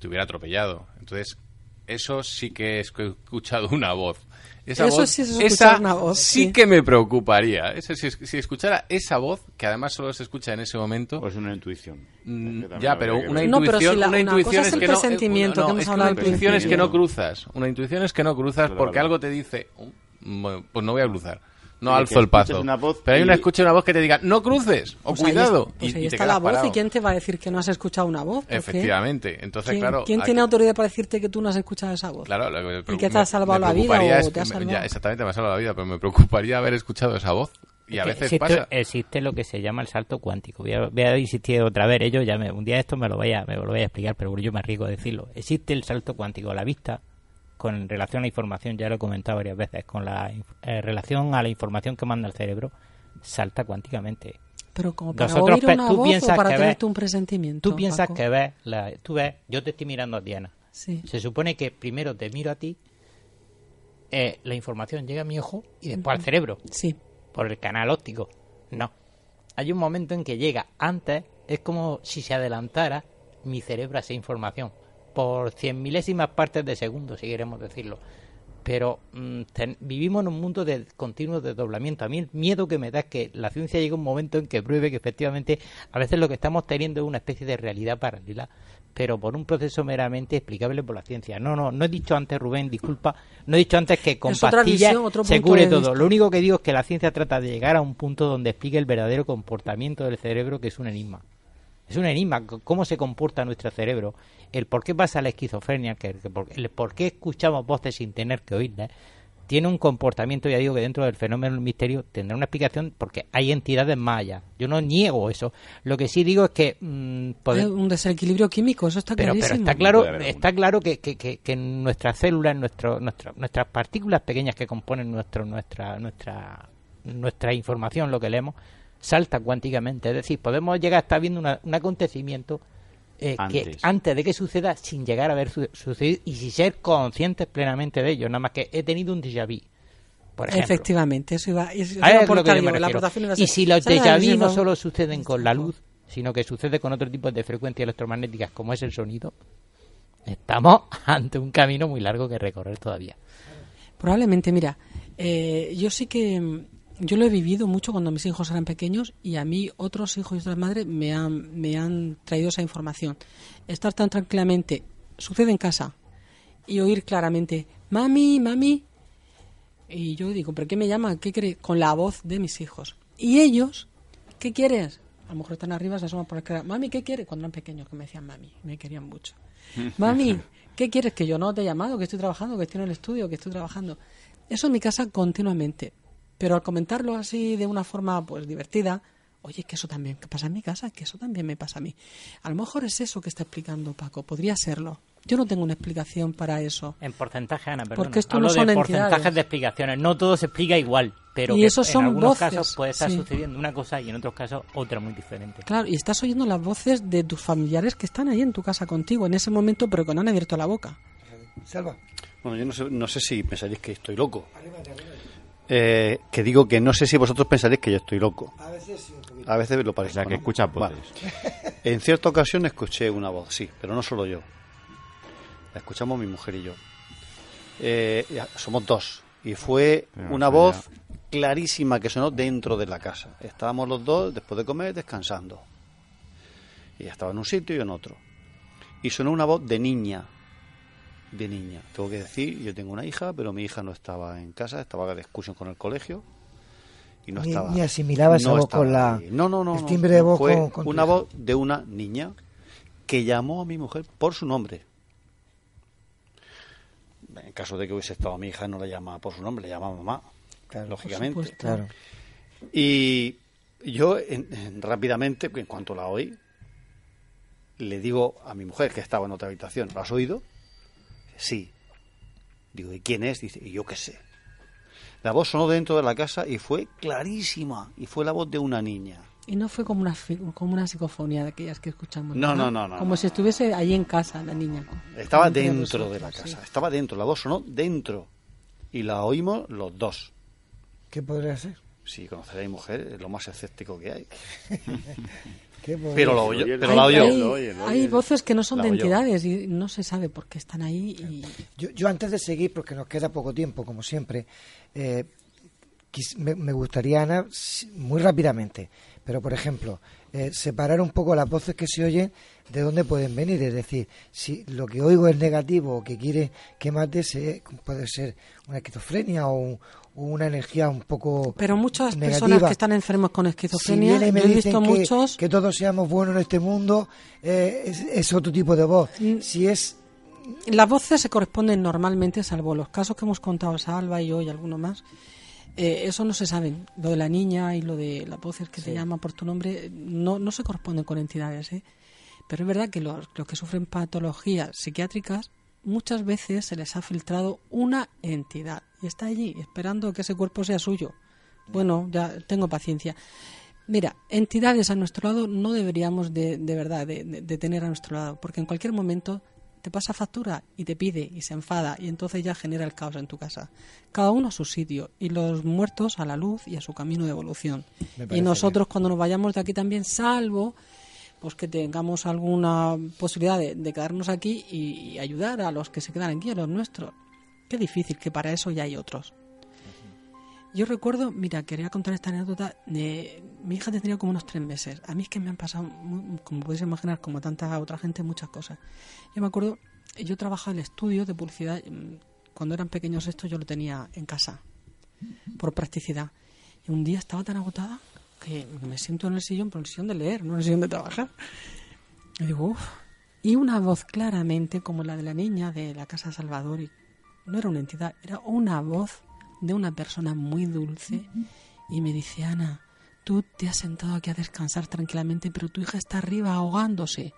Te hubiera atropellado. Entonces, eso sí que he escuchado una voz. Esa Eso voz, sí es escuchar esa una voz, sí sí. que me preocuparía. Eso, si, si escuchara esa voz, que además solo se escucha en ese momento. Pues una intuición. Mm, ya, pero una ver. No, pero intuición, si la- una una intuición cosa es el que no- presentimiento no, que hemos es hablado una intuición es que no cruzas. Una intuición es que no cruzas Claro, porque algo te dice, "Oh, bueno, pues no voy a cruzar. No alzo el paso. una voz pero hay una escucha una voz que te diga, no cruces, o Pues cuidado. pues y, ahí y te está la voz. parado. ¿Y quién te va a decir que no has escuchado una voz? Efectivamente. Entonces, ¿Quién, claro. quién aquí- tiene autoridad para decirte que tú no has escuchado esa voz? Claro, lo que me ¿Y que te ha salvado la vida o te ha que me- salvado? ya, exactamente, me ha salvado la vida, pero me preocuparía haber escuchado esa voz. Y a veces existe, pasa. existe lo que se llama el salto cuántico. Voy a, voy a insistir otra vez. Ellos ya me, un día esto me lo voy a, me lo voy a explicar, pero yo me arriesgo a decirlo. Existe el salto cuántico a la vista con relación a la información, ya lo he comentado varias veces, con la eh, relación a la información que manda el cerebro, salta cuánticamente. Pero como para Nosotros oír pe- una tú voz piensas o para que tener ves- un presentimiento. Tú piensas Paco? que ves, la, tú ves, yo te estoy mirando a Diana. Sí. Se supone que primero te miro a ti, eh, la información llega a mi ojo y después al cerebro. Sí. Por el canal óptico. No. Hay un momento en que llega antes, es como si se adelantara mi cerebro a esa información. Por cien milésimas partes de segundo, si queremos decirlo. pero mm, ten- vivimos en un mundo de continuo desdoblamiento. A mí el miedo que me da es que la ciencia llegue a un momento en que pruebe que efectivamente a veces lo que estamos teniendo es una especie de realidad paralela, pero por un proceso meramente explicable por la ciencia. No, no, no he dicho antes, Rubén, disculpa, no he dicho antes que con pastillas visión, se cure todo. Lo único que digo es que la ciencia trata de llegar a un punto donde explique el verdadero comportamiento del cerebro, que es un enigma. Es un enigma, cómo se comporta nuestro cerebro, el por qué pasa la esquizofrenia, que, que por, el por qué escuchamos voces sin tener que oírlas, tiene un comportamiento, ya digo, que dentro del fenómeno del misterio tendrá una explicación porque hay entidades más allá. Yo no niego eso. Lo que sí digo es que... mm, Hay un desequilibrio químico, eso está pero, pero clarísimo. está claro, está claro que, que, que, nuestras células, nuestro, nuestro- nuestras partículas pequeñas que componen nuestro, nuestra, nuestra, nuestra información, lo que leemos, salta cuánticamente. Es decir, podemos llegar a estar viendo una- un acontecimiento eh, que Antes. antes de que suceda, sin llegar a haber su- sucedido y sin ser conscientes plenamente de ello. Nada más que he tenido un déjà vu. Por ejemplo. Efectivamente, eso iba, eso iba ver, a lo que la aportación iba a Y si los déjà vu no solo suceden con la luz, sino que sucede con otro tipo de frecuencias electromagnéticas como es el sonido, estamos [LAUGHS] ante un camino muy largo que recorrer todavía. Probablemente, mira, eh, yo sí que mm, yo lo he vivido mucho cuando mis hijos eran pequeños y a mí otros hijos y otras madres me han, me han traído esa información. Estar tan tranquilamente, sucede en casa, y oír claramente, mami, mami, y yo digo, ¿pero qué me llama? ¿Qué quiere? Con la voz de mis hijos. Y ellos, ¿qué quieres? A lo mejor están arriba, se asoman por la. Mami, ¿qué quieres? Cuando eran pequeños, que me decían mami, me querían mucho. [LAUGHS] Mami, ¿qué quieres? Que yo no te he llamado, que estoy trabajando, que estoy en el estudio, que estoy trabajando. Eso en mi casa continuamente. Pero al comentarlo así de una forma pues divertida, oye, que eso también que pasa en mi casa, que eso también me pasa a mí. A lo mejor es eso que está explicando Paco, podría serlo. Yo no tengo una explicación para eso. En porcentaje, Ana, perdona. Porque esto Hablo no son de entidades. porcentajes de explicaciones. No todo se explica igual, pero Y que esos en son algunos voces, casos puede estar sí. sucediendo una cosa y en otros casos otra muy diferente. Claro, y estás oyendo las voces de tus familiares que están ahí en tu casa contigo en ese momento, pero que no han abierto la boca. Salva. Bueno, yo no sé, no sé si pensaréis que estoy loco. Eh, que digo que no sé si vosotros pensaréis que yo estoy loco. A veces sí. A veces lo parece. O sea, que escuchas voces. [LAUGHS] En cierta ocasión escuché una voz, sí, pero no solo yo. La escuchamos mi mujer y yo. Eh, somos dos. Y fue Pero, una voz clarísima que sonó dentro de la casa. Estábamos los dos, después de comer, descansando. Y ella estaba en un sitio y yo en otro. Y sonó una voz de niña. De niña. Tengo que decir, yo tengo una hija, pero mi hija no estaba en casa, estaba de excursión con el colegio. Y no Ni- estaba. ni asimilaba esa no voz con la- ahí. No, no, no. el no, timbre de voz fue con- una voz de una niña que llamó a mi mujer por su nombre. En caso de que hubiese estado mi hija, no la llamaba por su nombre, le llamaba mamá, lógicamente. supuesto. Claro. Y yo, en- en- rápidamente, en cuanto la oí, le digo a mi mujer, que estaba en otra habitación, ¿lo has oído? Sí. Digo, ¿y quién es? Dice, ¿y yo qué sé? La voz sonó dentro de la casa y fue clarísima, y fue la voz de una niña. Y no fue como una, como una psicofonía de aquellas que escuchamos. No, no, no, no, Como no. si estuviese ahí en casa la niña. Estaba dentro de vosotros, la sí. casa, estaba dentro, la voz sonó dentro. Y la oímos los dos. ¿Qué podría ser? Si conocer a mi mujer es lo más escéptico que hay. [LAUGHS] ¿Qué podría pero lo pero la oyó. hay- hay voces que no son La de entidades y no se sabe por qué están ahí. Y... Yo, yo antes de seguir, porque nos queda poco tiempo, como siempre, eh, quis- me, me gustaría, Ana, muy rápidamente, pero por ejemplo, eh, separar un poco las voces que se oyen de dónde pueden venir. Es decir, si lo que oigo es negativo o que quiere que mate, se, puede ser una esquizofrenia o, un- o una energía un poco. Pero muchas negativa. personas que están enfermos con esquizofrenia, me yo he visto que, muchos. que todos seamos buenos en este mundo, eh, es, es otro tipo de voz. Mm. Si es Las voces se corresponden normalmente, salvo los casos que hemos contado Salva y yo y alguno más. Eh, eso no se saben. Lo de la niña y lo de las voces que te Sí. llaman por tu nombre no, no se corresponden con entidades. ¿eh? Pero es verdad que los, los que sufren patologías psiquiátricas muchas veces se les ha filtrado una entidad y está allí esperando que ese cuerpo sea suyo. Bueno, ya tengo paciencia. Mira, entidades a nuestro lado no deberíamos de, de verdad de, tener a nuestro lado, porque en cualquier momento te pasa factura y te pide y se enfada y entonces ya genera el caos en tu casa. Cada uno a su sitio y los muertos a la luz y a su camino de evolución. Y nosotros cuando nos vayamos de aquí también, salvo pues que tengamos alguna posibilidad de, de quedarnos aquí y, y ayudar a los que se quedan aquí, a los nuestros. Qué difícil, que para eso ya hay otros. Yo recuerdo, mira, quería contar esta anécdota. De, mi hija tendría como unos tres meses. A mí es que me han pasado, como podéis imaginar, como tanta otra gente, muchas cosas. Yo me acuerdo, yo trabajaba en el estudio de publicidad. mm, Cuando eran pequeños estos, yo lo tenía en casa, por practicidad. Y un día estaba tan agotada que me siento en el sillón, pero en el sillón de leer, no en el sillón de trabajar. Y digo, uff. Y una voz claramente, como la de la niña de la Casa de Salvador, y no era una entidad, era una voz de una persona muy dulce. Y me dice, Ana, tú te has sentado aquí a descansar tranquilamente, pero tu hija está arriba ahogándose.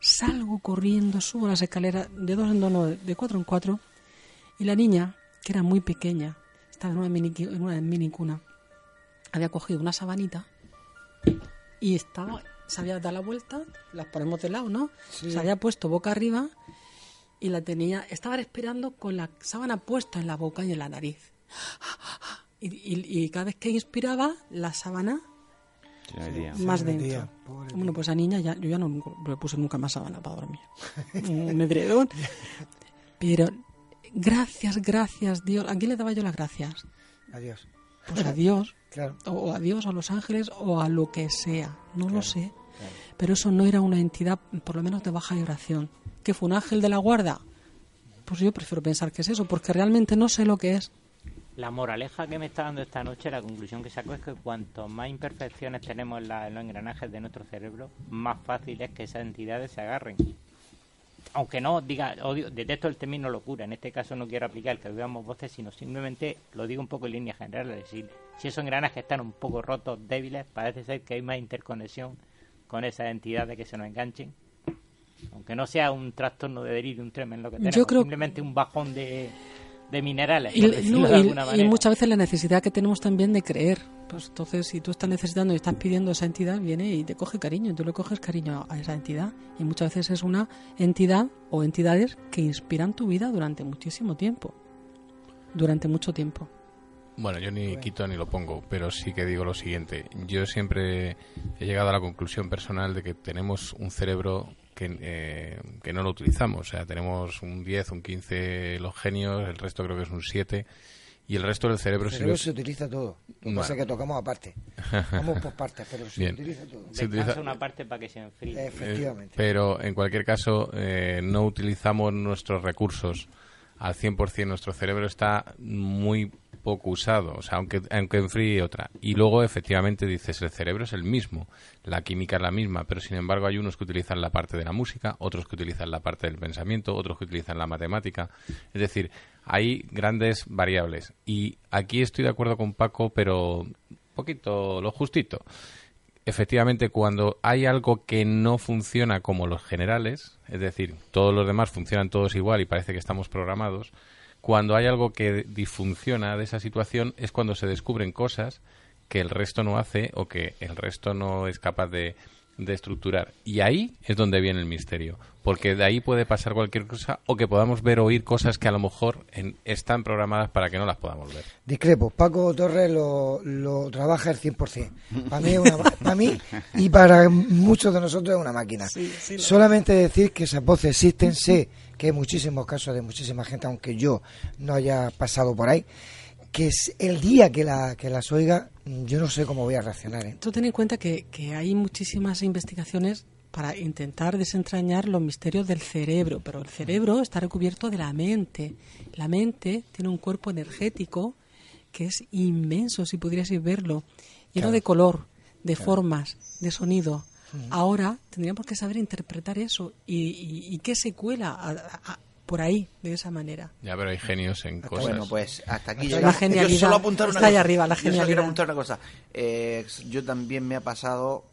Salgo corriendo, subo las escaleras de dos en dos, no, de cuatro en cuatro. Y la niña, que era muy pequeña, estaba en una mini, en una mini cuna, había cogido una sabanita y estaba, se había dado la vuelta, las ponemos de lado, ¿no? Sí. Se había puesto boca arriba y la tenía, estaba respirando con la sábana puesta en la boca y en la nariz. Y, y- y cada vez que inspiraba, la sábana más dentro. Bueno, pues a niña ya, yo ya no le puse nunca más sábana para dormir. Un edredón. Pero gracias, gracias, Dios. ¿A quién le daba yo las gracias? Adiós. Pues a Dios. Claro. O a Dios, a los ángeles, o a lo que sea. No lo sé. Pero eso no era una entidad, por lo menos de baja vibración. ¿Que fue un ángel de la guarda? Pues yo prefiero pensar que es eso, porque realmente no sé lo que es. La moraleja que me está dando esta noche, la conclusión que saco es que cuanto más imperfecciones tenemos en, la- en los engranajes de nuestro cerebro, más fácil es que esas entidades se agarren. Aunque no diga, odio, detesto el término locura, en este caso no quiero aplicar que oigamos voces, sino simplemente lo digo un poco en líneas generales. Es decir, si esos engranajes están un poco rotos, débiles, parece ser que hay más interconexión con esas entidades que se nos enganchen. Aunque no sea un trastorno de delirium tremens lo que Yo tenemos, creo- simplemente un bajón de, de minerales, Y, no, de muchas veces la necesidad que tenemos también de creer. Pues entonces, si tú estás necesitando y estás pidiendo esa entidad, viene y te coge cariño. y Tú le coges cariño a esa entidad. Y muchas veces es una entidad o entidades que inspiran tu vida durante muchísimo tiempo. Durante mucho tiempo. Bueno, yo ni quito ni lo pongo, pero sí que digo lo siguiente. Yo siempre he llegado a la conclusión personal de que tenemos un cerebro que, eh, que no lo utilizamos. O sea, tenemos un 10, un 15 los genios, el resto creo que es un 7. Y el resto del cerebro, El cerebro se utiliza todo. Lo que Bueno. pasa es que tocamos aparte. Vamos por partes, pero se Bien. utiliza todo. Se utiliza- una parte para que se enfríe. Efectivamente. Eh, pero en cualquier caso, eh, no utilizamos nuestros recursos al 100%. Nuestro cerebro está muy poco usado, o sea, aunque, aunque enfríe otra. Y luego, efectivamente, dices, el cerebro es el mismo, la química es la misma, pero sin embargo hay unos que utilizan la parte de la música, otros que utilizan la parte del pensamiento, otros que utilizan la matemática. Es decir, hay grandes variables. Y aquí estoy de acuerdo con Paco, pero poquito lo justito efectivamente cuando hay algo que no funciona como los generales, es decir, todos los demás funcionan todos igual y parece que estamos programados, cuando hay algo que disfunciona de esa situación es cuando se descubren cosas que el resto no hace o que el resto no es capaz de, de estructurar. Y ahí es donde viene el misterio, porque de ahí puede pasar cualquier cosa o que podamos ver o oír cosas que a lo mejor en- están programadas para que no las podamos ver. Discrepo. Paco Torres lo, lo trabaja al 100%. Para mí, es una, ma- para mí y para muchos de nosotros es una máquina. Sí, sí, lo- Solamente decir que esas voces existen. Sé que hay muchísimos casos de muchísima gente, aunque yo no haya pasado por ahí, que es el día que, la, que las oiga, yo no sé cómo voy a reaccionar. ¿eh? Tú ten en cuenta que, que hay muchísimas investigaciones para intentar desentrañar los misterios del cerebro, pero el cerebro está recubierto de la mente. La mente tiene un cuerpo energético que es inmenso, si pudierais verlo, lleno Claro. de color, de Claro. formas, de sonido. Ahora tendríamos que saber interpretar eso y, y- y qué se cuela a- a- por ahí de esa manera. Ya, pero hay genios en cosas. Bueno, pues hasta aquí Hasta llegamos. la genialidad Yo solo apuntar una está ahí cosa. arriba, la Yo solo quiero apuntar una cosa. Eh, yo también me ha pasado,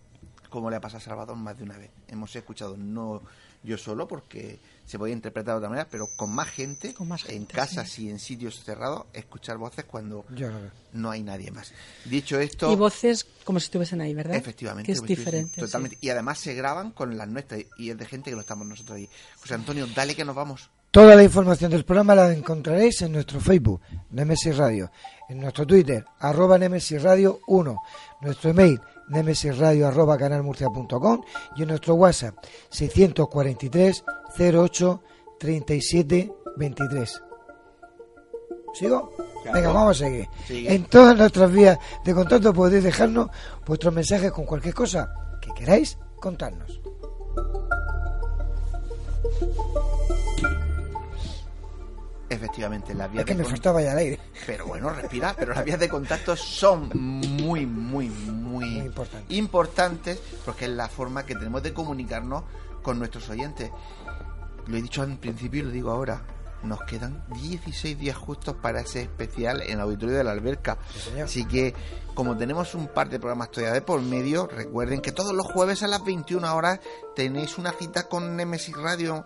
como le ha pasado a Salvador más de una vez. Hemos escuchado, no yo solo, porque se podía interpretar de otra manera, pero con más gente, en casas y en sitios cerrados, escuchar voces cuando Yo lo no hay nadie más. Dicho esto... Y voces como si estuviesen ahí, ¿verdad? Efectivamente, Que es pues, sí, diferente. Totalmente. Y además se graban con las nuestras y es de gente que no estamos nosotros ahí. José Antonio, dale que nos vamos. Toda la información del programa la encontraréis en nuestro Facebook, Nemesis Radio, en nuestro Twitter, arroba Nemesis Radio 1, nuestro email, nemesisradio arroba canalmurcia.com y en nuestro WhatsApp, 643 08 37 23. ¿Sigo? Claro. Venga, vamos a seguir. Sigue. En todas nuestras vías de contacto podéis dejarnos vuestros mensajes con cualquier cosa que queráis contarnos. Efectivamente, las vías Es que de me faltaba ya el aire. Pero bueno, respira. Pero las vías de contacto son muy, muy, muy, importantes porque es la forma que tenemos de comunicarnos con nuestros oyentes. Lo he dicho al principio y lo digo ahora. Nos quedan 16 días justos para ese especial en el auditorio de la alberca. Así que, como tenemos un par de programas todavía de por medio, recuerden que todos los jueves a las 21 horas tenéis una cita con Nemesis Radio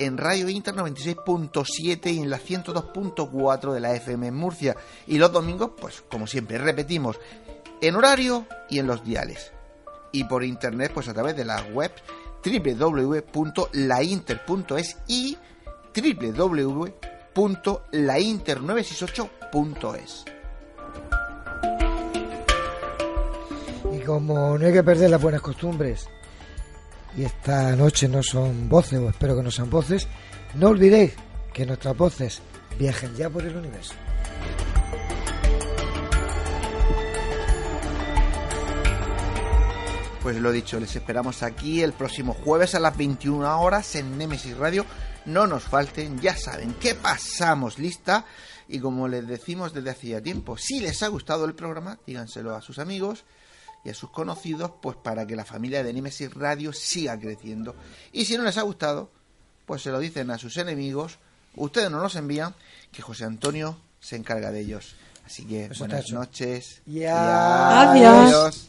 en Radio Inter 96.7 y en la 102.4 de la FM en Murcia. Y los domingos, pues como siempre, repetimos, en horario y en los diales. Y por internet, pues a través de la web www.lainter.es y www.lainter968.es. Y como no hay que perder las buenas costumbres, y esta noche no son voces, o espero que no sean voces, no olvidéis que nuestras voces viajen ya por el universo. Pues lo dicho, les esperamos aquí el próximo jueves a las 21 horas en Nemesis Radio. No nos falten, ya saben que pasamos lista y como les decimos desde hacía tiempo, si les ha gustado el programa, díganselo a sus amigos y a sus conocidos, pues para que la familia de Nemesis Radio siga creciendo. Y si no les ha gustado, pues se lo dicen a sus enemigos, ustedes no los envían, que José Antonio se encarga de ellos. Así que Eso buenas noches. Y y adiós.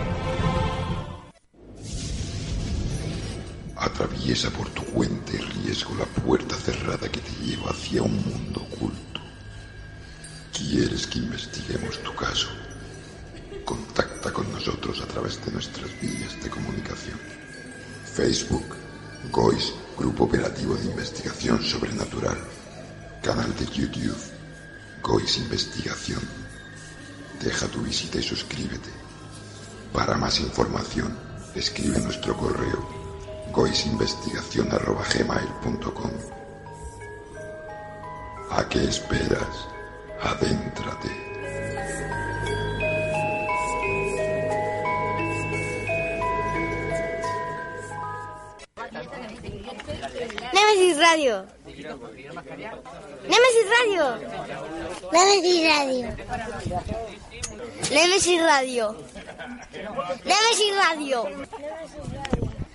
Atraviesa por tu cuenta y riesgo la puerta cerrada que te lleva hacia un mundo oculto. ¿Quieres que investiguemos tu caso? Contacta con nosotros a través de nuestras vías de comunicación. Facebook, GOIS, Grupo Operativo de Investigación Sobrenatural. Canal de YouTube, GOIS Investigación. Deja tu visita y suscríbete. Para más información, escribe nuestro correo goisinvestigación.gmail.com ¿A qué esperas? Adéntrate. Nemesis Radio. Nemesis Radio. Nemesis Radio. Nemesis Radio. Nemesis Radio.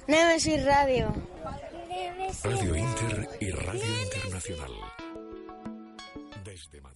Nemesis Radio. Radio Inter y Radio Internacional. Desde Madrid.